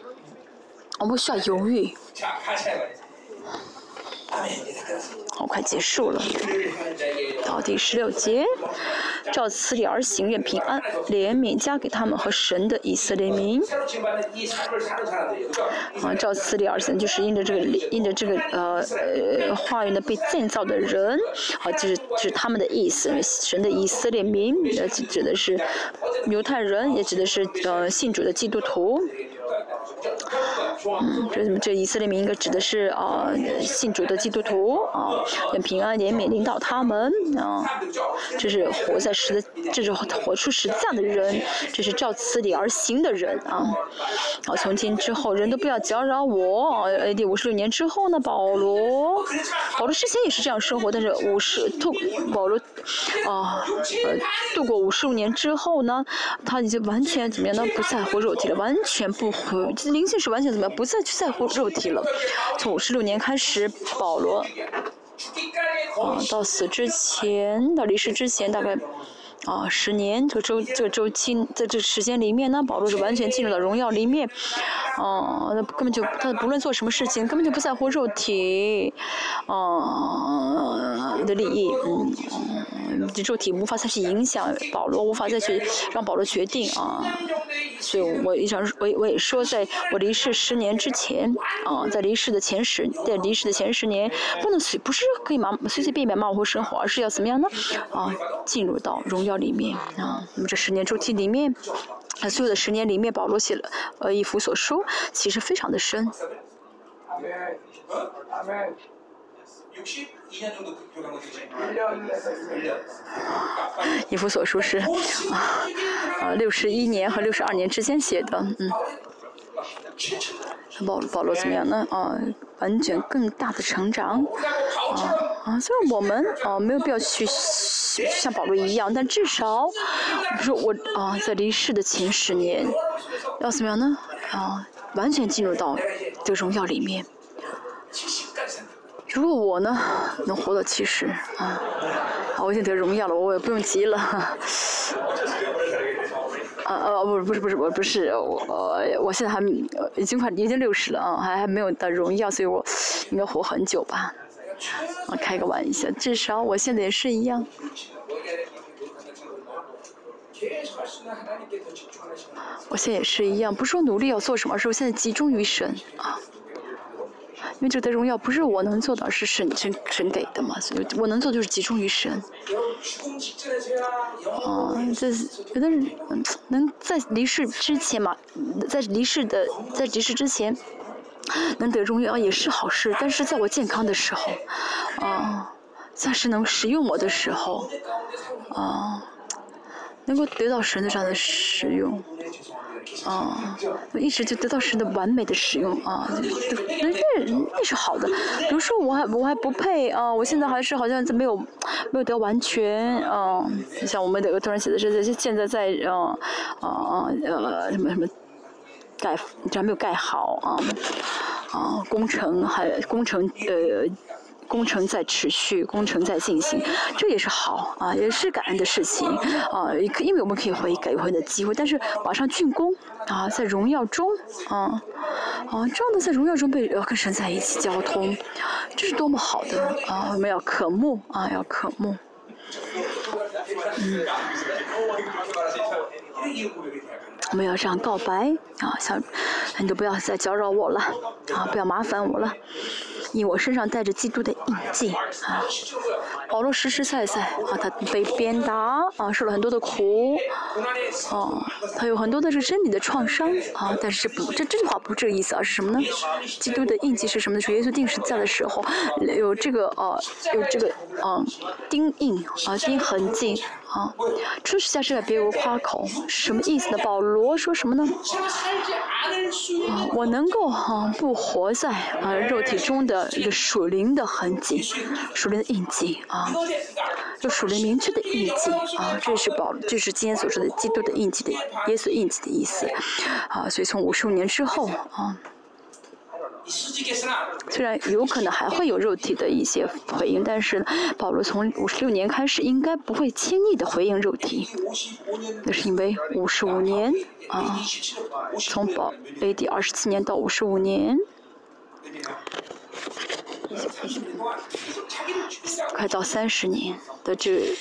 [SPEAKER 1] 我们不需要犹豫。好，快结束了。到第十六节，照此理而行，愿平安、怜悯加给他们和神的以色列民。啊，照此理而行，就是印着这个、印着这个呃呃话语呢被建造的人，啊，就是就是他们的意思。神的以色列民，呃，指的是犹太人，也指的是呃信主的基督徒。嗯，这这以色列民应该指的是啊信主的基督徒啊，愿平安怜悯领导他们啊，这是活在实的，这是活出实相的人，这是照此理而行的人啊。啊，从今之后，人都不要搅扰我。A.D. 五十六年之后呢，保罗，保罗之前也是这样生活，但是五十透保罗啊呃度过五十五年之后呢，他已经完全怎么样呢？不在乎肉体了，完全不回，灵性是完全怎么样？不再去在乎肉体了。从十六年开始，保罗啊到死之前，到离世之前，大概。啊，十年这个周这个周期，在这时间里面呢，保罗是完全进入了荣耀里面，哦，那根本就他不论做什么事情，根本就不在乎肉体，哦的利益，嗯，这肉体无法再去影响保罗，无法再去让保罗决定啊，所以我一想，我我也说，在我离世十年之前，啊，在离世的前十，在离世的前十年，不能随不是可以马随随便便马虎生活，而是要怎么样呢？啊，进入到荣。耀里面啊，那么这十年周期里面，啊，所有的十年里面，保罗写了呃一幅所书，其实非常的深。一幅所书是啊，六十一年和六十二年之间写的，嗯。保保罗怎么样呢？啊，完全更大的成长，啊啊，虽然我们啊没有必要去像保罗一样，但至少，比如说我啊在离世的前十年，要怎么样呢？啊，完全进入到这个荣耀里面。如果我呢能活到七十啊，啊，我已经得荣耀了，我也不用急了。啊呃不不是不是不是我我现在还已经快已经六十了啊还还没有到荣耀所以我应该活很久吧。啊开个玩笑至少我现在也是一样。我现在也是一样不是说努力要做什么而是我现在集中于神啊。因为这得荣耀不是我能做到，是神神神给的嘛，所以我能做就是集中于神。哦，这有的人能在离世之前嘛，在离世的在离世之前能得荣耀也是好事，但是在我健康的时候，啊，暂时能使用我的时候，啊，能够得到神的这样的使用。啊，一直就得到神的完美的使用啊，那那那是好的。比如说我还我还不配啊，我现在还是好像在没有没有得完全啊。像我们这个突然写的是现在在啊啊呃什么什么盖还没有盖好啊啊工程还工程呃。工程在持续，工程在进行，这也是好啊，也是感恩的事情啊。因为我们可以回改回的机会，但是马上竣工啊，在荣耀中啊啊，这样的在荣耀中被呃跟神在一起交通，这是多么好的啊！我们要渴慕啊，要渴慕。嗯。我们要这样告白啊，想你都不要再搅扰我了啊，不要麻烦我了。因我身上带着基督的印记啊，保罗实实在在啊，他被鞭打啊，受了很多的苦，哦，他有很多的是身体的创伤啊，但是不，这这句话不是这个意思，而是什么呢？基督的印记是什么呢？是耶稣定时在的时候有这个呃，有这个啊钉印啊钉痕迹。啊，出世下世别无夸口，什么意思呢？保罗说什么呢？啊，我能够啊不活在啊肉体中的一个属灵的痕迹，属灵的印记啊，就属灵明确的印记啊，这是保，这是今天所说的基督的印记的耶稣印记的意思啊，所以从五十五年之后啊。虽然有可能还会有肉体的一些回应，但是保罗从五十六年开始应该不会轻易的回应肉体，那是因为五十五年啊，从保 A.D. 二十七年到五十五年。快到三十年的这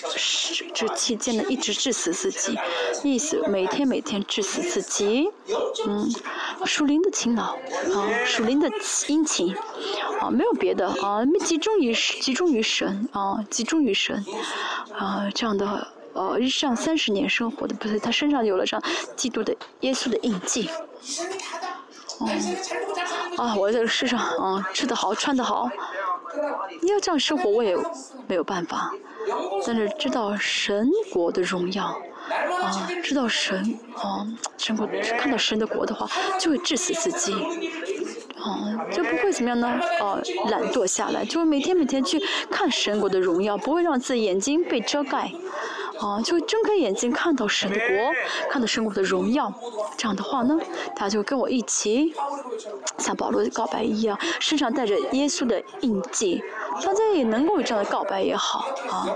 [SPEAKER 1] 这期间呢，一直致死自己，意思每天每天致死自己，嗯，属灵的勤劳啊，属灵的殷勤啊，没有别的啊，没集中于集中于神啊，集中于神啊，这样的呃，上三十年生活的不是他身上有了这样基督的耶稣的印记。哦啊，我在世上，嗯，吃得好，穿得好，你要这样生活，我也没有办法。但是知道神国的荣耀，啊，知道神，啊，神国看到神的国的话，就会致死自己，啊，就不会怎么样呢？啊，懒惰下来，就会每天每天去看神国的荣耀，不会让自己眼睛被遮盖。啊，就睁开眼睛看到神的国，看到神国的荣耀，这样的话呢，他就跟我一起，像保罗的告白一样，身上带着耶稣的印记，大家也能够有这样的告白也好，啊，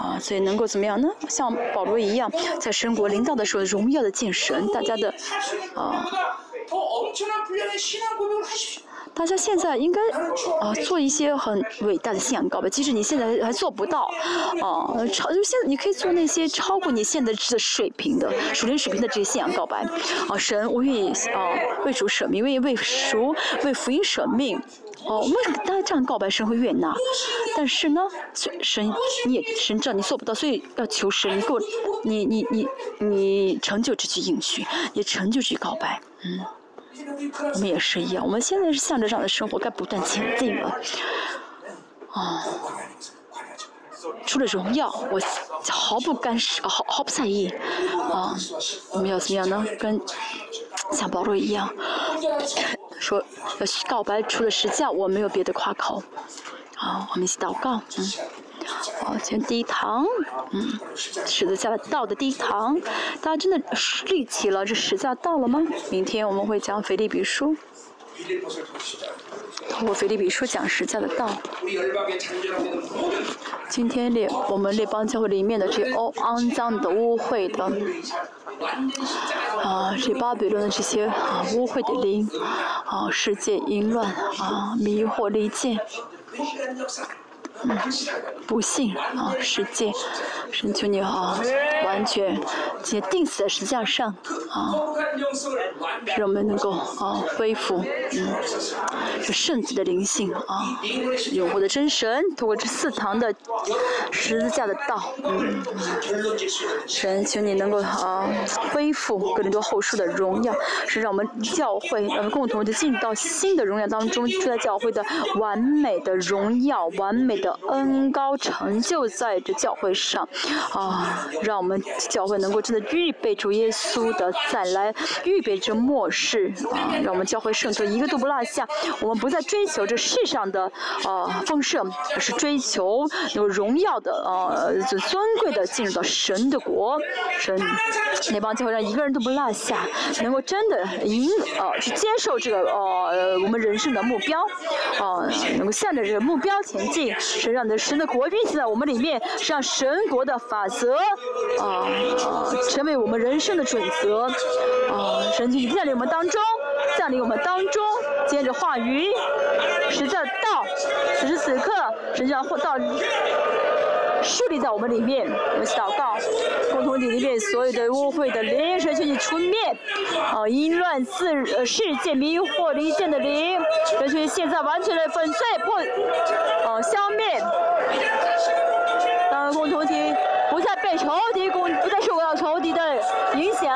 [SPEAKER 1] 啊，所以能够怎么样呢？像保罗一样，在神国领导的时候，荣耀的见神，大家的，啊。大家现在应该啊做一些很伟大的信仰告白，即使你现在还做不到，啊超就现在你可以做那些超过你现在的水平的属灵水平的这些信仰告白，啊神我愿意啊为主舍命，愿意为赎为福音舍命，哦我们大家这样告白神会悦纳？但是呢神你也神知道你做不到，所以要求神你给我你你你你成就这句应许，也成就这句告白，嗯。我们也是一样，我们现在是向着这样的生活，该不断前进了。哦，除了荣耀，我毫不干涉，毫毫不在意。啊，我们要怎么样呢？跟像保罗一样，说要告白，除了实价，我没有别的夸口。好，我们一起祷告，嗯。好，先第一堂，嗯，十字架到的第一堂，大家真的立起了这十字架到了吗？明天我们会讲腓立比书，通过腓立比书讲实在的道。今天列我们列邦教会里面的这些肮脏的污秽的，啊，这巴比伦的这些啊污秽的灵，啊世界淫乱啊迷惑离间。嗯，不幸啊，世界，神求你啊，完全接定死在石架上啊，使我们能够啊恢复嗯这圣子的灵性啊，永活的真神，通过这四堂的十字架的道，嗯，神求你能够啊恢复更多后世的荣耀，是让我们教会呃共同的进入到新的荣耀当中，住在教会的完美的荣耀，完美的。的恩高成就在这教会上，啊，让我们教会能够真的预备主耶稣的再来，预备着末世，啊，让我们教会圣徒一个都不落下。我们不再追求这世上的啊丰盛，而是追求有荣耀的啊尊贵的进入到神的国。神那帮教会让一个人都不落下，能够真的迎啊去接受这个呃我们人生的目标，啊，能够向着这个目标前进。神让的神的国运行在我们里面，让神国的法则啊啊成为我们人生的准则啊！神就降临我们当中，降临我们当中，接着话语，实在道，此时此刻，神就要到树立在我们里面。我们祷告，共同体里面所有的污秽的灵，神求你出灭啊！淫乱世呃世界迷惑离间的灵，神求你现在完全的粉碎破啊消灭。让共同体不再被仇敌攻，不再受到仇敌的影响。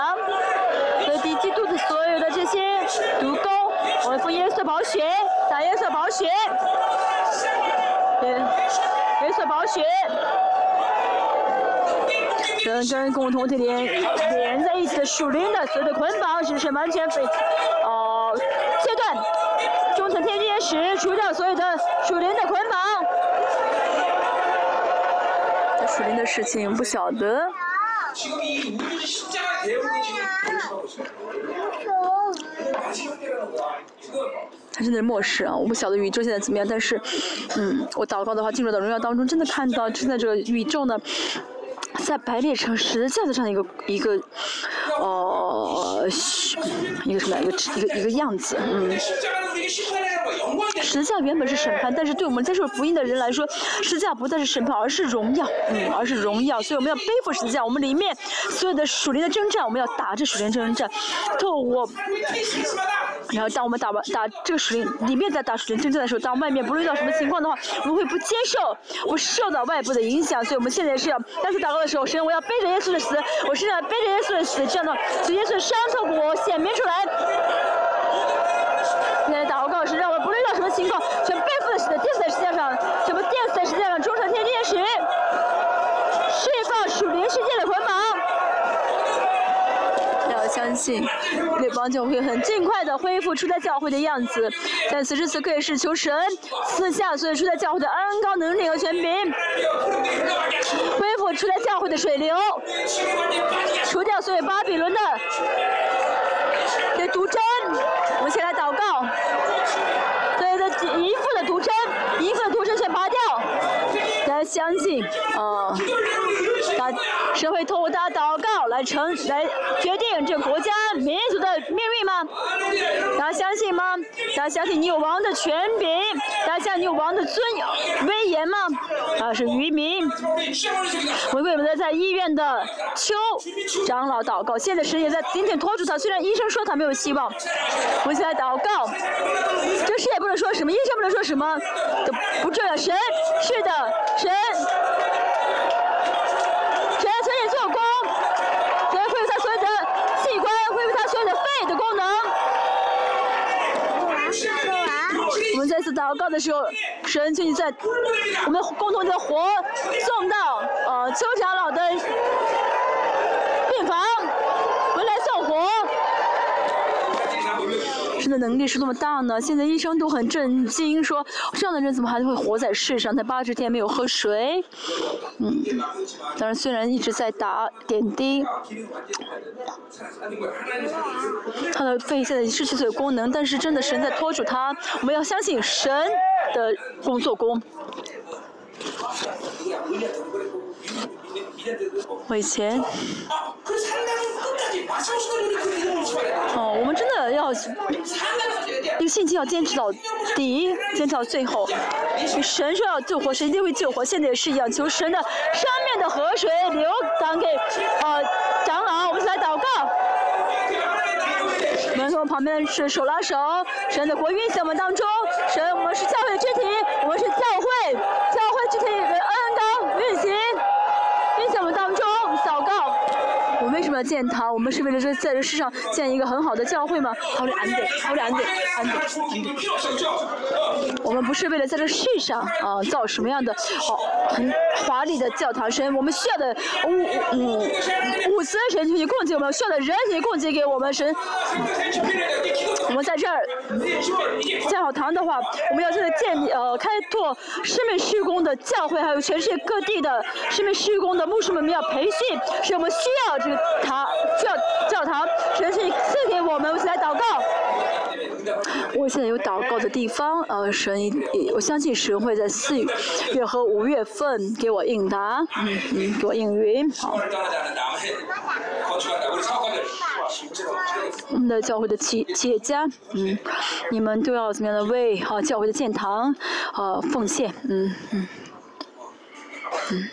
[SPEAKER 1] 和敌基督的所有的这些毒钩，我们奉耶稣宝血，打耶稣宝血，耶稣宝血，跟跟共同体连连在一起的属灵的所有的捆绑，只是完全被哦切断？中层天阶石除掉所有的属灵的捆绑。属灵的事情不晓得。他真的是末世啊！我不晓得宇宙现在怎么样，但是，嗯，我祷告的话，进入到荣耀当中，真的看到现在这个宇宙呢，在排列成十字架子上的一个一个，呃，一个什么一个一个一个样子，嗯。十字架原本是审判，但是对我们接受福音的人来说，十字架不再是审判，而是荣耀，嗯，而是荣耀。所以我们要背负十字架，我们里面所有的属灵的征战，我们要打这属灵征战。透过，然后当我们打完打这个水里面在打属灵征战的时候，当外面不论遇到什么情况的话，我们会不接受，不受到外部的影响。所以我们现在是要，当时祷告的时候，神，我要背着耶稣的死，我身上背着耶稣的死，这样的，使耶稣的伤痛过我显明出来。现在祷告是让我们不论遇到什么情况，全背负在钉死在十字架上，全部钉死在十字架上，终成天天使，释放属灵世界的捆绑。要相信，列邦教会很尽快的恢复初代教会的样子。但此时此刻，也是求神赐下所有初代教会的恩高能力和权柄，恢复初代教会的水流，除掉所有巴比伦的这毒针。我们先来祷告，所有的淫妇的毒针，一副的毒针全拔掉。大家相信，啊、大神会透过大家成来决定这国家民族的命运吗？大家相信吗？大家相信你有王的权柄？大家相信你有王的尊严威严吗？啊，是渔民。我为我们的在医院的邱长老祷告，现在神也在紧紧拖住他，虽然医生说他没有希望，我们一起来祷告。这事也不能说什么，医生不能说什么，都不重要。神是的，神求你做工，神恢复他所有的器官，恢复他所有的肺的功能。我们再祷告的时候，神请你在我们共同的活送到呃邱小老的病房，我们来送活。神的能力是那么大呢？现在医生都很震惊，说这样的人怎么还会活在世上？才八十天没有喝水，嗯，当然虽然一直在打点滴，他的肺现在已失去所有功能，但是真的神在拖住他，我们要相信神的工作工。
[SPEAKER 2] 为钱？
[SPEAKER 1] 哦，我们真的要一个信心要坚持到底，坚持到最后。神说要救活，神一定会救活，现在也是一样。求神的上面的河水流淌给啊长老，我们来祷告。门从旁边是手拉手，神的国运在我们当中，神，我们是教会真。建堂我们是为了这在这世上建一个很好的教会吗？我们不是为了在这世上啊造什么样的好很华丽的教堂神我们需要的物资神去供给我们需要的人也供给给我们神。我们在这儿建好堂的话我们要现在建呃开拓生命施工的教会还有全世界各地的生命施工的牧师们要培训是我们需要这个教教堂神是赐给我们我是来祷告。我现在有祷告的地方呃神我相信神会在四月和五月份给我应答嗯嗯给我应允。好我们的教会的企企业家嗯你们都要怎么样的为好教会的建堂呃奉献嗯嗯
[SPEAKER 2] 嗯。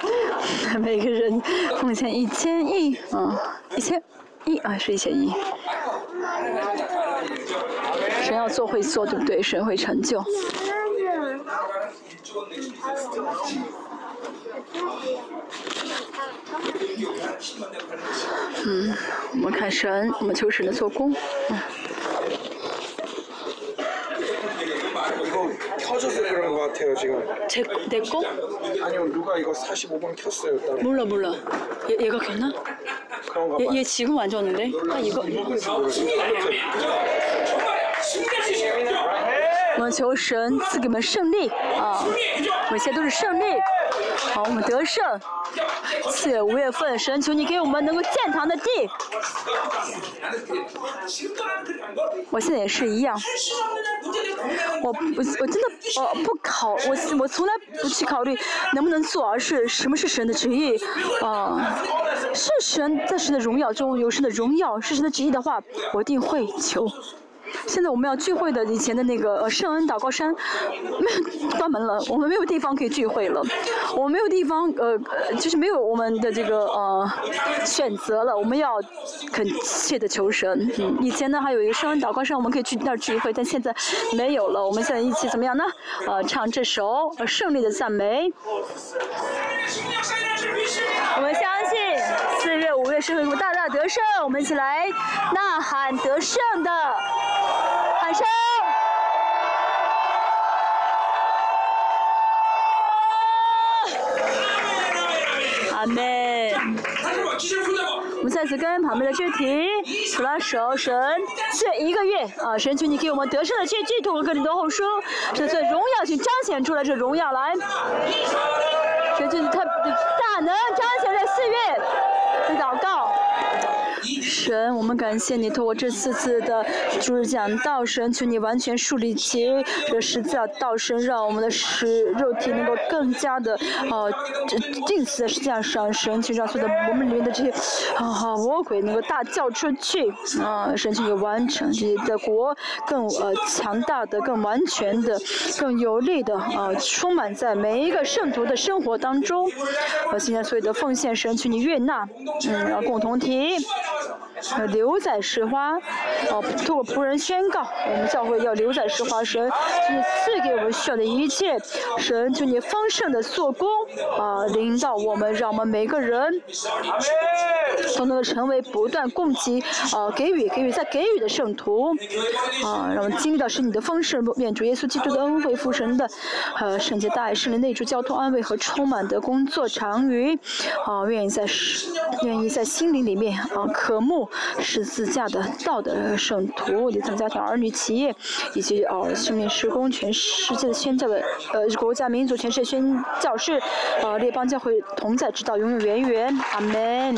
[SPEAKER 1] 每个人奉献一千亿嗯一千亿啊是一千亿。神要做会做对不对？神会成就。
[SPEAKER 2] 嗯
[SPEAKER 1] 我们看神我们求神的做工。
[SPEAKER 3] 嗯。 같아요 지금.
[SPEAKER 1] 제, 내 거?
[SPEAKER 3] 아니요 누가 이거 45번 켰어요 따로.
[SPEAKER 1] 몰라 몰라. 얘, 얘가 켰나?
[SPEAKER 3] 그런가
[SPEAKER 1] 얘,
[SPEAKER 3] 봐요.
[SPEAKER 1] 얘 지금 안 줬는데? 아 이거.
[SPEAKER 2] 정말이야. 승리할 수 있어요.
[SPEAKER 1] 我们求神赐给我们胜利啊！我们现在都是胜利， 好，我们得胜。四月五月份，神求你给我们能够建堂的地。我现在也是一样。我我我真的我不考我我从来不去考虑能不能做，而是什么是神的旨意啊？是神在神的荣耀中有神的荣耀，是神的旨意的话，我定会求。现在我们要聚会的以前的那个呃圣恩祷告山，关门了，我们没有地方可以聚会了，我们没有地方呃就是没有我们的这个呃选择了，我们要恳切的求神。嗯，以前呢还有一个圣恩祷告山，我们可以去那儿聚会，但现在没有了。我们现在一起怎么样呢？呃，唱这首呃胜利的赞美。我们相信四月、五月是会大大得胜，我们一起来呐喊得胜的。阿
[SPEAKER 2] 妹，
[SPEAKER 1] 我们再次跟旁边的剧体，手拉手，神，这一个月，啊，神，请你给我们得胜的这局，度过更多的后生，这次荣耀，请彰显出来这荣耀来。谁你，他，大能彰显在四月，祷告。神，我们感谢你，透过这四次的主日讲道，神求你完全树立起这十字架道神，让我们的使肉体能够更加的呃这钉死在十字架上，神去让所有的我们里面的这些啊啊魔鬼能够大叫出去啊，神求你完成这些的国更呃强大的、更完全的、更有力的啊，充满在每一个圣徒的生活当中。我现在所有的奉献，神求你悦纳，嗯，然后共同体。呃，留在石花，哦，通过仆人宣告，我们教会要留在石花神，求你赐给我们需要的一切，神，求你丰盛的做工，啊，领导我们，让我们每个人都能够成为不断供给，啊，给予给予再给予的圣徒，啊，让我们经历到是你的丰盛，愿主耶稣基督的恩惠，父神的，呃，圣洁大爱，圣灵内住交通安慰和充满的工作长于，啊，愿意在愿意在心灵里面啊渴慕。十字架的道德圣徒，离藏家庭、儿女、企业，以及呃生命施工，全世界的宣教的呃国家、民族，全世界宣教士，呃列邦教会同在，直到永永远远，阿门。